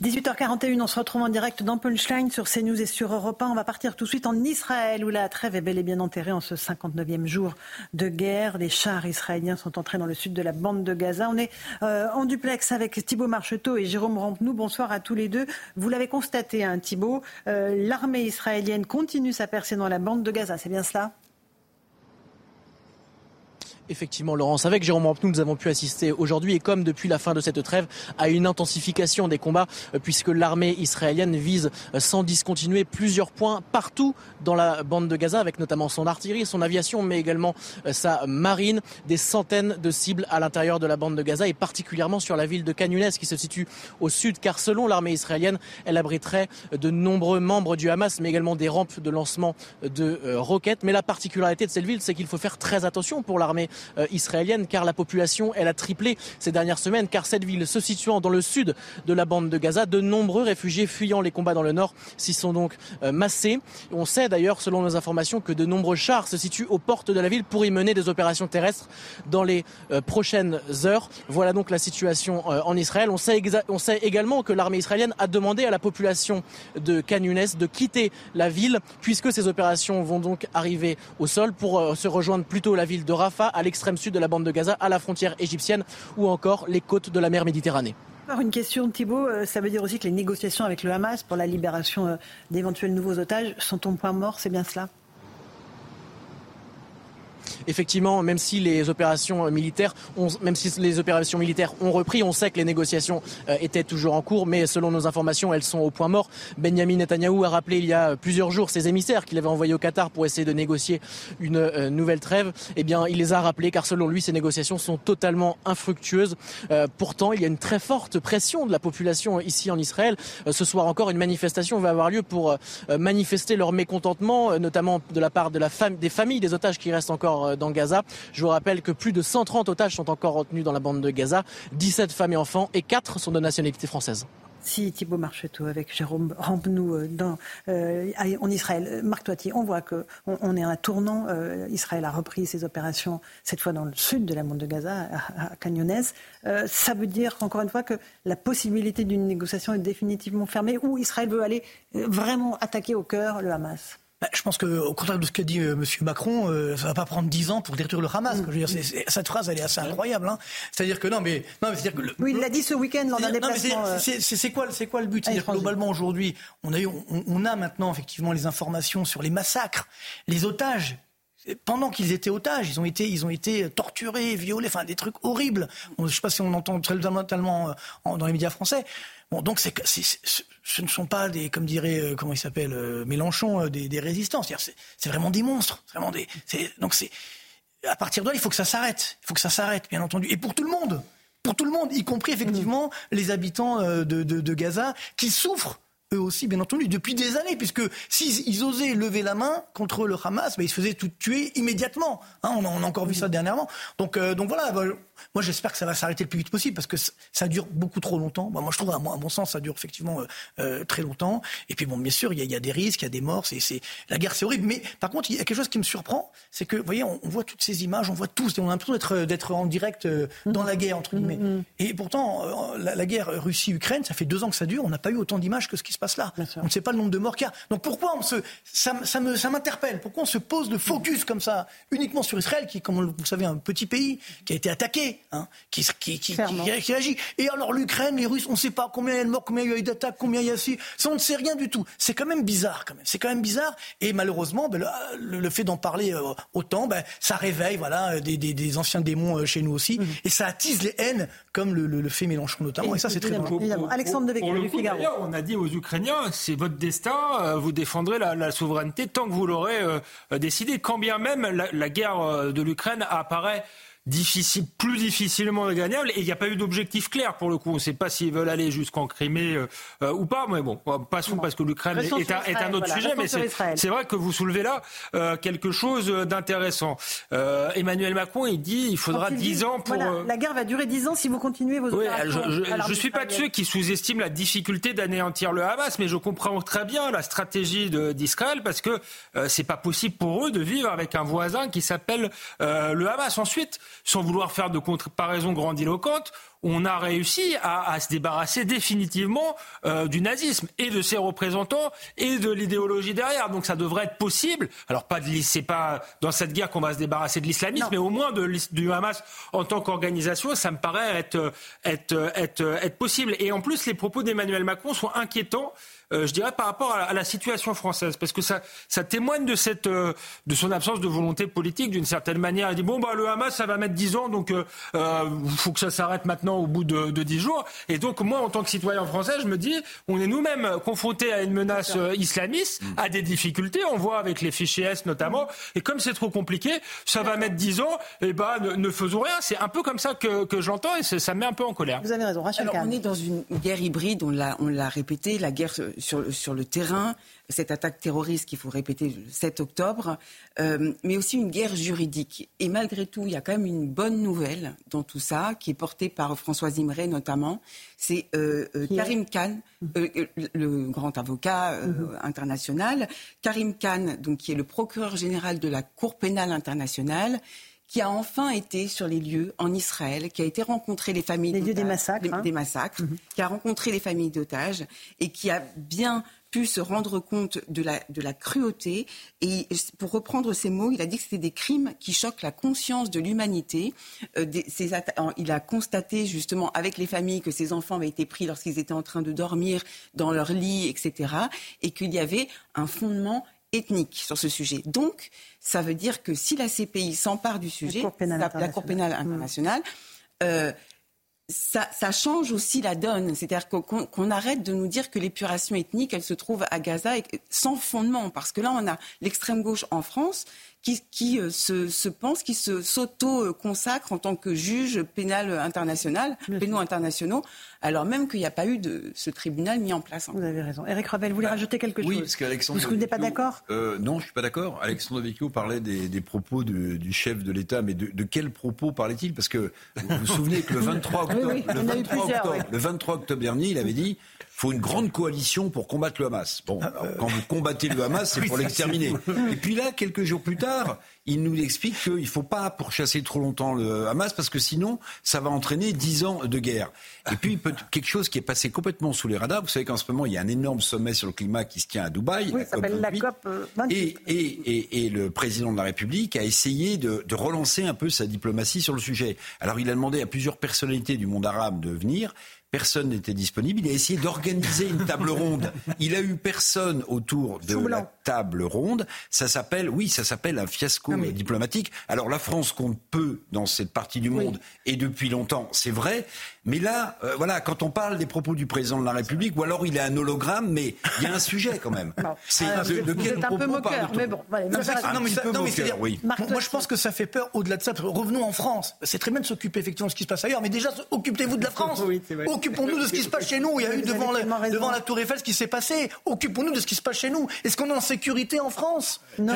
18h41, on se retrouve en direct dans Punchline sur CNews et sur Europe 1. On va partir tout de suite en Israël où la trêve est bel et bien enterrée en ce 59e jour de guerre. Les chars israéliens sont entrés dans le sud de la bande de Gaza. On est euh, en duplex avec Thibault Marcheteau et Jérôme Rampenou. Bonsoir à tous les deux. Vous l'avez constaté, hein, Thibault, euh, l'armée israélienne continue sa percée dans la bande de Gaza. C'est bien cela? Effectivement, Laurence, avec Jérôme Rampenou, nous avons pu assister aujourd'hui et comme depuis la fin de cette trêve à une intensification des combats euh, puisque l'armée israélienne vise euh, sans discontinuer plusieurs points partout dans la bande de Gaza avec notamment son artillerie, son aviation mais également euh, sa marine, des centaines de cibles à l'intérieur de la bande de Gaza et particulièrement sur la ville de Khan qui se situe au sud car selon l'armée israélienne, elle abriterait de nombreux membres du Hamas mais également des rampes de lancement de roquettes. Mais la particularité de cette ville, c'est qu'il faut faire très attention pour l'armée israélienne car la population elle a triplé ces dernières semaines car cette ville se situant dans le sud de la bande de Gaza, de nombreux réfugiés fuyant les combats dans le nord s'y sont donc euh, massés. On sait d'ailleurs selon nos informations que de nombreux chars se situent aux portes de la ville pour y mener des opérations terrestres dans les euh, prochaines heures. Voilà donc la situation en Israël. On sait, également que l'armée israélienne a demandé à la population de Khan de quitter la ville puisque ces opérations vont donc arriver au sol pour se rejoindre plutôt la ville de Rafah l'extrême sud de la bande de Gaza, à la frontière égyptienne ou encore les côtes de la mer Méditerranée. Une question, Thibault, euh, ça veut dire aussi que les négociations avec le Hamas pour la libération euh, d'éventuels nouveaux otages sont au point mort, c'est bien cela? Effectivement, même si les opérations militaires ont, même si les opérations militaires ont repris, on sait que les négociations étaient toujours en cours, mais selon nos informations, elles sont au point mort. Benjamin Netanyahou a rappelé il y a plusieurs jours ses émissaires qu'il avait envoyés au Qatar pour essayer de négocier une nouvelle trêve. Eh bien, il les a rappelés car selon lui, ces négociations sont totalement infructueuses. pourtant, il y a une très forte pression de la population ici en Israël. ce soir encore, une manifestation va avoir lieu pour manifester leur mécontentement, notamment de la part de la des familles des otages qui restent encore euh, dans Gaza. Je vous rappelle que plus de 130 otages sont encore retenus dans la bande de Gaza, 17 femmes et enfants et 4 sont de nationalité française. Si Thibault Marcheteau avec Jérôme Rampenou euh, dans, euh, en Israël. Marc Toiti, on voit qu'on on est à un tournant. Israël a repris ses opérations, cette fois dans le sud de la bande de Gaza, à, à ça veut dire, encore une fois, que la possibilité d'une négociation est définitivement fermée ou Israël veut aller vraiment attaquer au cœur le Hamas bah, je pense qu'au contraire de ce qu'a dit euh, M. Macron, euh, ça va pas prendre dix ans pour détruire le Hamas. Je veux dire, cette phrase, elle est assez incroyable. Hein. C'est-à-dire que non, mais non, mais c'est-à-dire que le, oui, il l'a dit ce week-end lors d'un déplacement. Euh, c'est quoi, c'est quoi le but? C'est-à-dire globalement aujourd'hui, on a eu, on, a maintenant effectivement les informations sur les massacres, les otages pendant qu'ils étaient otages, ils ont été, ils ont été torturés, violés, enfin des trucs horribles. Je ne sais pas si on entend très tellement dans les médias français. Bon, donc c'est, ce ne sont pas des, comme dirait, euh, comment il s'appelle, euh, Mélenchon, euh, des, des résistants. C'est, c'est vraiment des monstres. Vraiment des, donc c'est, à partir de là, il faut que ça s'arrête. Il faut que ça s'arrête, bien entendu. Et pour tout le monde. Pour tout le monde, y compris effectivement les habitants de, de, de Gaza qui souffrent eux aussi, bien entendu, depuis des années, puisque s'ils osaient lever la main contre le Hamas, ben, ils se faisaient tout tuer immédiatement. Hein, on, a, on, a, encore vu ça dernièrement. Donc, donc voilà, moi, j'espère que ça va s'arrêter le plus vite possible parce que ça dure beaucoup trop longtemps. moi, je trouve, à mon, sens, ça dure effectivement euh, euh, très longtemps. Et puis, bon, bien sûr, il y, a, des risques, il y a des morts. C'est, la guerre, c'est horrible. Mais par contre, il y a quelque chose qui me surprend, c'est que, vous voyez, on, voit toutes ces images, on voit tout. On a l'impression d'être, en direct euh, dans la guerre, entre guillemets. Mm-hmm. Et pourtant, la, guerre Russie-Ukraine, ça fait deux ans que ça dure. On n'a pas eu autant d'images que ce qui se passe là. On ne sait pas le nombre de morts qu'il y a. Donc pourquoi on se, ça, ça, me, ça m'interpelle Pourquoi on se pose de focus comme ça uniquement sur Israël, qui, comme vous le savez, un petit pays qui a été attaqué, hein, qui, qui, qui, qui, agit. Et alors l'Ukraine, les Russes, on ne sait pas combien il y a de morts, combien il y a eu d'attaques, combien il y a si. Ça, on ne sait rien du tout. C'est quand même bizarre, quand même. C'est quand même bizarre. Et malheureusement, ben, le, fait d'en parler euh, autant, ben, ça réveille voilà, des, des, des, anciens démons euh, chez nous aussi. Mhm. Et ça attise les haines, comme le, le, fait Mélenchon notamment. Et, ça, c'est très dangereux. Alexandre Devecq, du Figaro. On a dit aux Ukrainiens, c'est votre destin, euh, vous défendrez la, souveraineté tant que vous l'aurez décidé. Quand bien même la, la guerre de l'Ukraine apparaît difficile, plus difficilement gagnable et il n'y a pas eu d'objectif clair pour le coup. On ne sait pas s'ils veulent aller jusqu'en Crimée euh, euh, ou pas, mais bon, passons parce que l'Ukraine est, est, un autre sujet, mais c'est vrai que vous soulevez là euh, quelque chose d'intéressant. Emmanuel Macron, il dit il faudra dix ans pour... la guerre va durer dix ans si vous continuez vos oui, Je ne suis pas de ceux qui sous-estiment la difficulté d'anéantir le Hamas, mais je comprends très bien la stratégie d'Israël parce que c'est pas possible pour eux de vivre avec un voisin qui s'appelle le Hamas. Ensuite, sans vouloir faire de comparaison grandiloquente, on a réussi à, se débarrasser définitivement euh, du nazisme et de ses représentants et de l'idéologie derrière. Donc ça devrait être possible. Alors pas de c'est pas dans cette guerre qu'on va se débarrasser de l'islamisme, mais au moins de, du Hamas en tant qu'organisation, ça me paraît être, être, être, être possible. Et en plus, les propos d'Emmanuel Macron sont inquiétants euh, je dirais, par rapport à la, situation française, parce que ça, ça témoigne de, cette, euh, de son absence de volonté politique d'une certaine manière. Il dit bon bah le Hamas ça va mettre 10 ans, donc il euh, faut que ça s'arrête maintenant au bout de, de 10 jours. Et donc moi en tant que citoyen français, je me dis on est nous-mêmes confrontés à une menace islamiste, à des difficultés. On voit avec les fichiers S notamment. Et comme c'est trop compliqué, ça va mettre 10 ans. Et bah ne, faisons rien. C'est un peu comme ça que, que j'entends et ça me met un peu en colère. Vous avez raison. Alors, on est dans une guerre hybride. On l'a on l'a répété. La guerre sur, le terrain, cette attaque terroriste qu'il faut répéter le 7 octobre, euh, mais aussi une guerre juridique. Et malgré tout, il y a quand même une bonne nouvelle dans tout ça, qui est portée par François Imray notamment. C'est euh, euh, Karim Khan, le grand avocat mhm. international. Karim Khan, donc, qui est le procureur général de la Cour pénale internationale qui a enfin été sur les lieux en Israël, qui a été rencontrer les familles les lieux des massacres, des, hein. massacres mhm. qui a rencontré les familles d'otages et qui a bien pu se rendre compte de la, de la cruauté. Et pour reprendre ses mots, il a dit que c'était des crimes qui choquent la conscience de l'humanité. Euh, il a constaté justement avec les familles que ces enfants avaient été pris lorsqu'ils étaient en train de dormir dans leur lit, etc. Et qu'il y avait un fondement ethnique sur ce sujet. Donc, ça veut dire que si la CPI s'empare du sujet, la Cour pénale, la, Cour pénale internationale, euh, ça, ça, change aussi la donne. C'est-à-dire qu'on arrête de nous dire que l'épuration ethnique, elle se trouve à Gaza sans fondement. Parce que là, on a l'extrême gauche en France qui, qui euh, se, se, pense, qui se s'auto-consacre en tant que juge pénal international, pénaux internationaux, alors même qu'il n'y a pas eu de ce tribunal mis en place. Vous avez raison. Eric Revel, vous voulez bah, rajouter quelque chose Oui, parce qu'Alexandre. Vous n'êtes pas d'accord euh, Non, je ne suis pas d'accord. Alexandre Vecchio parlait des, des propos de, du chef de l'État, mais de, de quels propos parlait-il? Parce que vous vous souvenez que le 23 octobre, le, 23 octobre le 23 octobre dernier, il avait dit faut une grande coalition pour combattre le Hamas. Bon, ah, quand vous combattez le Hamas, c'est pour l'exterminer. Et puis là, quelques jours plus tard, il nous explique qu'il ne faut pas pourchasser trop longtemps le Hamas parce que sinon, ça va entraîner dix ans de guerre. Et puis, quelque chose qui est passé complètement sous les radars. Vous savez qu'en ce moment, il y a un énorme sommet sur le climat qui se tient à Dubaï. Oui, ça s'appelle la COP 28. Et, et, et, le président de la République a essayé de, de relancer un peu sa diplomatie sur le sujet. Alors, il a demandé à plusieurs personnalités du monde arabe de venir personne n'était disponible. Il a essayé d'organiser une table ronde. Il a eu personne autour de la table ronde. Ça s'appelle, oui, ça s'appelle un fiasco diplomatique. Alors la France compte peu dans cette partie du monde et depuis longtemps, c'est vrai. Mais là, euh, voilà, quand on parle des propos du président de la République, ou alors il est un hologramme, mais il y a un sujet quand même. C'est de, de quel un peu moqueur, mais bon. non, mais, oui. Moi, je pense que ça fait peur au-delà de ça. Revenons en France. C'est très bien de s'occuper effectivement de ce qui se passe ailleurs, mais déjà, occupez-vous de la France. Occupons-nous de ce qui se passe chez nous. Il y a eu devant la, devant la Tour Eiffel ce qui s'est passé. Occupons-nous de ce qui se passe chez nous. Est-ce qu'on en sécurité en France Non.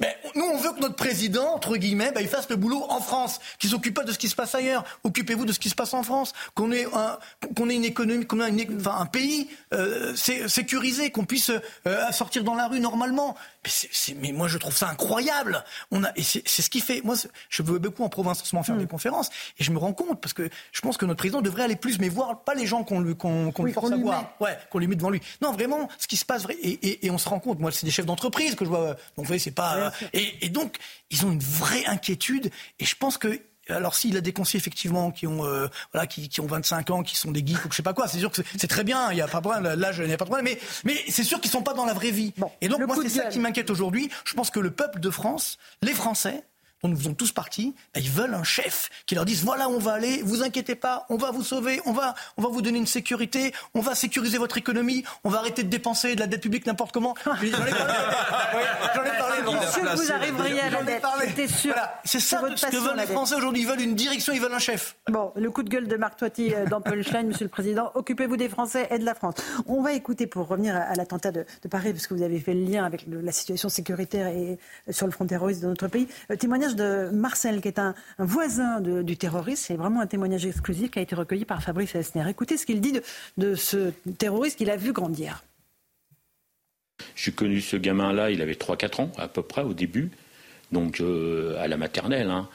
Ben, nous, on veut que notre président, entre guillemets, ben, il fasse le boulot en France, qu'il s'occupe pas de ce qui se passe ailleurs. Occupez-vous de ce qui se passe en France qu'on ait, un, qu'on ait une économie, qu'on ait enfin, un pays euh, sécurisé, qu'on puisse euh, sortir dans la rue normalement. Mais, mais, moi, je trouve ça incroyable. On a, et c'est ce qui fait. Moi, je veux beaucoup en province en ce moment faire mm. des conférences, et je me rends compte parce que je pense que notre président devrait aller plus, mais voir pas les gens qu'on lui, qu'on, lui force à voir, ouais, qu'on lui met devant lui. Non, vraiment, ce qui se passe, et, et, et on se rend compte. Moi, c'est des chefs d'entreprise que je vois. Donc, vous voyez, c'est pas. Et, et donc, ils ont une vraie inquiétude, et je pense que alors s'il a des conseillers effectivement qui ont euh, voilà qui, qui, ont 25 ans, qui sont des geeks ou je sais pas quoi, c'est sûr que c'est très bien, il y a pas de problème, l'âge n'y a pas de problème, mais mais c'est sûr qu'ils sont pas dans la vraie vie. et donc moi c'est ça qui m'inquiète aujourd'hui. Je pense que le peuple de France, les Français, dont nous faisons tous partie, ben, ils veulent un chef qui leur dise voilà, on va aller, vous inquiétez pas, on va vous sauver, on va, on va vous donner une sécurité, on va sécuriser votre économie, on va arrêter de dépenser de la dette publique n'importe comment. J'en ai parlé. Ai parlé. sûr que vous arriveriez à la dette. sûr. C'est ça ce que veulent les Français aujourd'hui. Ils veulent une direction, ils veulent un chef. Bon, le coup de gueule de Marc Toiti euh, dans Punchline, Monsieur le Président. Occupez-vous des Français et de la France. On va écouter pour revenir à l'attentat de, Paris, parce que vous avez fait le lien avec la situation sécuritaire et euh, sur le front terroriste de notre pays. Le euh, témoignage de Marcel qui est un, voisin du terroriste. C'est vraiment un témoignage exclusif qui a été recueilli par Fabrice Esner. Écoutez ce qu'il dit de, ce terroriste qu'il a vu grandir. J'ai connu ce gamin-là, il avait 3-4 ans à peu près au début, donc euh, à la maternelle. Hein.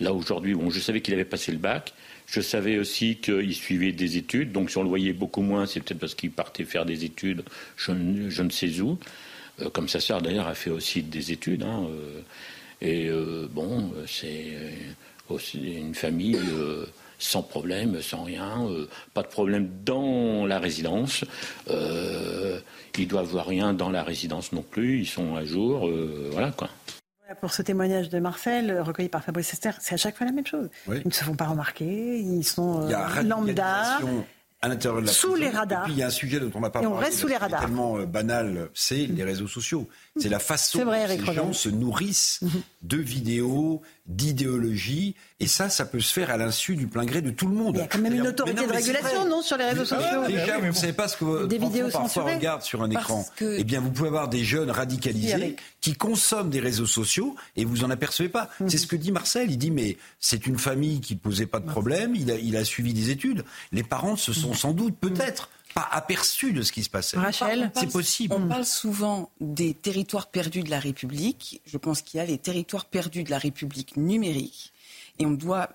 Là aujourd'hui, bon, je savais qu'il avait passé le bac. Je savais aussi qu'il suivait des études, donc si on le voyait beaucoup moins, c'est peut-être parce qu'il partait faire des études, je, ne sais où. Euh, comme sa sœur d'ailleurs a fait aussi des études. Hein, euh, et bon, c'est une famille sans problème, sans rien, euh, pas de problème dans la résidence. ils doivent voir rien dans la résidence non plus, ils sont à jour, voilà quoi. Pour ce témoignage de Marcel, recueilli par Fabrice Esther, c'est à chaque fois la même chose. Ils ne se font pas remarquer, ils sont lambda à l'intérieur de la sous les radars. Et puis il y a un sujet dont on n'a pas parlé, on reste sous les radars. tellement banal, c'est les réseaux sociaux. C'est la façon dont les gens se nourrissent mhm. De vidéos, d'idéologie. Et ça, ça peut se faire à l'insu du plein gré de tout le monde. Il y a quand même une autorité de régulation, non, sur les réseaux sociaux Déjà, vous ne savez pas ce que votre enfant parfois regarde sur un écran. Eh bien, vous pouvez avoir des jeunes radicalisés qui consomment des réseaux sociaux et vous en apercevez pas. Mhm. C'est ce que dit Marcel. Il dit, mais c'est une famille qui posait pas de problème. Il a, il a suivi des études. Les parents se sont mhm. sans doute, peut-être, pas aperçus de ce qui se passait. Rachel, c'est possible. On parle souvent des territoires perdus de la République. Je pense qu'il y a les territoires perdus de la République numérique. et on, doit,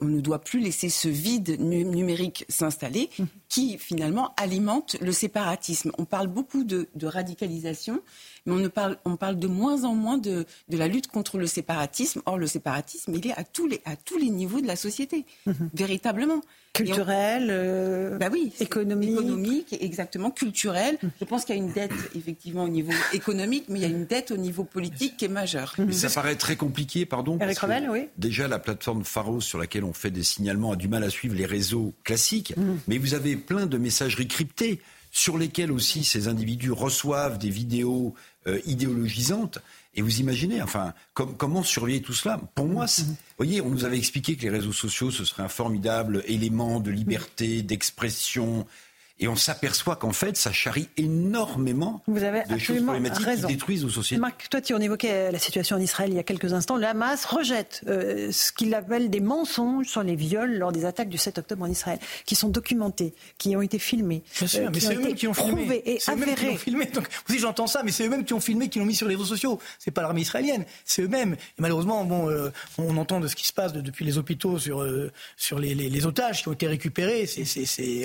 on ne doit plus laisser ce vide numérique s'installer mmh. Qui finalement alimente le séparatisme. On parle beaucoup de, radicalisation, mais on, ne parle, on parle de moins en moins de, de, la lutte contre le séparatisme. Or, le séparatisme, il est à tous les, à tous les niveaux de la société, mmh. véritablement. Culturel, euh, bah oui, économique. économique, exactement, culturel. Je pense qu'il y a une dette effectivement au niveau économique, mais il y a une dette au niveau politique qui est majeure. Mais ça paraît très compliqué, pardon. Eric Revel, oui. Déjà, la plateforme Pharos sur laquelle on fait des signalements a du mal à suivre les réseaux classiques, mm. mais vous avez plein de messageries cryptées sur lesquelles aussi ces individus reçoivent des vidéos euh, idéologisantes. Et vous imaginez, enfin, comment surveiller tout cela? Pour moi, vous voyez, on nous avait expliqué que les réseaux sociaux, ce serait un formidable élément de liberté, d'expression, et on s'aperçoit qu'en fait, ça charrie énormément Vous avez de choses problématiques qui détruisent nos sociétés. Marc, toi, tu en évoquais la situation en Israël il y a quelques instants. Le Hamas rejette euh, ce qu'il appelle des mensonges sur les viols lors des attaques du 7 octobre en Israël, qui sont documentés, qui ont été filmés, Bien sûr, euh, mais c'est eux-mêmes qui ont filmé. et avérés. Ont filmé. Donc, oui, j'entends ça, mais c'est eux-mêmes qui ont filmé, qui l'ont mis sur les réseaux sociaux. C'est pas l'armée israélienne, c'est eux-mêmes. Et malheureusement, bon, euh, on entend de ce qui se passe depuis les hôpitaux sur, sur les, les, les, otages qui ont été récupérés.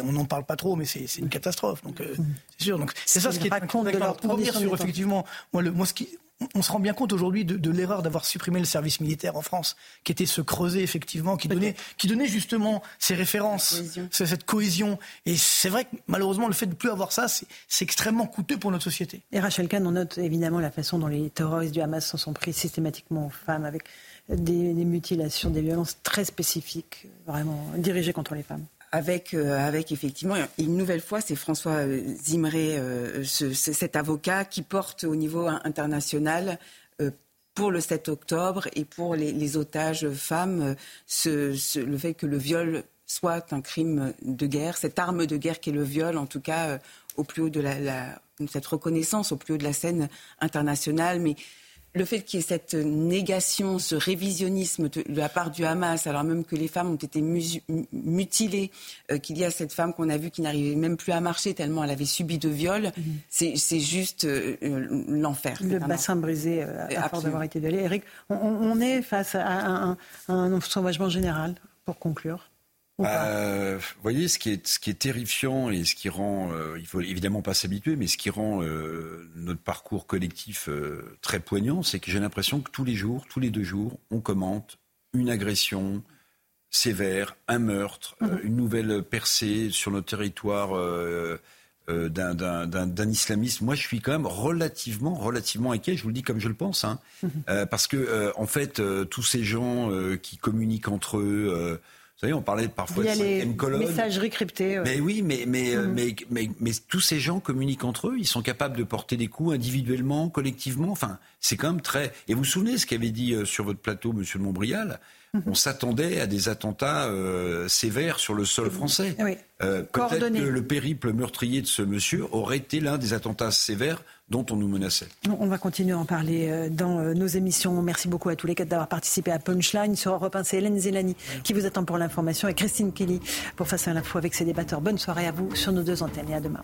On n'en parle pas trop, mais c'est une catastrophe. Donc euh, c'est sûr. Donc c'est ça ce qui est leur Pour revenir sur effectivement, moi, le, moi ce qui on se rend bien compte aujourd'hui de, l'erreur d'avoir supprimé le service militaire en France, qui était ce creuset effectivement, qui donnait, qui donnait justement ces références, cette cohésion. Et c'est vrai que malheureusement, le fait de ne plus avoir ça, c'est extrêmement coûteux pour notre société. Et Rachel Kahn, on note évidemment la façon dont les terroristes du Hamas s'en sont pris systématiquement aux femmes, avec des mutilations, des violences très spécifiques, vraiment dirigées contre les femmes avec, euh, avec effectivement, une nouvelle fois, c'est François euh, Zimré, euh, cet avocat qui porte au niveau international pour le 7 octobre et pour les, otages femmes le fait que le viol soit un crime de guerre, cette arme de guerre qui est le viol, en tout cas au plus haut de la, cette reconnaissance au plus haut de la scène internationale, mais le fait qu'il y ait cette négation, ce révisionnisme de, la part du Hamas, alors même que les femmes ont été mutilées, euh, qu'il y a cette femme qu'on a vue qui n'arrivait même plus à marcher tellement elle avait subi de viol, mhm. c'est juste euh, euh, l'enfer. Le bassin brisé à force d'avoir été violé. Eric, on, est face à un, à un sauvagement général, pour conclure euh, vous voyez, ce qui, est, ce qui est terrifiant et ce qui rend, euh, il faut évidemment pas s'habituer, mais ce qui rend euh, notre parcours collectif très poignant, c'est que j'ai l'impression que tous les jours, tous les deux jours, on commente une agression sévère, un meurtre, mhm. une nouvelle percée sur notre territoire d'un islamisme. Moi, je suis quand même relativement, relativement inquiet. Je vous le dis comme je le pense, hein. mhm. parce que en fait, tous ces gens qui communiquent entre eux vous savez, on parlait parfois de cinquième colonne. messagerie cryptée. Mais oui, mais mais, euh, mhm. mais, mais, mais, tous ces gens communiquent entre eux. Ils sont capables de porter des coups individuellement, collectivement. Enfin, c'est quand même très. Et vous vous souvenez ce qu'avait dit euh, sur votre plateau Monsieur de Montbrial? On s'attendait à des attentats euh, sévères sur le sol français. Oui. Peut-être que le périple meurtrier de ce monsieur aurait été l'un des attentats sévères dont on nous menaçait. On va continuer à en parler euh, dans euh, nos émissions. Merci beaucoup à tous les quatre d'avoir participé à Punchline. Sur Europe 1, c'est Hélène Zelani qui vous attend pour l'information et Christine Kelly pour Face à l'info avec ses débatteurs. Bonne soirée à vous sur nos deux antennes et à demain.